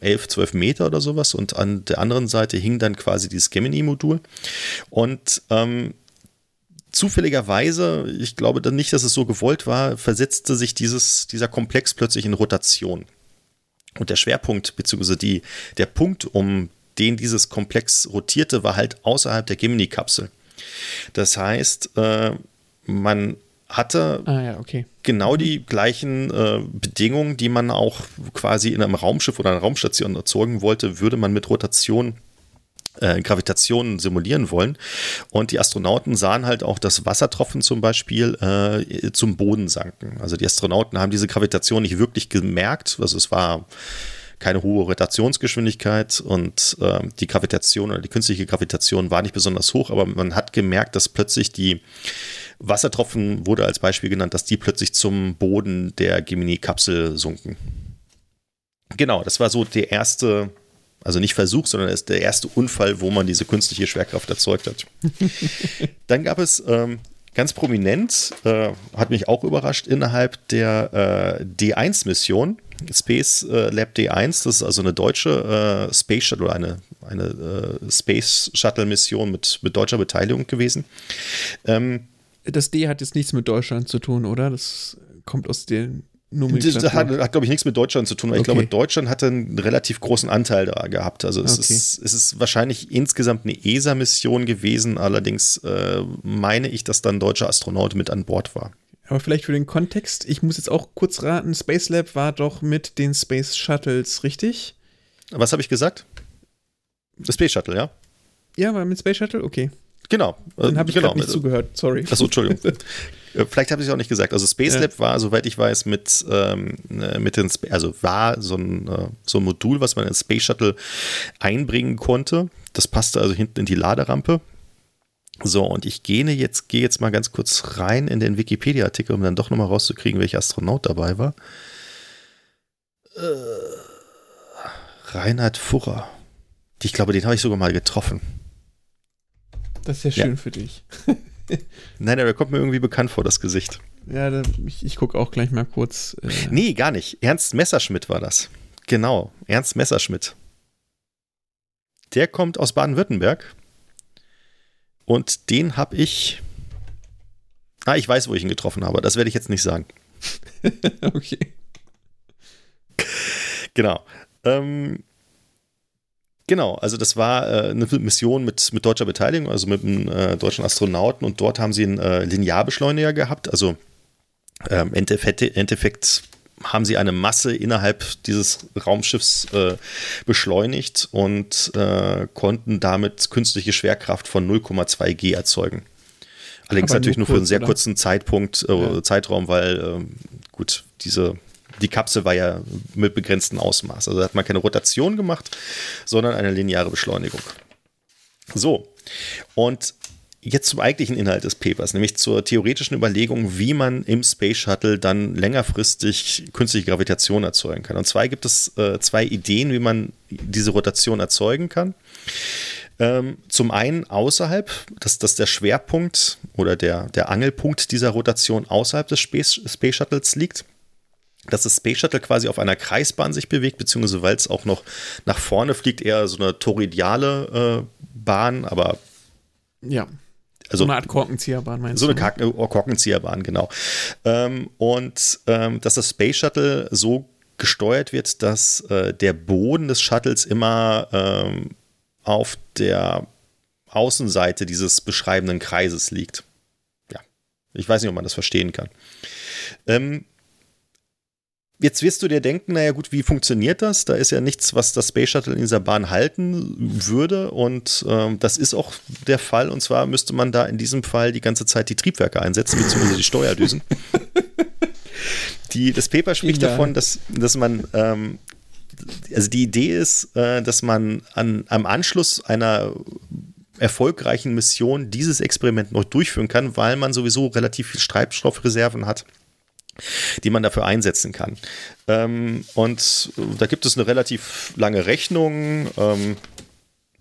11, 12 Meter oder sowas. Und an der anderen Seite hing dann quasi dieses Gemini-Modul. Und ähm, zufälligerweise, ich glaube dann nicht, dass es so gewollt war, versetzte sich dieses, dieser Komplex plötzlich in Rotation. Und der Schwerpunkt, beziehungsweise die, der Punkt, um den dieses Komplex rotierte, war halt außerhalb der Gemini-Kapsel. Das heißt, äh, man hatte ah, ja, okay. genau die gleichen äh, Bedingungen, die man auch quasi in einem Raumschiff oder einer Raumstation erzeugen wollte, würde man mit Rotation äh, Gravitation simulieren wollen. Und die Astronauten sahen halt auch, dass Wassertropfen zum Beispiel äh, zum Boden sanken. Also die Astronauten haben diese Gravitation nicht wirklich gemerkt. Also es war keine hohe Rotationsgeschwindigkeit und äh, die Gravitation oder die künstliche Gravitation war nicht besonders hoch, aber man hat gemerkt, dass plötzlich die Wassertropfen, wurde als Beispiel genannt, dass die plötzlich zum Boden der Gemini-Kapsel sunken. Genau, das war so der erste also nicht Versuch, sondern ist der erste Unfall, wo man diese künstliche Schwerkraft erzeugt hat. Dann gab es ähm, ganz prominent, äh, hat mich auch überrascht, innerhalb der äh, D1-Mission, Space äh, Lab D1, das ist also eine deutsche äh, Space Shuttle, eine, eine äh, Space Shuttle-Mission mit, mit deutscher Beteiligung gewesen. Ähm, das D hat jetzt nichts mit Deutschland zu tun, oder? Das kommt aus den das hat, hat glaube ich, nichts mit Deutschland zu tun. Okay. Ich glaube, Deutschland hatte einen relativ großen Anteil da gehabt. Also es, okay. ist, es ist wahrscheinlich insgesamt eine ESA-Mission gewesen. Allerdings äh, meine ich, dass dann deutscher Astronaut mit an Bord war. Aber vielleicht für den Kontext, ich muss jetzt auch kurz raten, Space Lab war doch mit den Space Shuttles, richtig? Was habe ich gesagt? Das Space Shuttle, ja? Ja, war mit Space Shuttle? Okay. Genau. Dann habe ich genau. gerade nicht zugehört, sorry. Achso, Entschuldigung. Äh, Vielleicht habe ich es auch nicht gesagt. Also Space Ja. Lab war, soweit ich weiß, mit, ähm, äh, mit den, also war so ein, äh, so ein Modul, was man in den Space Shuttle einbringen konnte. Das passte also hinten in die Laderampe. So, und ich gehe jetzt, gehe jetzt mal ganz kurz rein in den Wikipedia-Artikel, um dann doch nochmal rauszukriegen, welcher Astronaut dabei war. Äh, Reinhard Furrer. Ich glaube, den habe ich sogar mal getroffen. Das ist ja Ja. schön für dich. Nein, der kommt mir irgendwie bekannt vor, das Gesicht. Ja, da, ich, ich gucke auch gleich mal kurz. Äh, Nee, gar nicht. Ernst Messerschmidt war das. Genau, Ernst Messerschmidt. Der kommt aus Baden-Württemberg. Und den habe ich. Ah, ich weiß, wo ich ihn getroffen habe. Das werde ich jetzt nicht sagen. okay. Genau. Ähm, genau, also das war äh, eine Mission mit, mit deutscher Beteiligung, also mit einem äh, deutschen Astronauten. Und dort haben sie einen äh, Linearbeschleuniger gehabt. Also ähm, im Endeffekt, im Endeffekt haben sie eine Masse innerhalb dieses Raumschiffs äh, beschleunigt und äh, konnten damit künstliche Schwerkraft von 0,2 G erzeugen. Allerdings Aber natürlich nur nur für einen sehr oder? kurzen Zeitpunkt, äh, Ja. Zeitraum, weil ähm, gut, diese die Kapsel war ja mit begrenztem Ausmaß. Also hat man keine Rotation gemacht, sondern eine lineare Beschleunigung. So, und jetzt zum eigentlichen Inhalt des Papers, nämlich zur theoretischen Überlegung, wie man im Space Shuttle dann längerfristig künstliche Gravitation erzeugen kann. Und zwar gibt es äh, zwei Ideen, wie man diese Rotation erzeugen kann. Ähm, zum einen außerhalb, dass, dass der Schwerpunkt oder der, der Angelpunkt dieser Rotation außerhalb des Space, Space Shuttles liegt dass das Space Shuttle quasi auf einer Kreisbahn sich bewegt, beziehungsweise weil es auch noch nach vorne fliegt, eher so eine toroidale äh, Bahn, aber Ja. also so eine Art Korkenzieherbahn meinst so eine du? Kar- äh, Korkenzieherbahn, genau. Ähm, und ähm, dass das Space Shuttle so gesteuert wird, dass äh, der Boden des Shuttles immer ähm, auf der Außenseite dieses beschreibenden Kreises liegt. Ja, ich weiß nicht, ob man das verstehen kann. Ähm, Jetzt wirst du dir denken, naja gut, wie funktioniert das? Da ist ja nichts, was das Space Shuttle in dieser Bahn halten würde und ähm, das ist auch der Fall und zwar müsste man da in diesem Fall die ganze Zeit die Triebwerke einsetzen, beziehungsweise die Steuerdüsen. die, das Paper spricht Genial. davon, dass, dass man, ähm, also die Idee ist, äh, dass man an, am Anschluss einer erfolgreichen Mission dieses Experiment noch durchführen kann, weil man sowieso relativ viel Treibstoffreserven hat die man dafür einsetzen kann. Ähm, und da gibt es eine relativ lange Rechnung, ähm,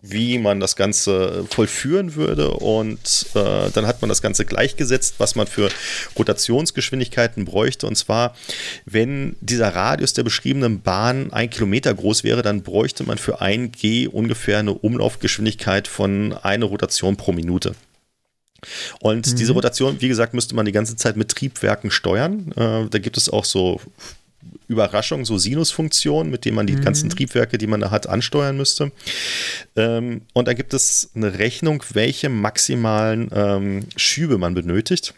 wie man das Ganze vollführen würde. Und äh, dann hat man das Ganze gleichgesetzt, was man für Rotationsgeschwindigkeiten bräuchte. Und zwar, wenn dieser Radius der beschriebenen Bahn ein Kilometer groß wäre, dann bräuchte man für ein G ungefähr eine Umlaufgeschwindigkeit von einer Rotation pro Minute. Und diese Rotation, wie gesagt, müsste man die ganze Zeit mit Triebwerken steuern. Äh, da gibt es auch so Überraschungen, so Sinusfunktionen, mit denen man die ganzen Triebwerke, die man da hat, ansteuern müsste. Ähm, und da gibt es eine Rechnung, welche maximalen ähm, Schübe man benötigt.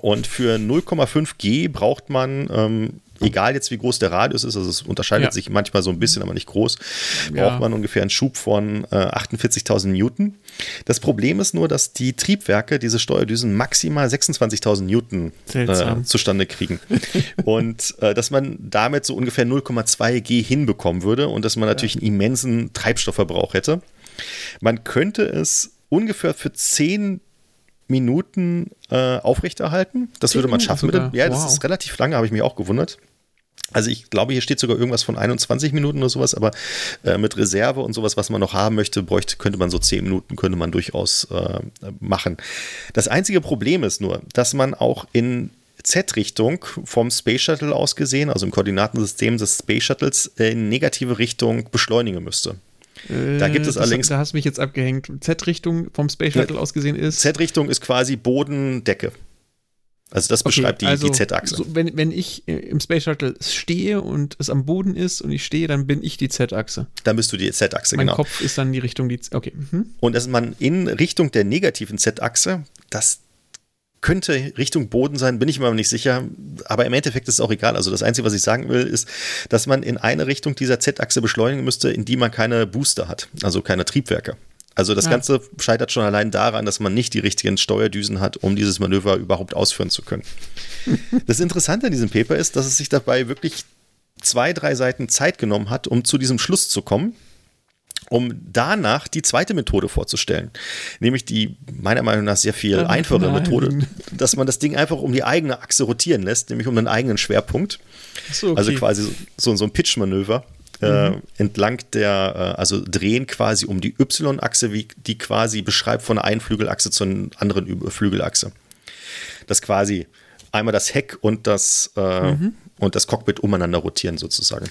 Und für 0,5 G braucht man, ähm, egal jetzt wie groß der Radius ist, also es unterscheidet Ja. sich manchmal so ein bisschen, aber nicht groß, Ja. braucht man ungefähr einen Schub von äh, 48.000 Newton. Das Problem ist nur, dass die Triebwerke, diese Steuerdüsen, maximal 26.000 Newton äh, zustande kriegen. und äh, dass man damit so ungefähr 0,2 G hinbekommen würde und dass man natürlich einen immensen Treibstoffverbrauch hätte. Man könnte es ungefähr für 10 Minuten äh, aufrechterhalten. Das 10 würde man schaffen. Mit dem, ja, das Wow. ist relativ lange, habe ich mich auch gewundert. Also ich glaube, hier steht sogar irgendwas von 21 Minuten oder sowas, aber äh, mit Reserve und sowas, was man noch haben möchte, bräuchte, könnte man so 10 Minuten, könnte man durchaus äh, machen. Das einzige Problem ist nur, dass man auch in Z-Richtung vom Space Shuttle aus gesehen, also im Koordinatensystem des Space Shuttles, äh, in negative Richtung beschleunigen müsste. Da gibt es Äh, das- allerdings- Da hast du mich jetzt abgehängt. Z-Richtung vom Space Shuttle aus gesehen ist. Z-Richtung ist quasi Bodendecke. Also das Okay, beschreibt die, also, die Z-Achse. So, wenn, wenn ich äh, im Space Shuttle stehe und es am Boden ist und ich stehe, dann bin ich die Z-Achse. Da bist du die Z-Achse, Mein genau. Kopf ist dann die Richtung, die. Z- Okay. Mhm. Und dass man in Richtung der negativen Z-Achse, das könnte Richtung Boden sein, bin ich mir aber nicht sicher. Aber im Endeffekt ist es auch egal. Also das Einzige, was ich sagen will, ist, dass man in eine Richtung dieser Z-Achse beschleunigen müsste, in die man keine Booster hat, also keine Triebwerke. Also das ja. Ganze scheitert schon allein daran, dass man nicht die richtigen Steuerdüsen hat, um dieses Manöver überhaupt ausführen zu können. das Interessante an diesem Paper ist, dass es sich dabei wirklich zwei, drei Seiten Zeit genommen hat, um zu diesem Schluss zu kommen um danach die zweite Methode vorzustellen. Nämlich die meiner Meinung nach sehr viel einfache Nein. Methode, dass man das Ding einfach um die eigene Achse rotieren lässt, nämlich um einen eigenen Schwerpunkt. So, okay. Also quasi so, so ein Pitch-Manöver. Äh, mhm. entlang der, äh, also drehen quasi um die Y-Achse, wie die quasi beschreibt von der einen Flügelachse zur anderen Flügelachse. Das quasi einmal das Heck und das, äh, mhm. und das Cockpit umeinander rotieren sozusagen.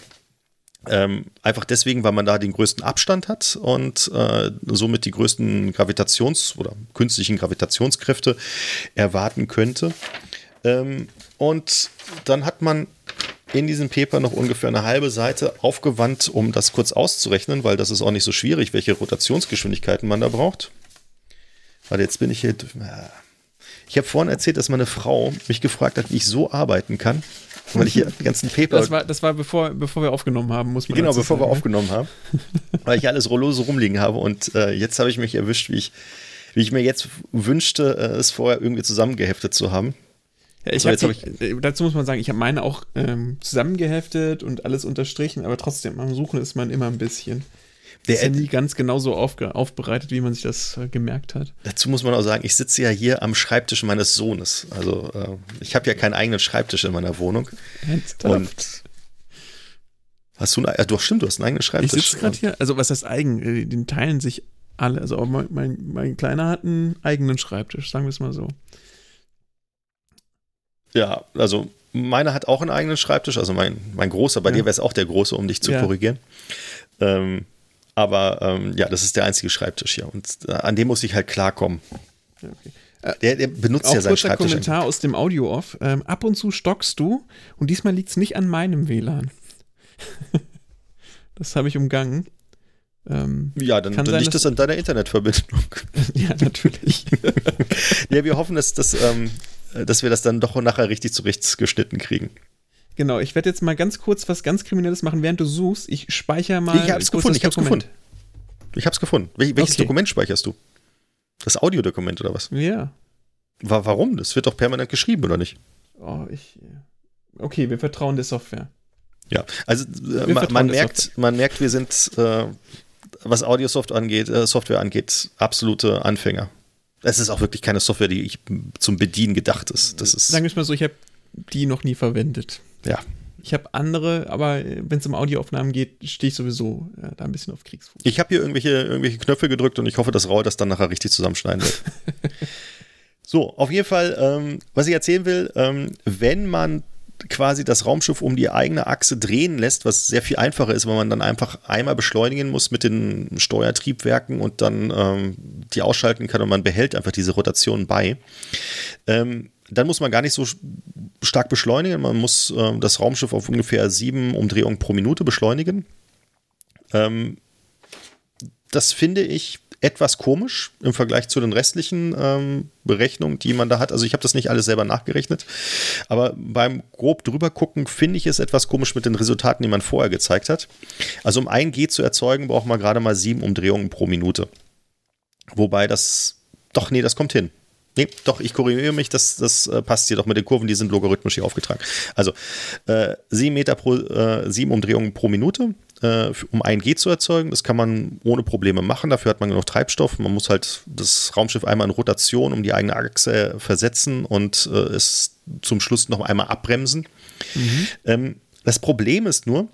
Ähm, einfach deswegen, weil man da den größten Abstand hat und äh, somit die größten Gravitations- oder künstlichen Gravitationskräfte erwarten könnte. Ähm, und dann hat man in diesem Paper noch ungefähr eine halbe Seite aufgewandt, um das kurz auszurechnen, weil das ist auch nicht so schwierig, welche Rotationsgeschwindigkeiten man da braucht. Warte, jetzt bin ich hier. Ich habe vorhin erzählt, dass meine Frau mich gefragt hat, wie ich so arbeiten kann weil ich hier die ganzen Paper. Das war, das war bevor, bevor wir aufgenommen haben, muss man Genau, bevor sagen. wir aufgenommen haben. weil ich alles rollose rumliegen habe und äh, jetzt habe ich mich erwischt, wie ich, wie ich mir jetzt wünschte, äh, es vorher irgendwie zusammengeheftet zu haben. Ich also hab die, ich, dazu muss man sagen, ich habe meine auch ähm, zusammengeheftet und alles unterstrichen, aber trotzdem, am Suchen ist man immer ein bisschen. Der ist ja nie ganz genauso aufbereitet, wie man sich das äh, gemerkt hat. Dazu muss man auch sagen, ich sitze ja hier am Schreibtisch meines Sohnes. Also äh, ich habe ja keinen eigenen Schreibtisch in meiner Wohnung. Ernsthaft? Und hast du, ja, doch stimmt, du hast einen eigenen Schreibtisch. Ich sitze gerade hier, also was heißt eigen? Äh, den teilen sich alle. Also mein, mein, mein Kleiner hat einen eigenen Schreibtisch, sagen wir es mal so. Ja, also meiner hat auch einen eigenen Schreibtisch, also mein, mein großer, bei ja. dir wäre es auch der große, um dich zu ja. korrigieren. Ähm, aber ähm, ja, das ist der einzige Schreibtisch hier. Und äh, an dem muss ich halt klarkommen. Okay. Äh, der, der, benutzt auch ja seinen Schreibtisch. Kommentar aus dem Audio-Off. Ähm, ab und zu stockst du und diesmal liegt es nicht an meinem WLAN. das habe ich umgangen. Ähm, ja, dann, dann sein, liegt das an deiner Internetverbindung. ja, natürlich. ja, wir hoffen, dass, dass, ähm, dass wir das dann doch nachher richtig zurechtgeschnitten kriegen. Genau, ich werde jetzt mal ganz kurz was ganz Kriminelles machen, während du suchst. Ich speichere mal. Ich hab's gefunden, ich hab's gefunden. Ich hab's gefunden. Wel welches okay. Dokument speicherst du? Das Audiodokument oder was? Ja. Wa warum? Das wird doch permanent geschrieben, oder nicht? Oh, ich. Okay, wir vertrauen der Software. Ja, also äh, man, man merkt, man merkt, wir sind, äh, was Audiosoft angeht, äh, Software angeht, absolute Anfänger. Es ist auch wirklich keine Software, die ich zum Bedienen gedacht ist. Das ist Sagen wir es mal so, ich habe die noch nie verwendet. Ja. Ich habe andere, aber wenn es um Audioaufnahmen geht, stehe ich sowieso äh, da ein bisschen auf Kriegsfuß. Ich habe hier irgendwelche, irgendwelche Knöpfe gedrückt und ich hoffe, dass Raul das dann nachher richtig zusammenschneiden wird. so, auf jeden Fall, ähm, was ich erzählen will, ähm, wenn man quasi das Raumschiff um die eigene Achse drehen lässt, was sehr viel einfacher ist, weil man dann einfach einmal beschleunigen muss mit den Steuertriebwerken und dann ähm, die ausschalten kann und man behält einfach diese Rotation bei. Ähm, dann muss man gar nicht so stark beschleunigen. Man muss äh, das Raumschiff auf ungefähr sieben Umdrehungen pro Minute beschleunigen. Ähm, das finde ich etwas komisch im Vergleich zu den restlichen ähm, Berechnungen, die man da hat. Also ich habe das nicht alles selber nachgerechnet, aber beim grob drüber gucken finde ich es etwas komisch mit den Resultaten, die man vorher gezeigt hat. Also um ein G zu erzeugen, braucht man gerade mal sieben Umdrehungen pro Minute. Wobei das, doch, nee, das kommt hin. Nee, doch, ich korrigiere mich, das, das äh, passt hier doch mit den Kurven, die sind logarithmisch hier aufgetragen. Also äh, 7 Meter pro, äh, 7 Umdrehungen pro Minute, äh, um 1 G zu erzeugen. Das kann man ohne Probleme machen, dafür hat man genug Treibstoff. Man muss halt das Raumschiff einmal in Rotation um die eigene Achse versetzen und äh, es zum Schluss noch einmal abbremsen. Mhm. Ähm, das Problem ist nur,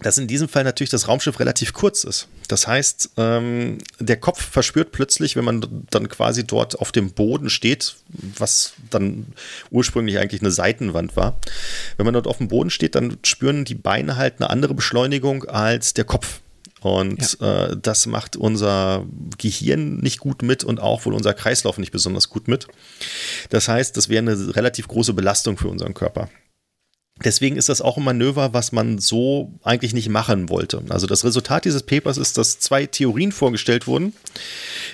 dass in diesem Fall natürlich das Raumschiff relativ kurz ist. Das heißt, ähm, der Kopf verspürt plötzlich, wenn man dann quasi dort auf dem Boden steht, was dann ursprünglich eigentlich eine Seitenwand war. Wenn man dort auf dem Boden steht, dann spüren die Beine halt eine andere Beschleunigung als der Kopf. Und ja. äh, das macht unser Gehirn nicht gut mit und auch wohl unser Kreislauf nicht besonders gut mit. Das heißt, das wäre eine relativ große Belastung für unseren Körper. Deswegen ist das auch ein Manöver, was man so eigentlich nicht machen wollte. Also das Resultat dieses Papers ist, dass zwei Theorien vorgestellt wurden,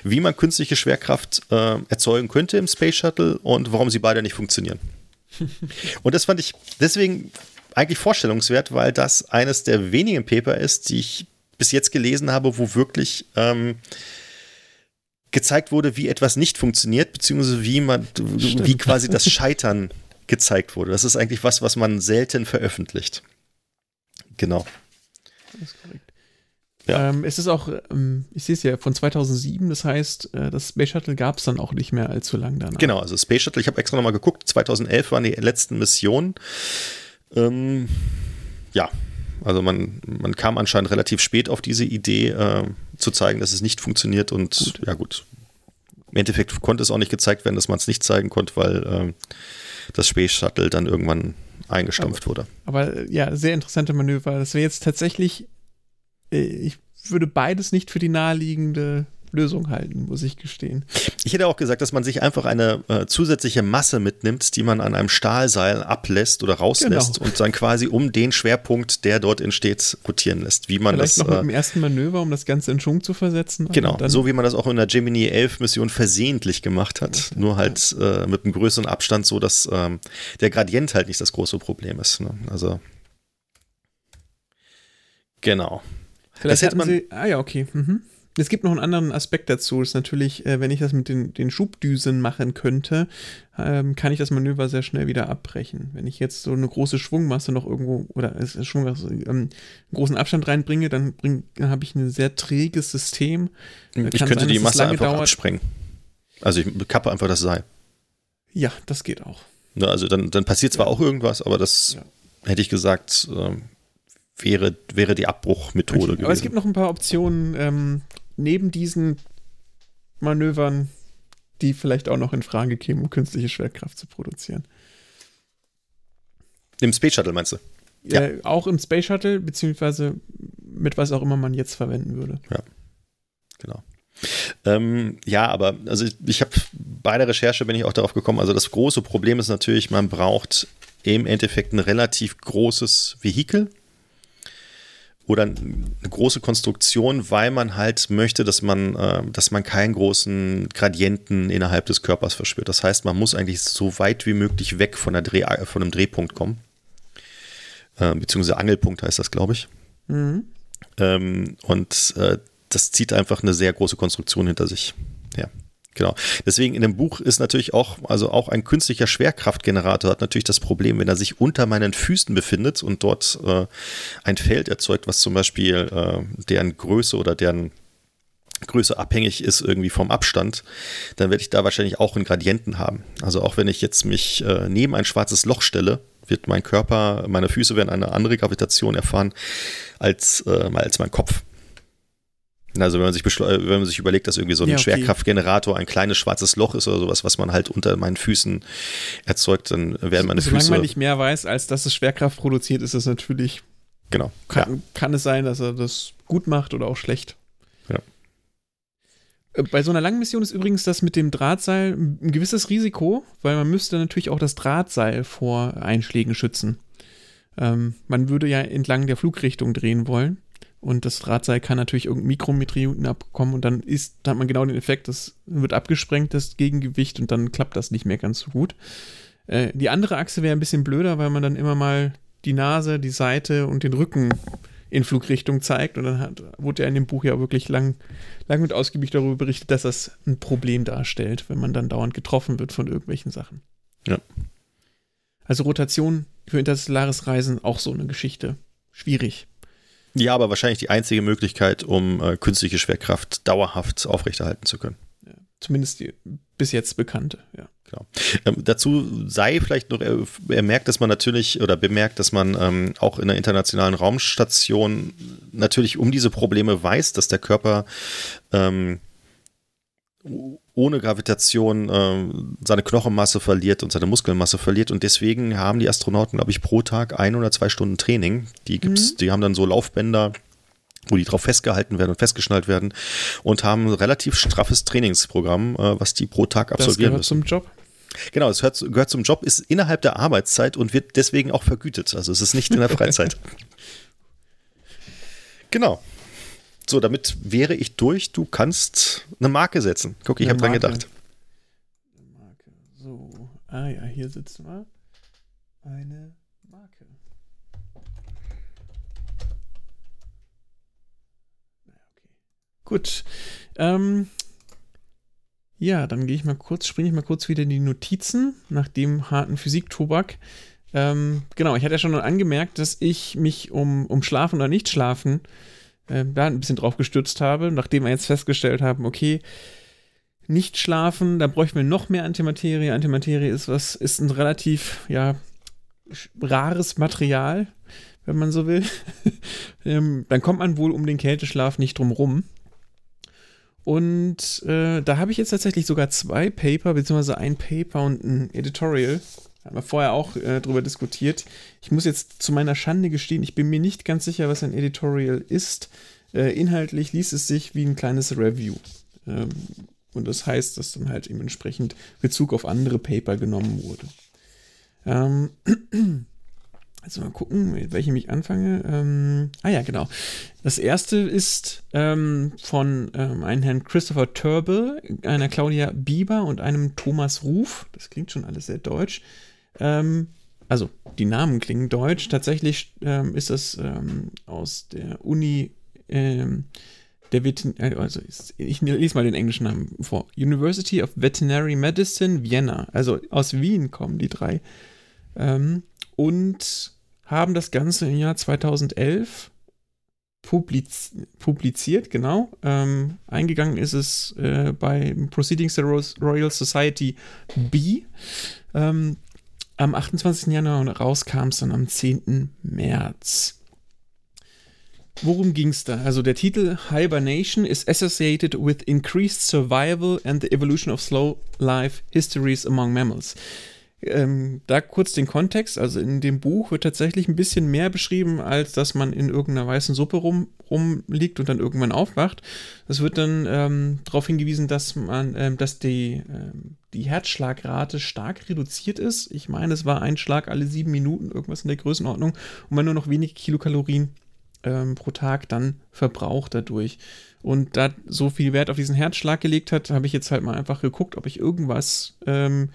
wie man künstliche Schwerkraft äh, erzeugen könnte im Space Shuttle und warum sie beide nicht funktionieren. und das fand ich deswegen eigentlich vorstellungswert, weil das eines der wenigen Paper ist, die ich bis jetzt gelesen habe, wo wirklich ähm, gezeigt wurde, wie etwas nicht funktioniert, beziehungsweise wie man, Stimmt. wie quasi das Scheitern gezeigt wurde. Das ist eigentlich was, was man selten veröffentlicht. Genau. Das ist korrekt. Ja. Ähm, es ist auch, ähm, ich sehe es ja, von 2007, das heißt, äh, das Space Shuttle gab es dann auch nicht mehr allzu lang danach. Genau, also Space Shuttle, ich habe extra nochmal geguckt, 2011 waren die letzten Missionen. Ähm, ja, also man, man kam anscheinend relativ spät auf diese Idee, äh, zu zeigen, dass es nicht funktioniert und gut. ja gut. Im Endeffekt konnte es auch nicht gezeigt werden, dass man es nicht zeigen konnte, weil äh, das Space Shuttle dann irgendwann eingestampft aber, wurde. Aber ja, sehr interessante Manöver. Das wäre jetzt tatsächlich, äh, ich würde beides nicht für die naheliegende Lösung halten, muss ich gestehen. Ich hätte auch gesagt, dass man sich einfach eine äh, zusätzliche Masse mitnimmt, die man an einem Stahlseil ablässt oder rauslässt genau. und dann quasi um den Schwerpunkt, der dort entsteht, rotieren lässt. Wie man Vielleicht das, noch mit äh, dem ersten Manöver, um das Ganze in Schwung zu versetzen. Genau, so wie man das auch in der Gemini 11 Mission versehentlich gemacht hat. Okay. Nur halt äh, mit einem größeren Abstand, so dass ähm, der Gradient halt nicht das große Problem ist. Ne? Also Genau. Vielleicht das hätte man. Sie, ah ja, okay. Mhm. Es gibt noch einen anderen Aspekt dazu. Ist natürlich, äh, wenn ich das mit den, den Schubdüsen machen könnte, ähm, kann ich das Manöver sehr schnell wieder abbrechen. Wenn ich jetzt so eine große Schwungmasse noch irgendwo oder äh, Schwungmasse, ähm, einen großen Abstand reinbringe, dann, dann habe ich ein sehr träges System. Äh, ich könnte sein, die Masse einfach dauert. absprengen. Also ich kappe einfach das Seil. Ja, das geht auch. Ja, also dann, dann passiert zwar ja. auch irgendwas, aber das ja. hätte ich gesagt, äh, wäre, wäre die Abbruchmethode gewesen. Aber es gibt noch ein paar Optionen, ähm, neben diesen Manövern, die vielleicht auch noch in Frage kämen, um künstliche Schwerkraft zu produzieren. Im Space Shuttle meinst du? Ja, ja, auch im Space Shuttle, beziehungsweise mit was auch immer man jetzt verwenden würde. Ja, genau. Ähm, ja, aber also ich, ich habe bei der Recherche bin ich auch darauf gekommen, also das große Problem ist natürlich, man braucht im Endeffekt ein relativ großes Vehikel, oder eine große Konstruktion, weil man halt möchte, dass man, äh, dass man keinen großen Gradienten innerhalb des Körpers verspürt. Das heißt, man muss eigentlich so weit wie möglich weg von, der Dreh, von einem Drehpunkt kommen. Äh, beziehungsweise Angelpunkt heißt das, glaube ich. Mhm. Ähm, und äh, das zieht einfach eine sehr große Konstruktion hinter sich. Ja. Genau. Deswegen in dem Buch ist natürlich auch, also auch ein künstlicher Schwerkraftgenerator hat natürlich das Problem, wenn er sich unter meinen Füßen befindet und dort äh, ein Feld erzeugt, was zum Beispiel äh, deren Größe oder deren Größe abhängig ist irgendwie vom Abstand, dann werde ich da wahrscheinlich auch einen Gradienten haben. Also auch wenn ich jetzt mich äh, neben ein schwarzes Loch stelle, wird mein Körper, meine Füße werden eine andere Gravitation erfahren als, äh, als mein Kopf. Also wenn man sich, wenn man sich überlegt, dass irgendwie so ein ja, okay. Schwerkraftgenerator ein kleines schwarzes Loch ist oder sowas, was man halt unter meinen Füßen erzeugt, dann werden meine Solange Füße. Solange man nicht mehr weiß, als dass es Schwerkraft produziert, ist es natürlich. Genau. Kann, ja. kann es sein, dass er das gut macht oder auch schlecht. Ja. Äh, bei so einer langen Mission ist übrigens das mit dem Drahtseil ein gewisses Risiko, weil man müsste natürlich auch das Drahtseil vor Einschlägen schützen. Ähm, man würde ja entlang der Flugrichtung drehen wollen. Und das Drahtseil kann natürlich irgendein Mikrometeoriten abkommen und dann ist, da hat man genau den Effekt, das wird abgesprengt, das Gegengewicht, und dann klappt das nicht mehr ganz so gut. Äh, die andere Achse wäre ein bisschen blöder, weil man dann immer mal die Nase, die Seite und den Rücken in Flugrichtung zeigt. Und dann hat, wurde ja in dem Buch ja wirklich lang, lang und ausgiebig darüber berichtet, dass das ein Problem darstellt, wenn man dann dauernd getroffen wird von irgendwelchen Sachen. Ja. Also Rotation für interstellares Reisen auch so eine Geschichte. Schwierig. Ja, aber wahrscheinlich die einzige Möglichkeit, um äh, künstliche Schwerkraft dauerhaft aufrechterhalten zu können. Ja, zumindest die bis jetzt bekannte, ja. Genau. Ähm, dazu sei vielleicht noch ermerkt, dass man natürlich oder bemerkt, dass man ähm, auch in der internationalen Raumstation natürlich um diese Probleme weiß, dass der Körper ähm, ohne Gravitation äh, seine Knochenmasse verliert und seine Muskelmasse verliert. Und deswegen haben die Astronauten, glaube ich, pro Tag ein oder zwei Stunden Training. Die gibt's, mhm. die haben dann so Laufbänder, wo die drauf festgehalten werden und festgeschnallt werden und haben ein relativ straffes Trainingsprogramm, äh, was die pro Tag absolvieren das gehört müssen. zum Job. Genau, es gehört, gehört zum Job, ist innerhalb der Arbeitszeit und wird deswegen auch vergütet. Also es ist nicht in der Freizeit. genau. So, damit wäre ich durch. Du kannst eine Marke setzen. Guck, ich habe dran gedacht. Marke. So. Ah ja, hier sitzen wir. Eine Marke. Okay. Gut. Ähm, ja, dann gehe ich mal kurz, springe ich mal kurz wieder in die Notizen nach dem harten Physiktobak. Ähm, genau, ich hatte ja schon angemerkt, dass ich mich um, um Schlafen oder Nicht-Schlafen äh, da ein bisschen drauf gestürzt habe, nachdem wir jetzt festgestellt haben, okay, nicht schlafen, da bräuchten wir noch mehr Antimaterie. Antimaterie ist was, ist ein relativ, ja, rares Material, wenn man so will. ähm, dann kommt man wohl um den Kälteschlaf nicht drum rum. Und äh, da habe ich jetzt tatsächlich sogar zwei Paper, beziehungsweise ein Paper und ein Editorial. Haben wir vorher auch äh, drüber diskutiert. Ich muss jetzt zu meiner Schande gestehen, ich bin mir nicht ganz sicher, was ein Editorial ist. Äh, inhaltlich liest es sich wie ein kleines Review. Ähm, und das heißt, dass dann halt eben entsprechend Bezug auf andere Paper genommen wurde. Ähm, Also mal gucken, mit welchem ich anfange. Ähm, ah ja, genau. Das erste ist ähm, von ähm, einem Herrn Christopher Turble, einer Claudia Bieber und einem Thomas Ruf. Das klingt schon alles sehr deutsch. Ähm, also die Namen klingen deutsch. Tatsächlich ähm, ist das ähm, aus der Uni der Vetin also ich lese mal den englischen Namen vor. University of Veterinary Medicine Vienna. Also aus Wien kommen die drei. Ähm, und haben das Ganze im Jahr 2011 publiz publiziert, genau. Ähm, eingegangen ist es äh, bei Proceedings der Royal Society B. Ähm, am 28. Januar und raus kam es dann am 10. März. Worum ging es da? Also der Titel Hibernation is associated with increased survival and the evolution of slow life histories among mammals. Ähm, da kurz den Kontext, also in dem Buch wird tatsächlich ein bisschen mehr beschrieben, als dass man in irgendeiner weißen Suppe rum, rumliegt und dann irgendwann aufwacht. Es wird dann ähm, darauf hingewiesen, dass man, ähm, dass die, ähm, die Herzschlagrate stark reduziert ist. Ich meine, es war ein Schlag alle sieben Minuten, irgendwas in der Größenordnung, und man nur noch wenige Kilokalorien ähm, pro Tag dann verbraucht dadurch. Und da so viel Wert auf diesen Herzschlag gelegt hat, habe ich jetzt halt mal einfach geguckt, ob ich irgendwas ähm,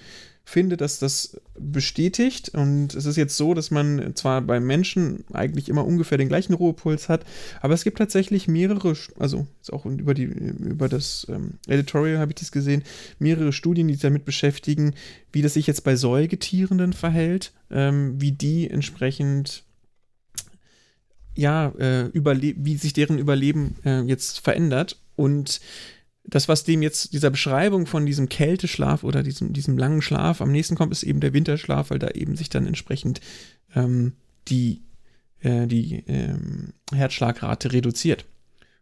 finde, dass das bestätigt. Und es ist jetzt so, dass man zwar beim Menschen eigentlich immer ungefähr den gleichen Ruhepuls hat, aber es gibt tatsächlich mehrere, also jetzt auch über, die, über das ähm, Editorial habe ich das gesehen, mehrere Studien, die sich damit beschäftigen, wie das sich jetzt bei Säugetierenden verhält, ähm, wie die entsprechend ja, äh, wie sich deren Überleben äh, jetzt verändert. Und das, was dem jetzt, dieser Beschreibung von diesem Kälteschlaf oder diesem, diesem langen Schlaf am nächsten kommt, ist eben der Winterschlaf, weil da eben sich dann entsprechend ähm, die, äh, die ähm, Herzschlagrate reduziert.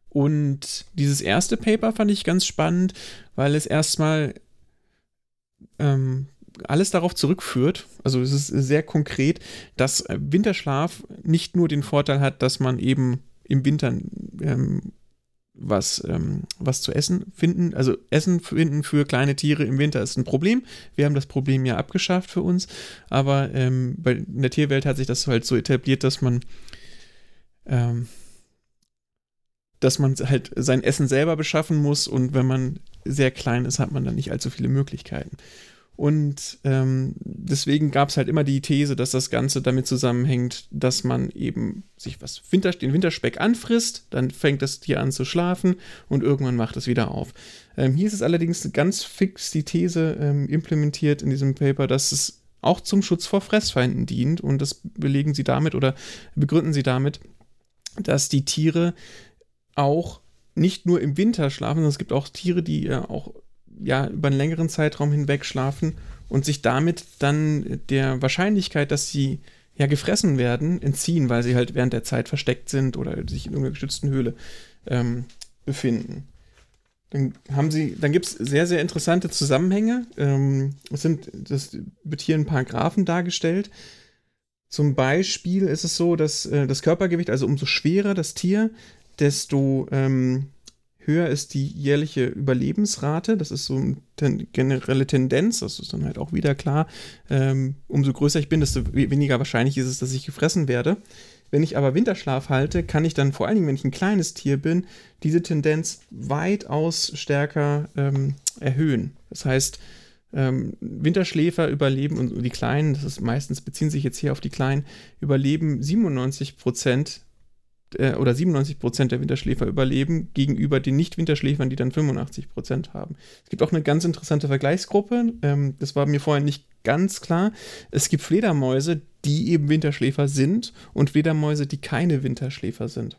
Und dieses erste Paper fand ich ganz spannend, weil es erstmal ähm, alles darauf zurückführt, also es ist sehr konkret, dass Winterschlaf nicht nur den Vorteil hat, dass man eben im Winter ähm, was, ähm, was zu essen finden. Also Essen finden für kleine Tiere im Winter ist ein Problem. Wir haben das Problem ja abgeschafft für uns, aber ähm, bei, in der Tierwelt hat sich das halt so etabliert, dass man ähm, dass man halt sein Essen selber beschaffen muss und wenn man sehr klein ist, hat man dann nicht allzu viele Möglichkeiten. Und ähm, deswegen gab es halt immer die These, dass das Ganze damit zusammenhängt, dass man eben sich was Winter, den Winterspeck anfrisst, dann fängt das Tier an zu schlafen und irgendwann macht es wieder auf. Ähm, hier ist es allerdings ganz fix die These ähm, implementiert in diesem Paper, dass es auch zum Schutz vor Fressfeinden dient und das belegen sie damit oder begründen sie damit, dass die Tiere auch nicht nur im Winter schlafen, sondern es gibt auch Tiere, die ja auch ja, über einen längeren Zeitraum hinweg schlafen und sich damit dann der Wahrscheinlichkeit, dass sie ja gefressen werden, entziehen, weil sie halt während der Zeit versteckt sind oder sich in irgendeiner geschützten Höhle ähm, befinden. Dann haben sie, dann gibt es sehr, sehr interessante Zusammenhänge. Ähm, es sind, das wird hier ein paar Graphen dargestellt. Zum Beispiel ist es so, dass äh, das Körpergewicht, also umso schwerer das Tier, desto ähm, höher ist die jährliche Überlebensrate. Das ist so eine ten generelle Tendenz. Das ist dann halt auch wieder klar. Ähm, umso größer ich bin, desto weniger wahrscheinlich ist es, dass ich gefressen werde. Wenn ich aber Winterschlaf halte, kann ich dann vor allen Dingen, wenn ich ein kleines Tier bin, diese Tendenz weitaus stärker ähm, erhöhen. Das heißt, ähm, Winterschläfer überleben und die Kleinen, das ist meistens beziehen sich jetzt hier auf die Kleinen, überleben 97 Prozent äh, oder 97 Prozent der Winterschläfer überleben gegenüber den Nicht-Winterschläfern, die dann 85 Prozent haben. Es gibt auch eine ganz interessante Vergleichsgruppe. Ähm, das war mir vorher nicht ganz klar. Es gibt Fledermäuse, die eben Winterschläfer sind und Fledermäuse, die keine Winterschläfer sind.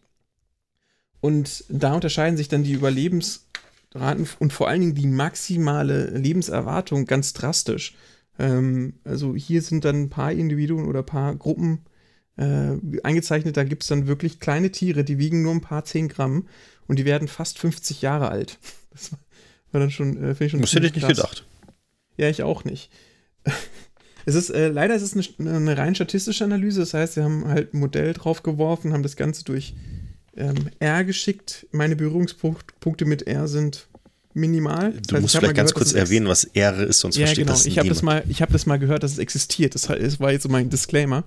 Und da unterscheiden sich dann die Überlebensraten und vor allen Dingen die maximale Lebenserwartung ganz drastisch. Ähm, also hier sind dann ein paar Individuen oder ein paar Gruppen äh, eingezeichnet, da gibt es dann wirklich kleine Tiere, die wiegen nur ein paar 10 Gramm und die werden fast 50 Jahre alt. Das war dann schon, äh, ich schon Das hätte ich nicht krass. gedacht. Ja, ich auch nicht. Es ist, äh, leider ist es eine, eine, rein statistische Analyse, das heißt, sie haben halt ein Modell draufgeworfen, haben das Ganze durch ähm, R geschickt. Meine Berührungspunkte mit R sind minimal. Das du heißt, musst vielleicht ganz gehört, kurz erwähnen, was R ist, sonst ja, versteht genau. das ich habe das mal, Ich habe das mal gehört, dass es existiert. Das, das war jetzt so mein Disclaimer.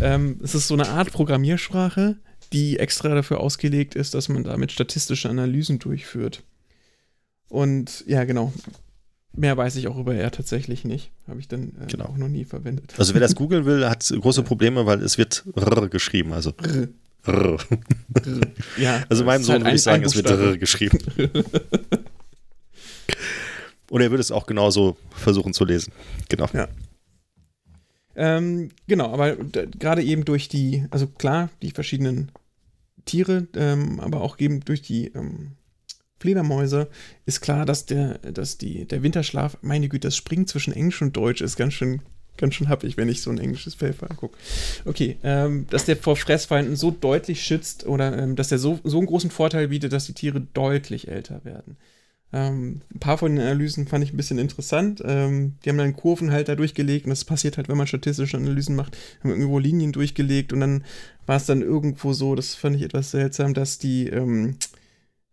Ähm, es ist so eine Art Programmiersprache, die extra dafür ausgelegt ist, dass man damit statistische Analysen durchführt. Und ja, genau. Mehr weiß ich auch über R tatsächlich nicht. Habe ich dann äh, genau. auch noch nie verwendet. Also wer das googeln will, hat große Probleme, weil es wird R geschrieben. Also R. R. ja, also meinem Sohn halt würde ich sagen, es wird R geschrieben. Und er würde es auch genauso versuchen zu lesen. Genau. Ja. Ähm, genau, aber gerade eben durch die, also klar, die verschiedenen Tiere, ähm, aber auch eben durch die ähm, Fledermäuse ist klar, dass der, dass die, der Winterschlaf, meine Güte, das Springen zwischen Englisch und Deutsch ist ganz schön, ganz schön happig, wenn ich so ein englisches Paper angucke. Okay, ähm, dass der vor Fressfeinden so deutlich schützt oder ähm, dass der so, so einen großen Vorteil bietet, dass die Tiere deutlich älter werden. Ähm, ein paar von den Analysen fand ich ein bisschen interessant. Ähm, die haben dann Kurven halt da durchgelegt und das passiert halt, wenn man statistische Analysen macht, haben irgendwo Linien durchgelegt und dann war es dann irgendwo so, das fand ich etwas seltsam, dass die, ähm,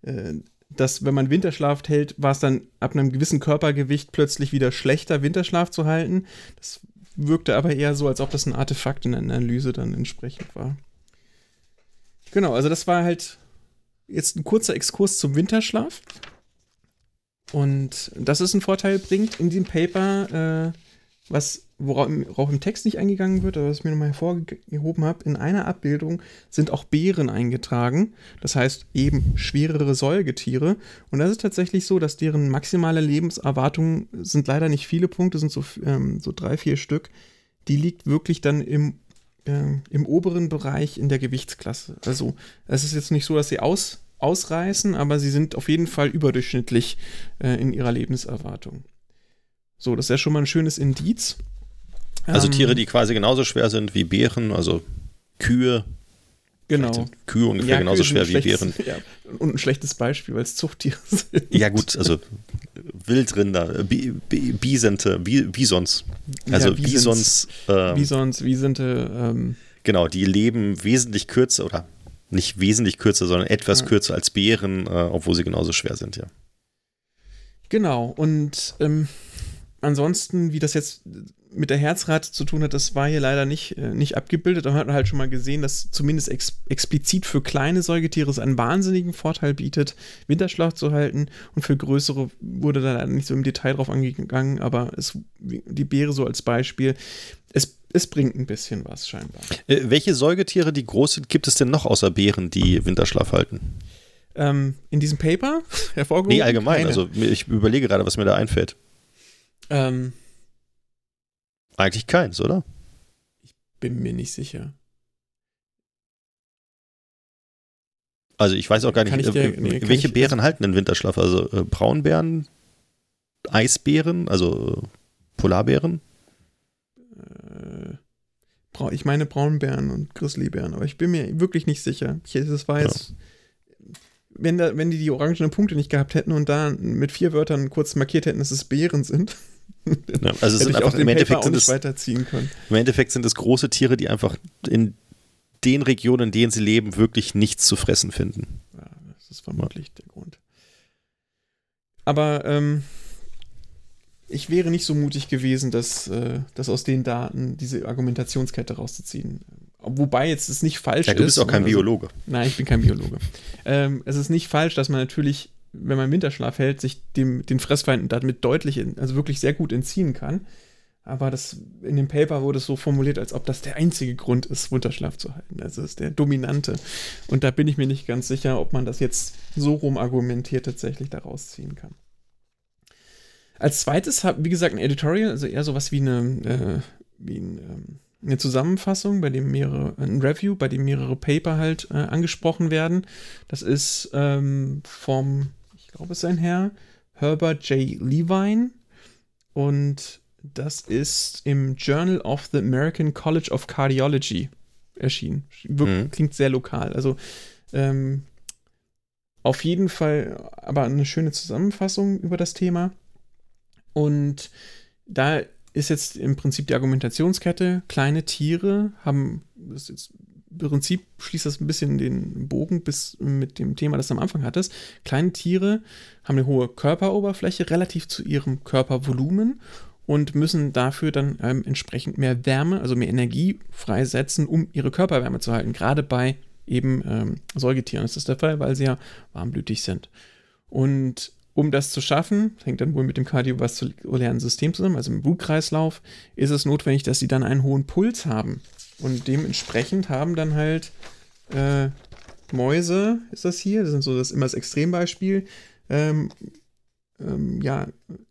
äh, dass wenn man Winterschlaf hält, war es dann ab einem gewissen Körpergewicht plötzlich wieder schlechter, Winterschlaf zu halten. Das wirkte aber eher so, als ob das ein Artefakt in der Analyse dann entsprechend war. Genau, also das war halt jetzt ein kurzer Exkurs zum Winterschlaf. Und das ist ein Vorteil bringt in dem Paper, äh, was worauf im Text nicht eingegangen wird, aber was ich mir nochmal hervorgehoben habe, in einer Abbildung sind auch Bären eingetragen. Das heißt eben schwerere Säugetiere. Und das ist tatsächlich so, dass deren maximale Lebenserwartung sind leider nicht viele Punkte, sind so, ähm, so drei, vier Stück. Die liegt wirklich dann im, äh, im oberen Bereich in der Gewichtsklasse. Also es ist jetzt nicht so, dass sie aus ausreißen, aber sie sind auf jeden Fall überdurchschnittlich äh, in ihrer Lebenserwartung. So, das ist ja schon mal ein schönes Indiz. Also ähm, Tiere, die quasi genauso schwer sind wie Bären, also Kühe. Genau. Kühe ungefähr ja, genauso schwer wie Bären. Ja, und ein schlechtes Beispiel, weil es Zuchttiere sind. Ja, gut, also Wildrinder, Bi Bi Bisente, Bi Bisons. Also ja, Bisons. Ähm, Bisons, Wiesente. Ähm, genau, die leben wesentlich kürzer oder nicht wesentlich kürzer, sondern etwas ja. kürzer als Bären, äh, obwohl sie genauso schwer sind, ja. Genau, und ähm, ansonsten, wie das jetzt mit der Herzrate zu tun hat, das war hier leider nicht, äh, nicht abgebildet. Da hat man halt schon mal gesehen, dass zumindest ex explizit für kleine Säugetiere es einen wahnsinnigen Vorteil bietet, Winterschlaf zu halten. Und für größere wurde da leider nicht so im Detail drauf angegangen, aber es, die Beere so als Beispiel. Es es bringt ein bisschen was scheinbar. Äh, welche Säugetiere, die groß sind, gibt es denn noch außer Bären, die Winterschlaf halten? Ähm, in diesem Paper hervorgehoben? Nee, allgemein. Keine. Also ich überlege gerade, was mir da einfällt. Ähm, Eigentlich keins, oder? Ich bin mir nicht sicher. Also ich weiß auch gar nicht, äh, dir, nee, welche ich, Bären also, halten den Winterschlaf? Also äh, Braunbären, Eisbären, also äh, Polarbären? Äh, ich meine Braunbären und Grizzlybären, aber ich bin mir wirklich nicht sicher. Ich, das war jetzt, ja. wenn, da, wenn die die orangenen Punkte nicht gehabt hätten und da mit vier Wörtern kurz markiert hätten, dass es Bären sind, ja, also es sind einfach im Endeffekt sind es, weiterziehen können. Im Endeffekt sind es große Tiere, die einfach in den Regionen, in denen sie leben, wirklich nichts zu fressen finden. Ja, das ist vermutlich ja. der Grund. aber ähm, ich wäre nicht so mutig gewesen, das, äh, das aus den Daten, diese Argumentationskette rauszuziehen. Wobei jetzt es nicht falsch ist. Ja, du bist ist, auch kein also, Biologe. Nein, ich bin kein Biologe. ähm, es ist nicht falsch, dass man natürlich, wenn man Winterschlaf hält, sich dem, den Fressfeinden damit deutlich, in, also wirklich sehr gut entziehen kann. Aber das, in dem Paper wurde es so formuliert, als ob das der einzige Grund ist, Winterschlaf zu halten. Also ist der dominante. Und da bin ich mir nicht ganz sicher, ob man das jetzt so rum argumentiert tatsächlich daraus ziehen kann. Als zweites, wie gesagt, ein Editorial, also eher sowas wie eine, äh, wie ein, ähm, eine Zusammenfassung, bei dem mehrere, ein Review, bei dem mehrere Paper halt äh, angesprochen werden. Das ist ähm, vom, ich glaube, es ist ein Herr, Herbert J. Levine. Und das ist im Journal of the American College of Cardiology erschienen. mhm. Klingt sehr lokal. Also ähm, auf jeden Fall aber eine schöne Zusammenfassung über das Thema. Und da ist jetzt im Prinzip die Argumentationskette, kleine Tiere haben, das jetzt im Prinzip schließt das ein bisschen den Bogen bis mit dem Thema, das du am Anfang hattest. Kleine Tiere haben eine hohe Körperoberfläche relativ zu ihrem Körpervolumen und müssen dafür dann ähm, entsprechend mehr Wärme, also mehr Energie freisetzen, um ihre Körperwärme zu halten. Gerade bei eben ähm, Säugetieren ist das der Fall, weil sie ja warmblütig sind. Und um das zu schaffen, hängt dann wohl mit dem kardiovaskulären System zusammen, also im Blutkreislauf, ist es notwendig, dass sie dann einen hohen Puls haben. Und dementsprechend haben dann halt äh, Mäuse, ist das hier, das ist so das immer das Extrembeispiel, ähm, ähm, ja,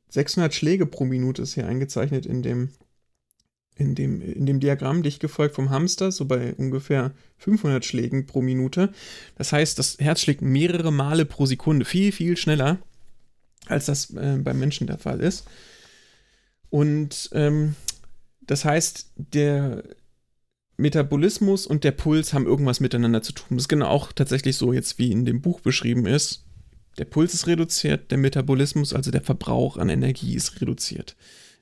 600 Schläge pro Minute ist hier eingezeichnet in dem, in dem, in dem Diagramm, dicht gefolgt vom Hamster, so bei ungefähr 500 Schlägen pro Minute. Das heißt, das Herz schlägt mehrere Male pro Sekunde, viel, viel schneller als das äh, beim Menschen der Fall ist. Und ähm, das heißt, der Metabolismus und der Puls haben irgendwas miteinander zu tun. Das ist genau auch tatsächlich so jetzt, wie in dem Buch beschrieben ist. Der Puls ist reduziert, der Metabolismus, also der Verbrauch an Energie ist reduziert.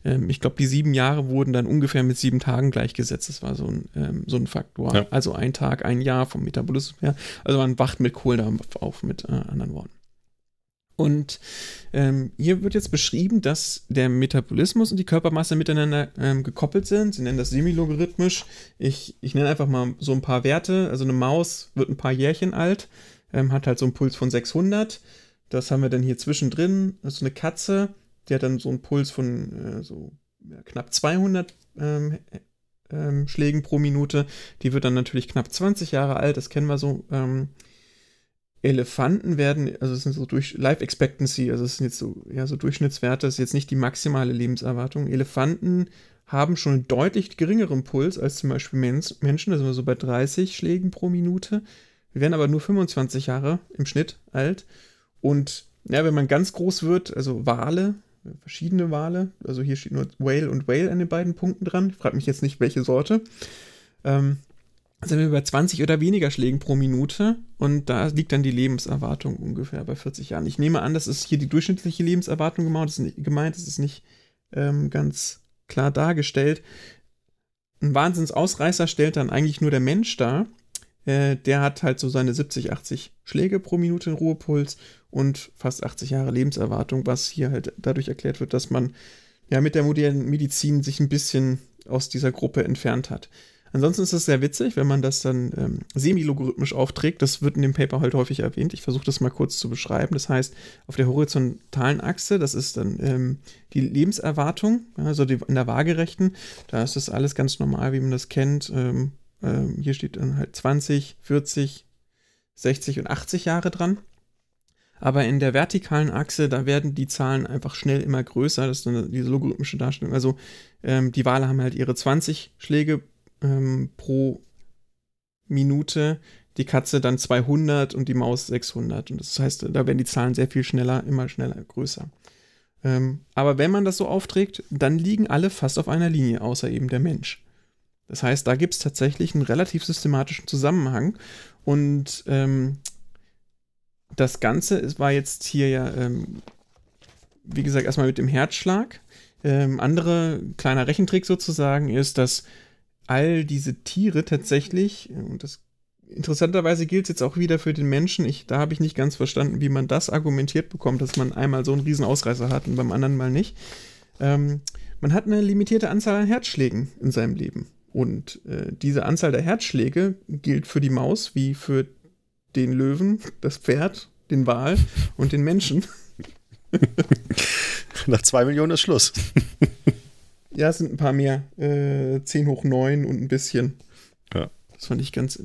Ähm, ich glaube, die sieben Jahre wurden dann ungefähr mit sieben Tagen gleichgesetzt. Das war so ein, ähm, so ein Faktor. Ja. Also ein Tag, ein Jahr vom Metabolismus her. Also man wacht mit Kohlendampf auf, mit äh, anderen Worten. Und ähm, hier wird jetzt beschrieben, dass der Metabolismus und die Körpermasse miteinander ähm, gekoppelt sind. Sie nennen das semilogarithmisch. Ich, ich nenne einfach mal so ein paar Werte. Also eine Maus wird ein paar Jährchen alt, ähm, hat halt so einen Puls von 600. Das haben wir dann hier zwischendrin. Also eine Katze, die hat dann so einen Puls von äh, so ja, knapp 200 ähm, ähm, Schlägen pro Minute. Die wird dann natürlich knapp 20 Jahre alt. Das kennen wir so ähm, Elefanten werden, also es sind so durch Life Expectancy, also es sind jetzt so, ja, so Durchschnittswerte, das ist jetzt nicht die maximale Lebenserwartung. Elefanten haben schon einen deutlich geringeren Puls als zum Beispiel Menschen, da sind wir so bei 30 Schlägen pro Minute. Wir werden aber nur 25 Jahre im Schnitt alt. Und ja, wenn man ganz groß wird, also Wale, verschiedene Wale, also hier steht nur Whale und Whale an den beiden Punkten dran. Ich frage mich jetzt nicht, welche Sorte. Ähm, sind wir bei 20 oder weniger Schlägen pro Minute und da liegt dann die Lebenserwartung ungefähr bei 40 Jahren. Ich nehme an, das ist hier die durchschnittliche Lebenserwartung gemeint, das ist nicht, ähm, ganz klar dargestellt. Ein Wahnsinnsausreißer stellt dann eigentlich nur der Mensch dar. Äh, der hat halt so seine 70, 80 Schläge pro Minute in Ruhepuls und fast 80 Jahre Lebenserwartung, was hier halt dadurch erklärt wird, dass man ja mit der modernen Medizin sich ein bisschen aus dieser Gruppe entfernt hat. Ansonsten ist es sehr witzig, wenn man das dann ähm, semi-logarithmisch aufträgt. Das wird in dem Paper halt häufig erwähnt. Ich versuche das mal kurz zu beschreiben. Das heißt, auf der horizontalen Achse, das ist dann ähm, die Lebenserwartung, also die, in der waagerechten, da ist das alles ganz normal, wie man das kennt. Ähm, ähm hier steht dann halt 20, 40, 60 und 80 Jahre dran. Aber in der vertikalen Achse, da werden die Zahlen einfach schnell immer größer. Das ist dann diese logarithmische Darstellung. Also ähm, die Wale haben halt ihre 20 Schläge ähm, pro Minute, die Katze dann 200 und die Maus 600. Und das heißt, da werden die Zahlen sehr viel schneller, immer schneller größer. Ähm, aber wenn man das so aufträgt, dann liegen alle fast auf einer Linie, außer eben der Mensch. Das heißt, da gibt es tatsächlich einen relativ systematischen Zusammenhang. Und ähm, das Ganze ist, war jetzt hier ja, ähm, wie gesagt, erstmal mit dem Herzschlag. Ähm, andere kleiner Rechentrick sozusagen ist, dass all diese Tiere tatsächlich, und das interessanterweise gilt es jetzt auch wieder für den Menschen. Ich, da habe ich nicht ganz verstanden, wie man das argumentiert bekommt, dass man einmal so einen riesen Ausreißer hat und beim anderen mal nicht. Ähm, man hat eine limitierte Anzahl an Herzschlägen in seinem Leben. Und äh, diese Anzahl der Herzschläge gilt für die Maus wie für den Löwen, das Pferd, den Wal und den Menschen. Nach zwei Millionen ist Schluss. ja, es sind ein paar mehr. Äh, 10 hoch 9 und ein bisschen. Ja. Das fand ich ganz. Äh,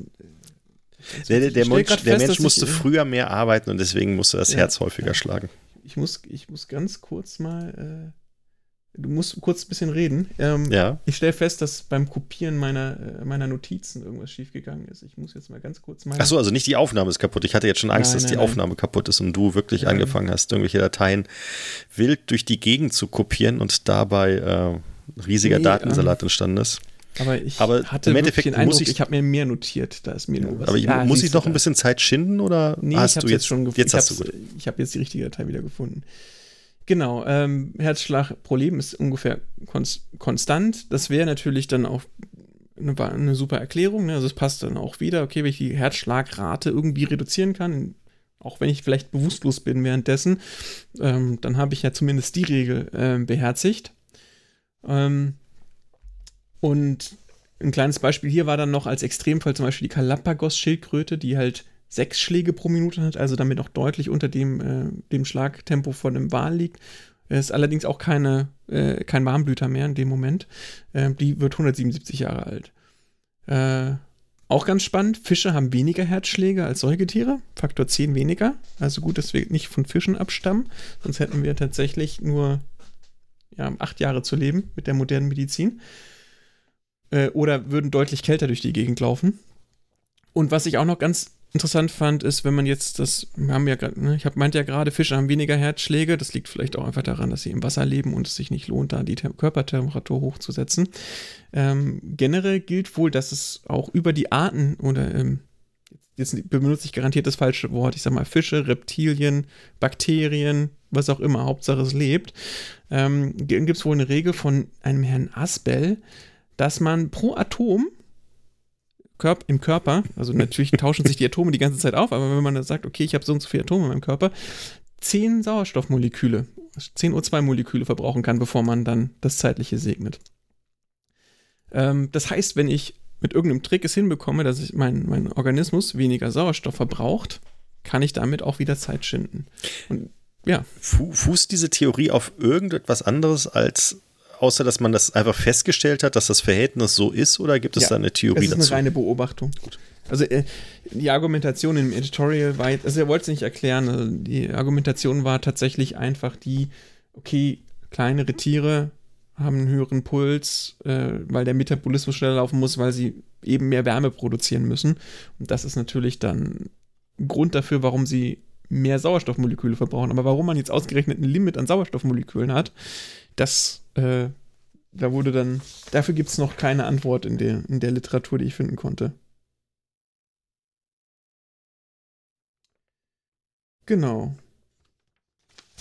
der, der, der, Mensch, fest, der Mensch musste ich, äh, früher mehr arbeiten und deswegen musste das ja, Herz häufiger ja. schlagen. Ich muss, ich muss ganz kurz mal. Äh, Du musst kurz ein bisschen reden. Ähm, ja. Ich stelle fest, dass beim Kopieren meiner, äh, meiner Notizen irgendwas schiefgegangen ist. Ich muss jetzt mal ganz kurz mal. Achso, also nicht die Aufnahme ist kaputt. Ich hatte jetzt schon Angst, nein, dass nein, die nein. Aufnahme kaputt ist und du wirklich angefangen hast, irgendwelche Dateien wild durch die Gegend zu kopieren und dabei riesiger nee, Datensalat ähm, entstanden ist. Aber ich aber hatte im Endeffekt den Eindruck, ich, ich habe mir mehr notiert. Da ist mir nur was. Aber ich, ja, muss ich noch ein bisschen Zeit schinden oder nee, hast du jetzt, schon gefunden? Jetzt hast du. Ich habe jetzt die richtige Datei wieder gefunden. Genau, ähm, Herzschlag pro Leben ist ungefähr konstant. Das wäre natürlich dann auch eine, eine super Erklärung. Ne? Also es passt dann auch wieder, okay, wenn ich die Herzschlagrate irgendwie reduzieren kann, auch wenn ich vielleicht bewusstlos bin währenddessen, ähm, dann habe ich ja zumindest die Regel äh, beherzigt. Ähm, und ein kleines Beispiel hier war dann noch als Extremfall zum Beispiel die Galapagos-Schildkröte, die halt sechs Schläge pro Minute hat, also damit noch deutlich unter dem, äh, dem Schlagtempo von dem Wal liegt. Ist allerdings auch keine, äh, kein Warmblüter mehr in dem Moment. Äh, die wird 177 Jahre alt. Äh, auch ganz spannend, Fische haben weniger Herzschläge als Säugetiere, Faktor 10 weniger. Also gut, dass wir nicht von Fischen abstammen, sonst hätten wir tatsächlich nur ja, acht Jahre zu leben mit der modernen Medizin. Äh, oder würden deutlich kälter durch die Gegend laufen. Und was ich auch noch ganz interessant fand, ist, wenn man jetzt das, wir haben ja ne, ich hab, meinte ja gerade, Fische haben weniger Herzschläge. Das liegt vielleicht auch einfach daran, dass sie im Wasser leben und es sich nicht lohnt, da die Tem Körpertemperatur hochzusetzen. Ähm, generell gilt wohl, dass es auch über die Arten oder ähm, jetzt benutze ich garantiert das falsche Wort, ich sag mal Fische, Reptilien, Bakterien, was auch immer, Hauptsache es lebt, ähm, gibt es wohl eine Regel von einem Herrn Asbel, dass man pro Atom Körp im Körper, also natürlich tauschen sich die Atome die ganze Zeit auf, aber wenn man dann sagt, okay, ich habe so und so viele Atome in meinem Körper, zehn Sauerstoffmoleküle, 10 O2-Moleküle verbrauchen kann, bevor man dann das Zeitliche segnet. Ähm, das heißt, wenn ich mit irgendeinem Trick es hinbekomme, dass ich mein, mein Organismus weniger Sauerstoff verbraucht, kann ich damit auch wieder Zeit schinden. Und ja. Fußt diese Theorie auf irgendetwas anderes als außer dass man das einfach festgestellt hat, dass das Verhältnis so ist, oder gibt es ja, da eine Theorie dazu? Das ist eine reine Beobachtung. Gut. Also äh, die Argumentation im Editorial war, also er wollte es nicht erklären, also die Argumentation war tatsächlich einfach die, okay, kleinere Tiere haben einen höheren Puls, äh, weil der Metabolismus schneller laufen muss, weil sie eben mehr Wärme produzieren müssen. Und das ist natürlich dann Grund dafür, warum sie mehr Sauerstoffmoleküle verbrauchen. Aber warum man jetzt ausgerechnet ein Limit an Sauerstoffmolekülen hat, das, äh, da wurde dann, dafür gibt es noch keine Antwort in der, in der Literatur, die ich finden konnte. Genau.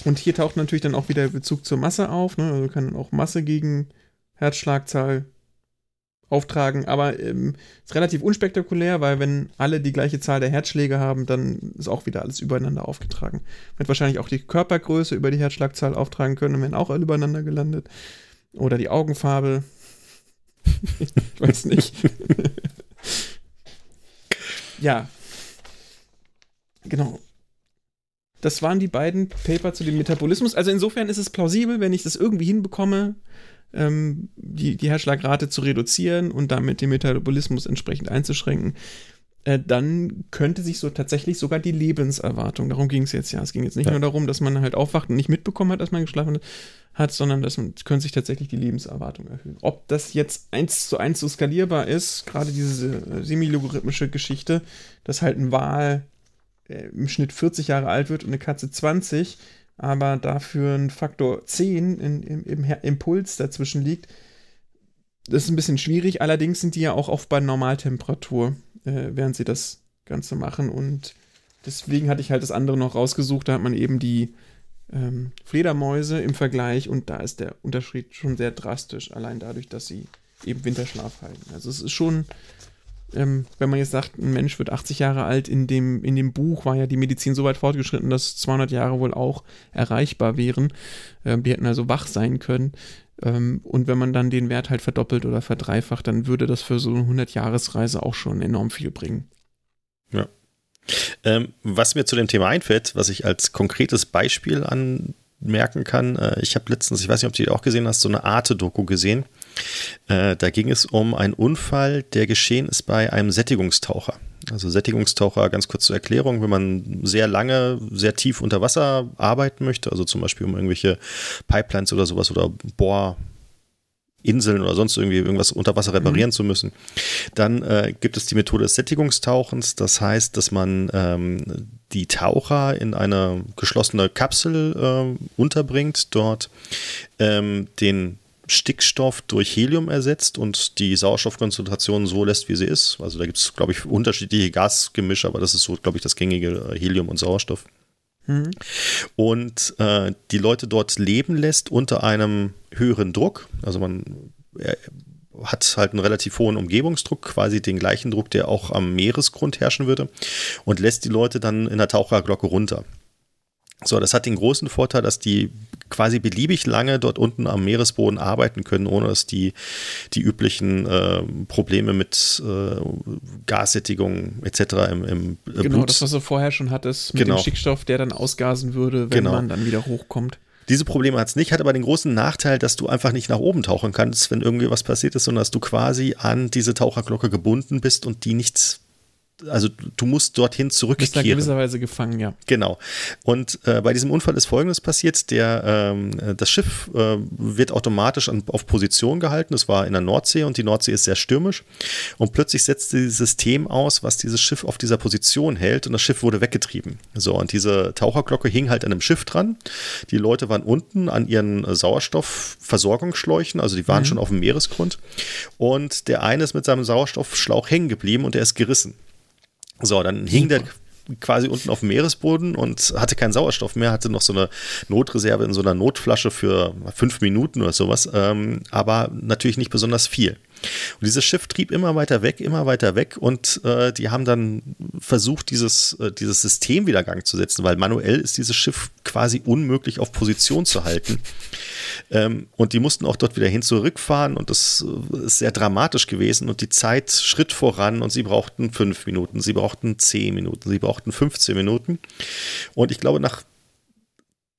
Und hier taucht natürlich dann auch wieder Bezug zur Masse auf. Ne? Also kann auch Masse gegen Herzschlagzahl auftragen, aber ähm, ist relativ unspektakulär, weil wenn alle die gleiche Zahl der Herzschläge haben, dann ist auch wieder alles übereinander aufgetragen. Man wird wahrscheinlich auch die Körpergröße über die Herzschlagzahl auftragen können und werden auch alle übereinander gelandet. Oder die Augenfarbe. ich weiß nicht. ja. Genau. Das waren die beiden Paper zu dem Metabolismus. Also insofern ist es plausibel, wenn ich das irgendwie hinbekomme, ähm, die, die Herzschlagrate zu reduzieren und damit den Metabolismus entsprechend einzuschränken, äh, dann könnte sich so tatsächlich sogar die Lebenserwartung, darum ging es jetzt ja. Es ging jetzt nicht ja. nur darum, dass man halt aufwacht und nicht mitbekommen hat, dass man geschlafen hat, sondern dass man könnte sich tatsächlich die Lebenserwartung erhöhen. Ob das jetzt eins zu eins so skalierbar ist, gerade diese äh, semilogarithmische Geschichte, dass halt ein Wal äh, im Schnitt 40 Jahre alt wird und eine Katze 20, aber dafür ein Faktor 10 in, im, im Impuls dazwischen liegt, das ist ein bisschen schwierig. Allerdings sind die ja auch oft bei Normaltemperatur, äh, während sie das Ganze machen. Und deswegen hatte ich halt das andere noch rausgesucht. Da hat man eben die ähm, Fledermäuse im Vergleich und da ist der Unterschied schon sehr drastisch, allein dadurch, dass sie eben Winterschlaf halten. Also es ist schon ähm, wenn man jetzt sagt, ein Mensch wird 80 Jahre alt, in dem, in dem Buch war ja die Medizin so weit fortgeschritten, dass 200 Jahre wohl auch erreichbar wären. Ähm, die hätten also wach sein können. Ähm, und wenn man dann den Wert halt verdoppelt oder verdreifacht, dann würde das für so eine 100-Jahres-Reise auch schon enorm viel bringen. Ja. Ähm, was mir zu dem Thema einfällt, was ich als konkretes Beispiel anmerken kann, äh, ich habe letztens, ich weiß nicht, ob du die auch gesehen hast, so eine Arte-Doku gesehen. Äh, da ging es um einen Unfall, der geschehen ist bei einem Sättigungstaucher. Also Sättigungstaucher, ganz kurz zur Erklärung, wenn man sehr lange, sehr tief unter Wasser arbeiten möchte, also zum Beispiel um irgendwelche Pipelines oder sowas oder Bohr, Inseln oder sonst irgendwie irgendwas unter Wasser reparieren mhm. zu müssen. Dann äh, gibt es die Methode des Sättigungstauchens. Das heißt, dass man ähm, die Taucher in eine geschlossene Kapsel äh, unterbringt, dort ähm, den Stickstoff durch Helium ersetzt und die Sauerstoffkonzentration so lässt, wie sie ist. Also da gibt es, glaube ich, unterschiedliche Gasgemische, aber das ist so, glaube ich, das gängige äh, Helium und Sauerstoff. Mhm. Und äh, die Leute dort leben lässt unter einem höheren Druck. Also man äh, hat halt einen relativ hohen Umgebungsdruck, quasi den gleichen Druck, der auch am Meeresgrund herrschen würde, und lässt die Leute dann in der Taucherglocke runter. So, das hat den großen Vorteil, dass die quasi beliebig lange dort unten am Meeresboden arbeiten können, ohne dass die, die üblichen äh, Probleme mit äh, Gassättigung etc. im, im äh, Genau, Blut. das, was du vorher schon hattest, mit genau. dem Stickstoff, der dann ausgasen würde, wenn genau. man dann wieder hochkommt. Diese Probleme hat es nicht, hat aber den großen Nachteil, dass du einfach nicht nach oben tauchen kannst, wenn irgendwie was passiert ist, sondern dass du quasi an diese Taucherglocke gebunden bist und die nichts also du musst dorthin zurückkehren. Bist da gewisserweise gefangen, ja. Genau. Und äh, bei diesem Unfall ist Folgendes passiert: Der, ähm, das Schiff äh, wird automatisch an, auf Position gehalten. Es war in der Nordsee und die Nordsee ist sehr stürmisch. Und plötzlich setzte dieses System aus, was dieses Schiff auf dieser Position hält und das Schiff wurde weggetrieben. So, und diese Taucherglocke hing halt an einem Schiff dran. Die Leute waren unten an ihren Sauerstoffversorgungsschläuchen, also die waren mhm. schon auf dem Meeresgrund. Und der eine ist mit seinem Sauerstoffschlauch hängen geblieben und der ist gerissen. So, dann hing der quasi unten auf dem Meeresboden und hatte keinen Sauerstoff mehr, hatte noch so eine Notreserve in so einer Notflasche für fünf Minuten oder sowas, ähm, aber natürlich nicht besonders viel. Und dieses Schiff trieb immer weiter weg, immer weiter weg und äh, die haben dann versucht, dieses, äh, dieses System wieder Gang zu setzen, weil manuell ist dieses Schiff quasi unmöglich auf Position zu halten. Ähm, und die mussten auch dort wieder hin zurückfahren und das äh, ist sehr dramatisch gewesen und die Zeit schritt voran und sie brauchten fünf Minuten, sie brauchten zehn Minuten, sie brauchten 15 Minuten. Und ich glaube, nach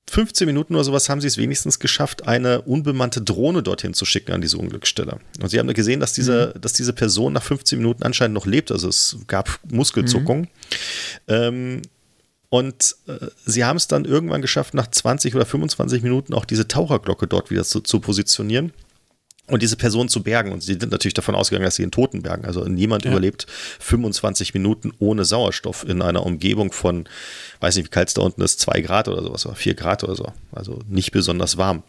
15 Minuten oder sowas haben sie es wenigstens geschafft, eine unbemannte Drohne dorthin zu schicken an diese Unglücksstelle. Und sie haben gesehen, dass diese, mhm. dass diese Person nach 15 Minuten anscheinend noch lebt. Also es gab Muskelzuckung. Mhm. Ähm, und äh, sie haben es dann irgendwann geschafft, nach 20 oder 25 Minuten auch diese Taucherglocke dort wieder zu, zu positionieren und diese Person zu bergen. Und sie sind natürlich davon ausgegangen, dass sie einen Toten bergen. Also niemand ja. überlebt 25 Minuten ohne Sauerstoff in einer Umgebung von, weiß nicht, wie kalt es da unten ist, zwei Grad oder sowas, oder vier Grad oder so. Also nicht besonders warm.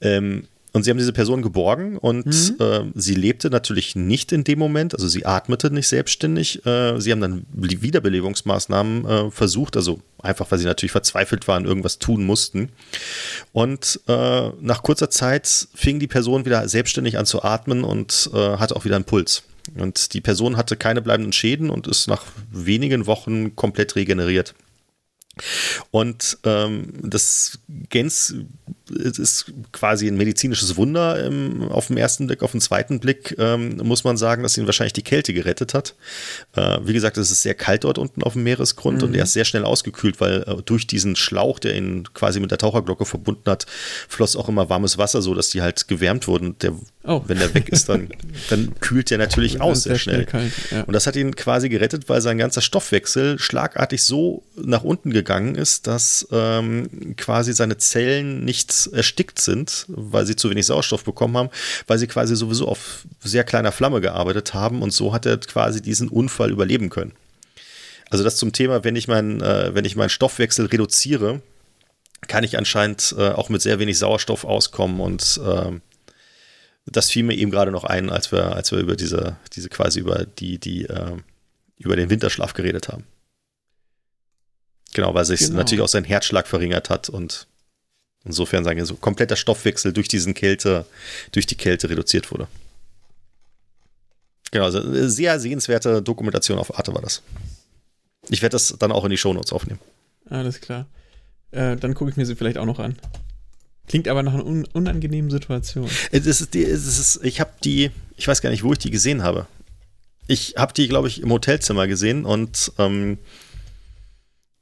Ähm, und sie haben diese Person geborgen und mhm. äh, sie lebte natürlich nicht in dem Moment, also sie atmete nicht selbstständig. Äh, sie haben dann Wiederbelebungsmaßnahmen äh, versucht, also einfach, weil sie natürlich verzweifelt waren, irgendwas tun mussten. Und äh, nach kurzer Zeit fing die Person wieder selbstständig an zu atmen und äh, hatte auch wieder einen Puls. Und die Person hatte keine bleibenden Schäden und ist nach wenigen Wochen komplett regeneriert. Und ähm, das Gens ist quasi ein medizinisches Wunder ähm, auf den ersten Blick. Auf den zweiten Blick ähm, muss man sagen, dass ihn wahrscheinlich die Kälte gerettet hat. Äh, wie gesagt, es ist sehr kalt dort unten auf dem Meeresgrund mhm. und er ist sehr schnell ausgekühlt, weil äh, durch diesen Schlauch, der ihn quasi mit der Taucherglocke verbunden hat, floss auch immer warmes Wasser, so dass die halt gewärmt wurden. Der, oh. Wenn der weg ist, dann, dann kühlt der natürlich aus sehr, sehr schnell. schnell kalt, ja. Und das hat ihn quasi gerettet, weil sein ganzer Stoffwechsel schlagartig so nach unten gegangen ist, dass ähm, quasi seine Zellen nicht erstickt sind, weil sie zu wenig Sauerstoff bekommen haben, weil sie quasi sowieso auf sehr kleiner Flamme gearbeitet haben und so hat er quasi diesen Unfall überleben können. Also das zum Thema, wenn ich, mein, äh, wenn ich meinen Stoffwechsel reduziere, kann ich anscheinend äh, auch mit sehr wenig Sauerstoff auskommen und äh, das fiel mir eben gerade noch ein, als wir, als wir über diese, diese quasi über die, die, äh, über den Winterschlaf geredet haben. Genau, weil sich genau. natürlich auch sein Herzschlag verringert hat und Insofern sagen wir so, kompletter Stoffwechsel durch diesen Kälte, durch die Kälte reduziert wurde. Genau, also eine sehr sehenswerte Dokumentation auf Arte war das. Ich werde das dann auch in die Shownotes aufnehmen. Alles klar. Äh, dann gucke ich mir sie vielleicht auch noch an. Klingt aber nach einer un unangenehmen Situation. Es ist die, es ist, ich habe die, ich weiß gar nicht, wo ich die gesehen habe. Ich habe die, glaube ich, im Hotelzimmer gesehen und ähm,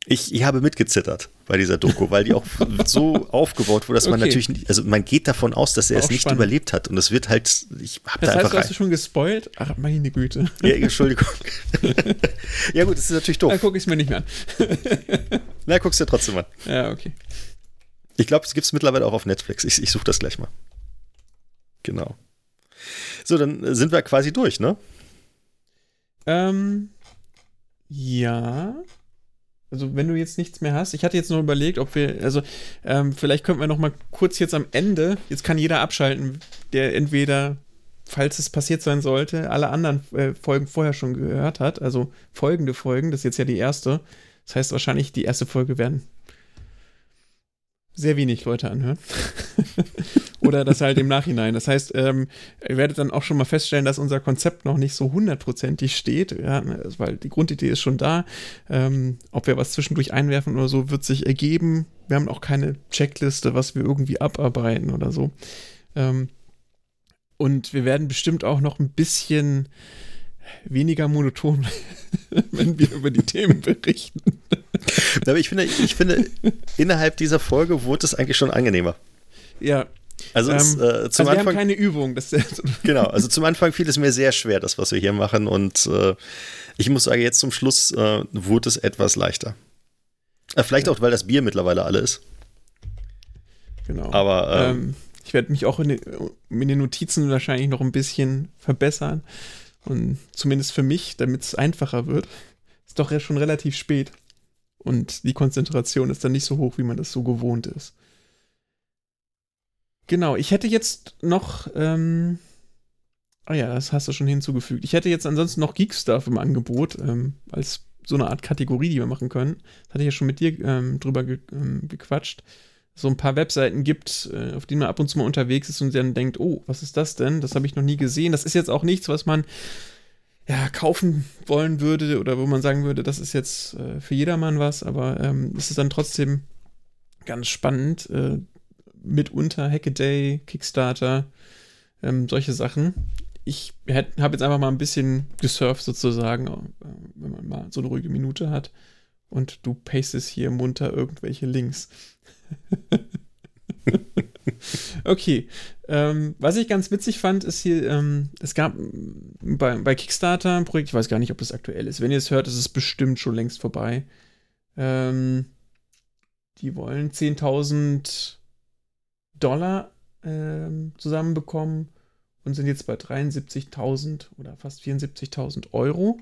ich, ich habe mitgezittert bei dieser Doku, weil die auch so aufgebaut wurde, dass man Okay. natürlich, nicht, also man geht davon aus, dass er War es auch nicht spannend. überlebt hat und es wird halt, ich habe da heißt, einfach du hast du schon gespoilt? Ach, meine Güte. Ja, Entschuldigung. ja gut, das ist natürlich Da doof. gucke ich es mir nicht mehr an. Na, guckst du dir trotzdem an. Ja, okay. Ich glaube, es gibt es mittlerweile auch auf Netflix. Ich, ich suche das gleich mal. Genau. So, dann sind wir quasi durch, ne? Ähm, ja. Also, wenn du jetzt nichts mehr hast, ich hatte jetzt noch überlegt, ob wir, also, ähm, vielleicht könnten wir noch mal kurz jetzt am Ende, jetzt kann jeder abschalten, der entweder, falls es passiert sein sollte, alle anderen äh, Folgen vorher schon gehört hat, also folgende Folgen, das ist jetzt ja die erste. Das heißt, wahrscheinlich die erste Folge werden sehr wenig Leute anhören. Oder das halt im Nachhinein. Das heißt, ähm, ihr werdet dann auch schon mal feststellen, dass unser Konzept noch nicht so hundertprozentig steht, ja, weil die Grundidee ist schon da. Ähm, ob wir was zwischendurch einwerfen oder so, wird sich ergeben. Wir haben auch keine Checkliste, was wir irgendwie abarbeiten oder so. Ähm, und wir werden bestimmt auch noch ein bisschen weniger monoton, wenn wir über die Themen berichten. Aber ich finde, ich finde, innerhalb dieser Folge wurde es eigentlich schon angenehmer. Ja, Also, es, Ähm, äh, also zum wir haben Anfang, keine Übung. Das, genau, also zum Anfang fiel es mir sehr schwer, das, was wir hier machen. Und äh, ich muss sagen, jetzt zum Schluss äh, wurde es etwas leichter. Äh, vielleicht auch, weil das Bier mittlerweile alle ist. genau. Aber ähm, Ähm, ich werde mich auch in den, in den Notizen wahrscheinlich noch ein bisschen verbessern. Und zumindest für mich, damit es einfacher wird. Ist doch schon relativ spät. Und die Konzentration ist dann nicht so hoch, wie man das so gewohnt ist. Genau, ich hätte jetzt noch. Ähm, ah ja, das hast du schon hinzugefügt. Ich hätte jetzt ansonsten noch Geek-Stuff im Angebot, ähm, als so eine Art Kategorie, die wir machen können. Das hatte ich ja schon mit dir ähm, drüber ge ähm, gequatscht so ein paar Webseiten gibt, äh, auf denen man ab und zu mal unterwegs ist und dann denkt, oh, was ist das denn? Das habe ich noch nie gesehen. Das ist jetzt auch nichts, was man ja, kaufen wollen würde oder wo man sagen würde, das ist jetzt äh, für jedermann was, aber ähm, es ist dann trotzdem ganz spannend. Äh, mitunter Hackaday, Kickstarter, ähm, solche Sachen. Ich habe jetzt einfach mal ein bisschen gesurft sozusagen, äh, wenn man mal so eine ruhige Minute hat. Und du pastest hier munter irgendwelche Links. okay. Ähm, was ich ganz witzig fand, ist hier, ähm, es gab bei, bei Kickstarter ein Projekt, ich weiß gar nicht, ob es aktuell ist. Wenn ihr es hört, ist es bestimmt schon längst vorbei. Ähm, die wollen 10.000 Dollar ähm, zusammenbekommen und sind jetzt bei 73.000 oder fast 74.000 Euro.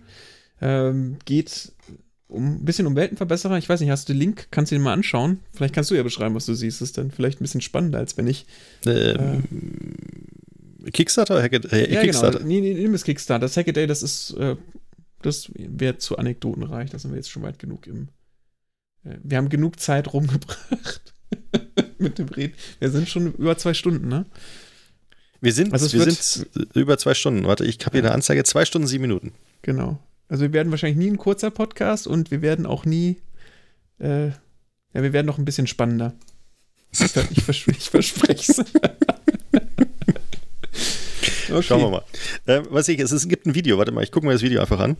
Ähm, geht um ein bisschen um Weltenverbesserer. Ich weiß nicht, hast du den Link? Kannst du den mal anschauen? Vielleicht kannst du ja beschreiben, was du siehst. Das ist dann vielleicht ein bisschen spannender, als wenn ich. ähm, Kickstarter? Hackett, äh, ja, Kickstarter? genau. Nee, nee, nimm das Kickstarter. Das Hackaday, das ist. Äh, das wäre zu anekdotenreich. Da sind wir jetzt schon weit genug im. Äh, wir haben genug Zeit rumgebracht mit dem Reden. Wir sind schon über zwei Stunden, ne? Wir sind, Also es wir sind über zwei Stunden. Warte, ich habe hier eine Anzeige, zwei Stunden, sieben Minuten. Genau. Also wir werden wahrscheinlich nie ein kurzer Podcast und wir werden auch nie, äh, ja, wir werden noch ein bisschen spannender. Ich, ver- ich, vers ich verspreche es. okay. Schauen wir mal. Äh, was ich, es, es gibt ein Video, warte mal, ich gucke mir das Video einfach an.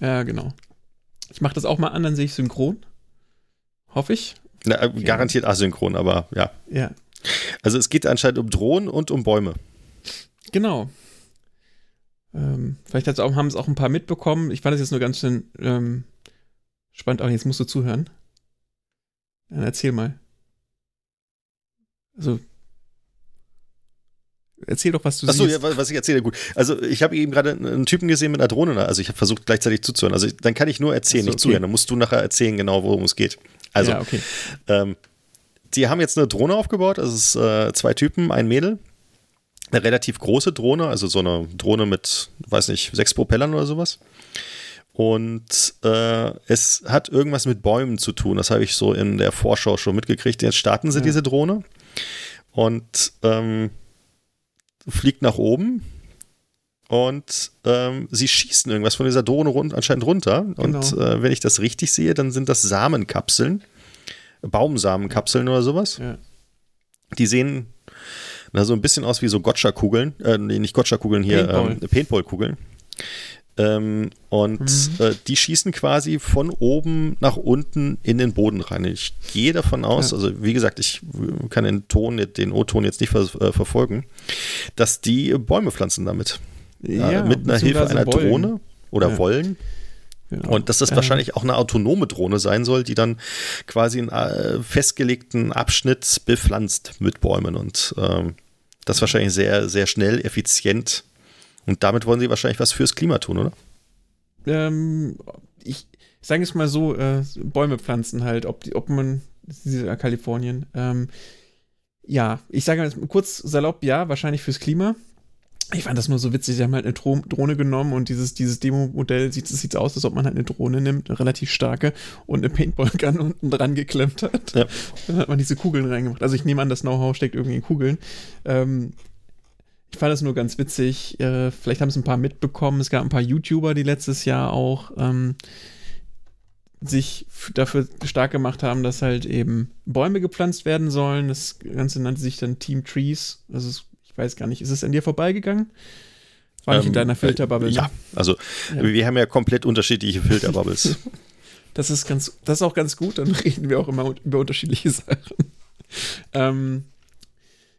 Ja, genau. Ich mache das auch mal an, dann sehe ich synchron. Hoffe ich. Na, äh, garantiert asynchron, aber ja. Ja, Also es geht anscheinend um Drohnen und um Bäume. genau. Ähm, vielleicht auch, haben es auch ein paar mitbekommen. Ich fand das jetzt nur ganz schön ähm, spannend. Ach, jetzt musst du zuhören. Dann erzähl mal. Also, erzähl doch, was du Achso, siehst. ja, wa- was ich erzähle, gut. Also ich habe eben gerade einen Typen gesehen mit einer Drohne. da. Also ich habe versucht gleichzeitig zuzuhören. Also ich, dann kann ich nur erzählen, so, nicht okay. zuhören. Dann musst du nachher erzählen, genau worum es geht. Also ja, okay. Ähm, die haben jetzt eine Drohne aufgebaut. Also es ist äh, zwei Typen, ein Mädel. Eine relativ große Drohne, also so eine Drohne mit, weiß nicht, sechs Propellern oder sowas. Und äh, es hat irgendwas mit Bäumen zu tun. Das habe ich so in der Vorschau schon mitgekriegt. Jetzt starten sie Ja. diese Drohne und ähm, fliegt nach oben und ähm, sie schießen irgendwas von dieser Drohne rund, anscheinend runter. Genau. Und äh, wenn ich das richtig sehe, dann sind das Samenkapseln, Baumsamenkapseln oder sowas. Ja. Die sehen na, so ein bisschen aus wie so Gotcha-Kugeln, äh, nee, nicht Gotcha-Kugeln hier, Paintball. ähm, Paintball-Kugeln. Ähm, und mhm. äh, die schießen quasi von oben nach unten in den Boden rein. Ich gehe davon aus, ja. also wie gesagt, ich kann den Ton, den O-Ton jetzt nicht ver äh, verfolgen, dass die Bäume pflanzen damit. Ja, ja mit einer Hilfe einer wollen. Drohne oder ja. wollen. Genau. Und dass das wahrscheinlich auch eine autonome Drohne sein soll, die dann quasi einen äh, festgelegten Abschnitt bepflanzt mit Bäumen und ähm, das wahrscheinlich sehr, sehr schnell, effizient und damit wollen sie wahrscheinlich was fürs Klima tun, oder? Ähm, ich sage es mal so, äh, Bäume pflanzen halt, ob, die, ob man, Kalifornien, ähm, ja, ich sage mal kurz salopp, ja, wahrscheinlich fürs Klima. Ich fand das nur so witzig, sie haben halt eine Drohne genommen und dieses, dieses Demo-Modell sieht, sieht aus, als ob man halt eine Drohne nimmt, eine relativ starke, und eine Paintball-Gun unten dran geklemmt hat. Ja. Dann hat man diese Kugeln reingemacht. Also ich nehme an, das Know-how steckt irgendwie in Kugeln. Ähm, ich fand das nur ganz witzig. Äh, vielleicht haben es ein paar mitbekommen. Es gab ein paar YouTuber, die letztes Jahr auch ähm, sich dafür stark gemacht haben, dass halt eben Bäume gepflanzt werden sollen. Das Ganze nannte sich dann Team Trees. Also ich weiß gar nicht, ist es an dir vorbeigegangen? War nicht ähm, in deiner Filterbubble? Äh, ja, also ja. wir haben ja komplett unterschiedliche Filterbubbles. das ist ganz, das ist auch ganz gut. Dann reden wir auch immer über unterschiedliche Sachen. ähm,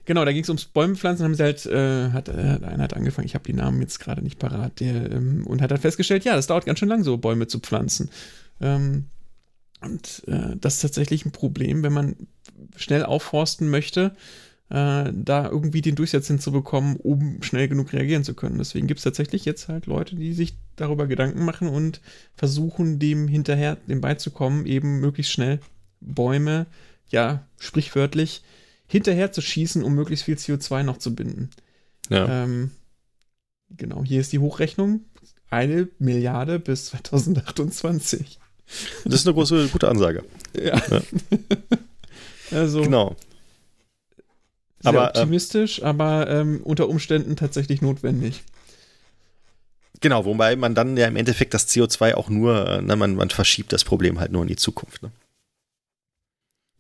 Genau, da ging es ums Bäumepflanzen, haben sie halt, äh, hat, äh, einer hat angefangen, ich habe die Namen jetzt gerade nicht parat, der, ähm, und hat dann festgestellt, ja, das dauert ganz schön lang, so Bäume zu pflanzen. Ähm, und äh, das ist tatsächlich ein Problem, wenn man schnell aufforsten möchte, äh, da irgendwie den Durchsatz hinzubekommen, um schnell genug reagieren zu können. Deswegen gibt es tatsächlich jetzt halt Leute, die sich darüber Gedanken machen und versuchen, dem hinterher, dem beizukommen, eben möglichst schnell Bäume, ja, sprichwörtlich, hinterher zu schießen, um möglichst viel CO2 noch zu binden. Ja. Ähm, genau, hier ist die Hochrechnung. Eine Milliarde bis 2028. Das ist eine große, gute Ansage. Ja. ja. also. Genau. Sehr aber, ähm, optimistisch, ähm, aber ähm, unter Umständen tatsächlich notwendig. Genau, wobei man dann ja im Endeffekt das CO2 auch nur, äh, na, man, man verschiebt das Problem halt nur in die Zukunft. Ne?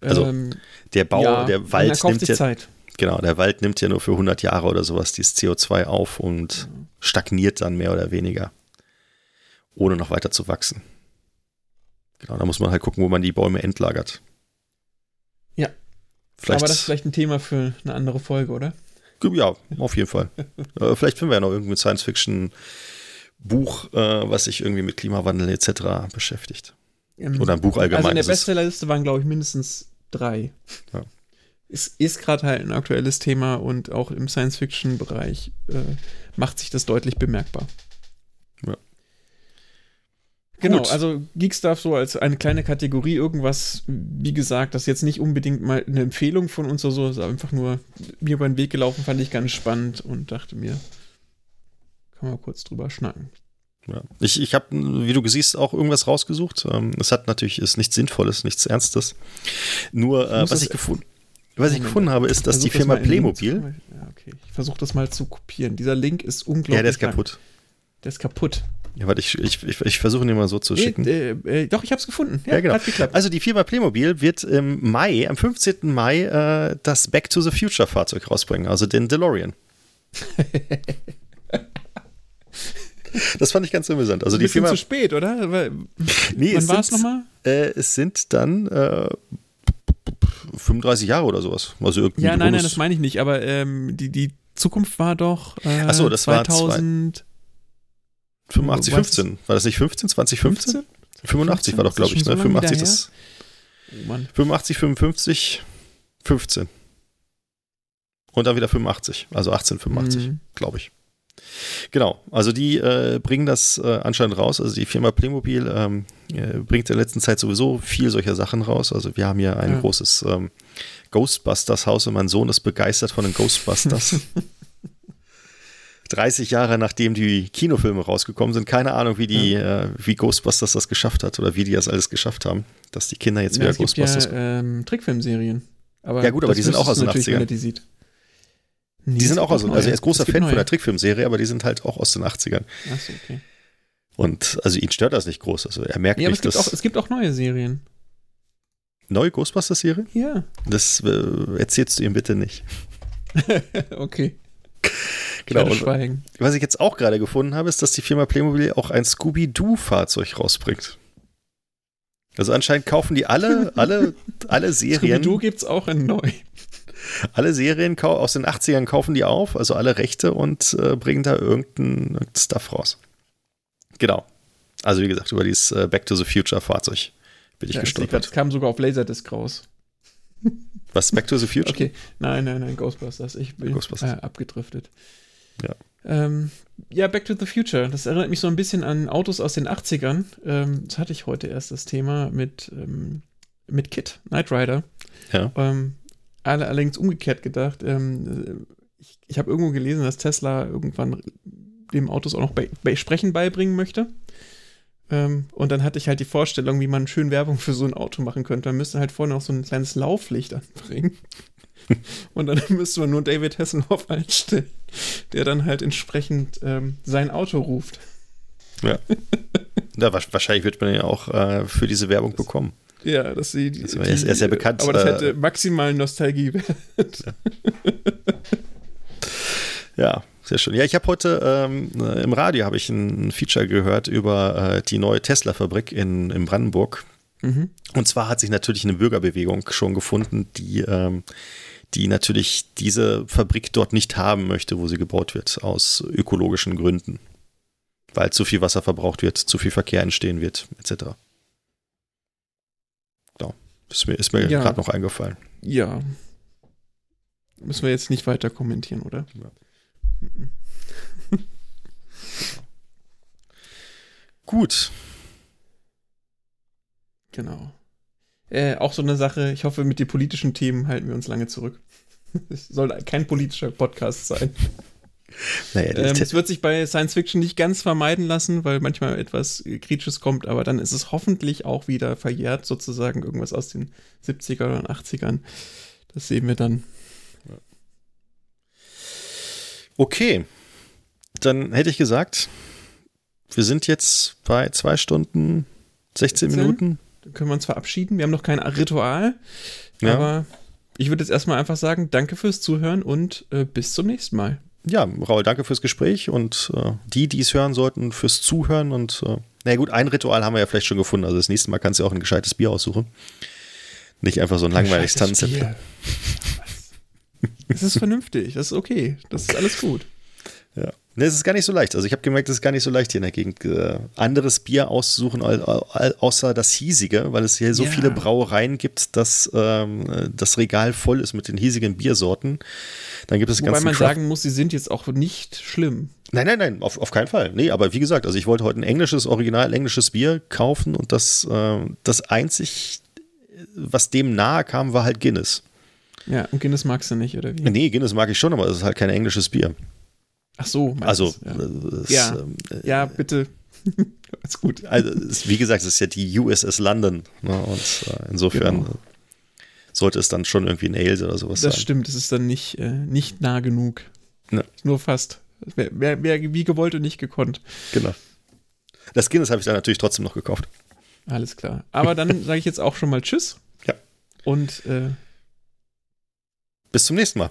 Also ähm, der Bau, ja, der Wald nimmt ja, Zeit. Genau, der Wald nimmt ja nur für 100 Jahre oder sowas dieses CO2 auf und mhm. stagniert dann mehr oder weniger, ohne noch weiter zu wachsen. Genau, da muss man halt gucken, wo man die Bäume entlagert. Vielleicht, Aber das ist vielleicht ein Thema für eine andere Folge, oder? Ja, auf jeden Fall. äh, vielleicht finden wir ja noch irgendein Science-Fiction-Buch, äh, was sich irgendwie mit Klimawandel etc. beschäftigt. Ähm, Oder ein Buch allgemein. Also in der Bestsellerliste waren, glaube ich, mindestens drei. Ja. Es ist gerade halt ein aktuelles Thema und auch im Science-Fiction-Bereich äh, macht sich das deutlich bemerkbar. Genau, Gut. also Geekstuff so als eine kleine Kategorie, irgendwas, wie gesagt, das jetzt nicht unbedingt mal eine Empfehlung von uns oder so, ist einfach nur mir über den Weg gelaufen, fand ich ganz spannend und dachte mir, kann man kurz drüber schnacken. Ja. Ich, ich habe, wie du siehst, auch irgendwas rausgesucht. Ähm, es hat natürlich ist nichts Sinnvolles, nichts Ernstes. Nur, äh, was, ich gefunden, was ich gefunden habe, ist, dass die Firma das Playmobil. Ja, okay. Ich versuche das mal zu kopieren. Dieser Link ist unglaublich. Ja, der ist lang. kaputt. Der ist kaputt. Ja, warte, ich, ich, ich, ich versuche ihn mal so zu schicken. Äh, äh, doch, ich habe es gefunden. Ja, ja, genau. Hat geklappt. Also die Firma Playmobil wird im Mai, am 15. Mai, äh, das Back to the Future Fahrzeug rausbringen, also den DeLorean. Das fand ich ganz amüsant. Also die Firma zu spät, oder? Weil, nee, wann war es nochmal? Äh, es sind dann äh, 35 Jahre oder sowas. Also irgendwie ja, nein, nein, das meine ich nicht. Aber ähm, die, die Zukunft war doch äh, Achso, das 2000 war 85, 15. War das nicht 15? 2015? 15? 85 war doch, glaube ich. Ne? So 85 das. Oh 85, 55, 15. Und dann wieder 85. Also 1885, mhm. glaube ich. Genau, also die äh, bringen das äh, anscheinend raus. Also die Firma Playmobil ähm, äh, bringt in der letzten Zeit sowieso viel solcher Sachen raus. Also wir haben hier ein ja. großes ähm, Ghostbusters-Haus und mein Sohn ist begeistert von den Ghostbusters. 30 Jahre nachdem die Kinofilme rausgekommen sind, keine Ahnung, wie die, ja. äh, wie Ghostbusters das geschafft hat oder wie die das alles geschafft haben, dass die Kinder jetzt ja, wieder Ghostbusters. Ja, ähm, Trickfilmserien. Aber ja gut, aber die sind auch aus den 80ern. Die sieht. Nee, die sind auch, also, also er ist großer Fan neue. von der Trickfilmserie, aber die sind halt auch aus den 80ern. Achso, okay. Und also ihn stört das nicht groß. Also er merkt ja, nicht, es gibt, auch, es gibt auch neue Serien. Neue Ghostbusters-Serie? Ja. Das äh, erzählst du ihm bitte nicht. okay. Genau. Und, was ich jetzt auch gerade gefunden habe, ist, dass die Firma Playmobil auch ein Scooby-Doo-Fahrzeug rausbringt. Also anscheinend kaufen die alle, alle, alle Serien. Scooby-Doo gibt es auch in neu. Alle Serien aus den 80ern kaufen die auf, also alle Rechte und äh, bringen da irgendein, irgendein Stuff raus. Genau. Also wie gesagt, über dieses äh, Back to the Future Fahrzeug bin ich ja, gestolpert. Das kam sogar auf Laserdisc raus. Was, Back to the Future? Okay, nein, nein, nein, Ghostbusters. Ich bin Ghostbusters. Äh, abgedriftet. Ja. Ähm, ja, Back to the Future. Das erinnert mich so ein bisschen an Autos aus den 80ern. Ähm, das hatte ich heute erst das Thema mit, ähm, mit Kit, Knight Rider. Ja. Ähm, alle, allerdings umgekehrt gedacht. Ähm, ich, ich habe irgendwo gelesen, dass Tesla irgendwann dem Autos auch noch bei, bei Sprechen beibringen möchte. Ähm, und dann hatte ich halt die Vorstellung, wie man schön Werbung für so ein Auto machen könnte. Man müsste halt vorne noch so ein kleines Lauflicht anbringen. und dann müsste man nur David Hasselhoff einstellen, der dann halt entsprechend ähm, sein Auto ruft. Ja. ja. Wahrscheinlich wird man ja auch äh, für diese Werbung bekommen. Ja, dass sie. Die, er, ist, er ist ja bekannt. Aber das hätte äh, maximal Nostalgie wert. Ja. ja. Sehr schön. Ja, ich habe heute ähm, äh, im Radio habe ich ein Feature gehört über äh, die neue Tesla-Fabrik in, in Brandenburg. Mhm. Und zwar hat sich natürlich eine Bürgerbewegung schon gefunden, die, ähm, die natürlich diese Fabrik dort nicht haben möchte, wo sie gebaut wird, aus ökologischen Gründen. Weil zu viel Wasser verbraucht wird, zu viel Verkehr entstehen wird, etc. Genau. Ist mir, ist mir ja. gerade noch eingefallen. Ja. Müssen wir jetzt nicht weiter kommentieren, oder? Ja. Gut. Genau. Äh, auch so eine Sache, ich hoffe, mit den politischen Themen halten wir uns lange zurück. Es soll kein politischer Podcast sein. Naja, ähm, es wird sich bei Science Fiction nicht ganz vermeiden lassen, weil manchmal etwas Kritisches kommt, aber dann ist es hoffentlich auch wieder verjährt, sozusagen irgendwas aus den 70er oder 80ern. Das sehen wir dann. Okay, dann hätte ich gesagt, wir sind jetzt bei zwei Stunden 16 Minuten. Können wir uns verabschieden. Wir haben noch kein Ritual, ja. aber ich würde jetzt erstmal einfach sagen, danke fürs Zuhören und äh, bis zum nächsten Mal. Ja, Raul, danke fürs Gespräch und äh, die, die es hören sollten, fürs Zuhören und äh, na gut, ein Ritual haben wir ja vielleicht schon gefunden. Also das nächste Mal kannst du auch ein gescheites Bier aussuchen. Nicht einfach so ein langweiliges Tanzen. Das ist vernünftig, das ist okay, das ist alles gut. Ja. Ne, es ist gar nicht so leicht. Also ich habe gemerkt, es ist gar nicht so leicht hier in der Gegend, äh, anderes Bier auszusuchen, außer das hiesige, weil es hier so ja. viele Brauereien gibt, dass ähm, das Regal voll ist mit den hiesigen Biersorten. Dann gibt es Wobei man sagen muss, sie sind jetzt auch nicht schlimm. Nein, nein, nein, auf, auf keinen Fall. Nee, aber wie gesagt, also ich wollte heute ein englisches, original englisches Bier kaufen und das, äh, das einzig, was dem nahe kam, war halt Guinness. Ja, und Guinness magst du nicht, oder wie? Nee, Guinness mag ich schon, aber es ist halt kein englisches Bier. Ach so, also ja, es, ja. Ähm, äh, ja bitte. ist gut. Also, es, wie gesagt, es ist ja die USS London. Ne, und äh, insofern genau. sollte es dann schon irgendwie ein Ale oder sowas das sein. Das stimmt, es ist dann nicht, äh, nicht nah genug. Ne. Nur fast. Wäre wär, wie gewollt und nicht gekonnt. Genau. Das Guinness habe ich dann natürlich trotzdem noch gekauft. Alles klar. Aber dann sage ich jetzt auch schon mal Tschüss. Ja. Und äh, bis zum nächsten Mal.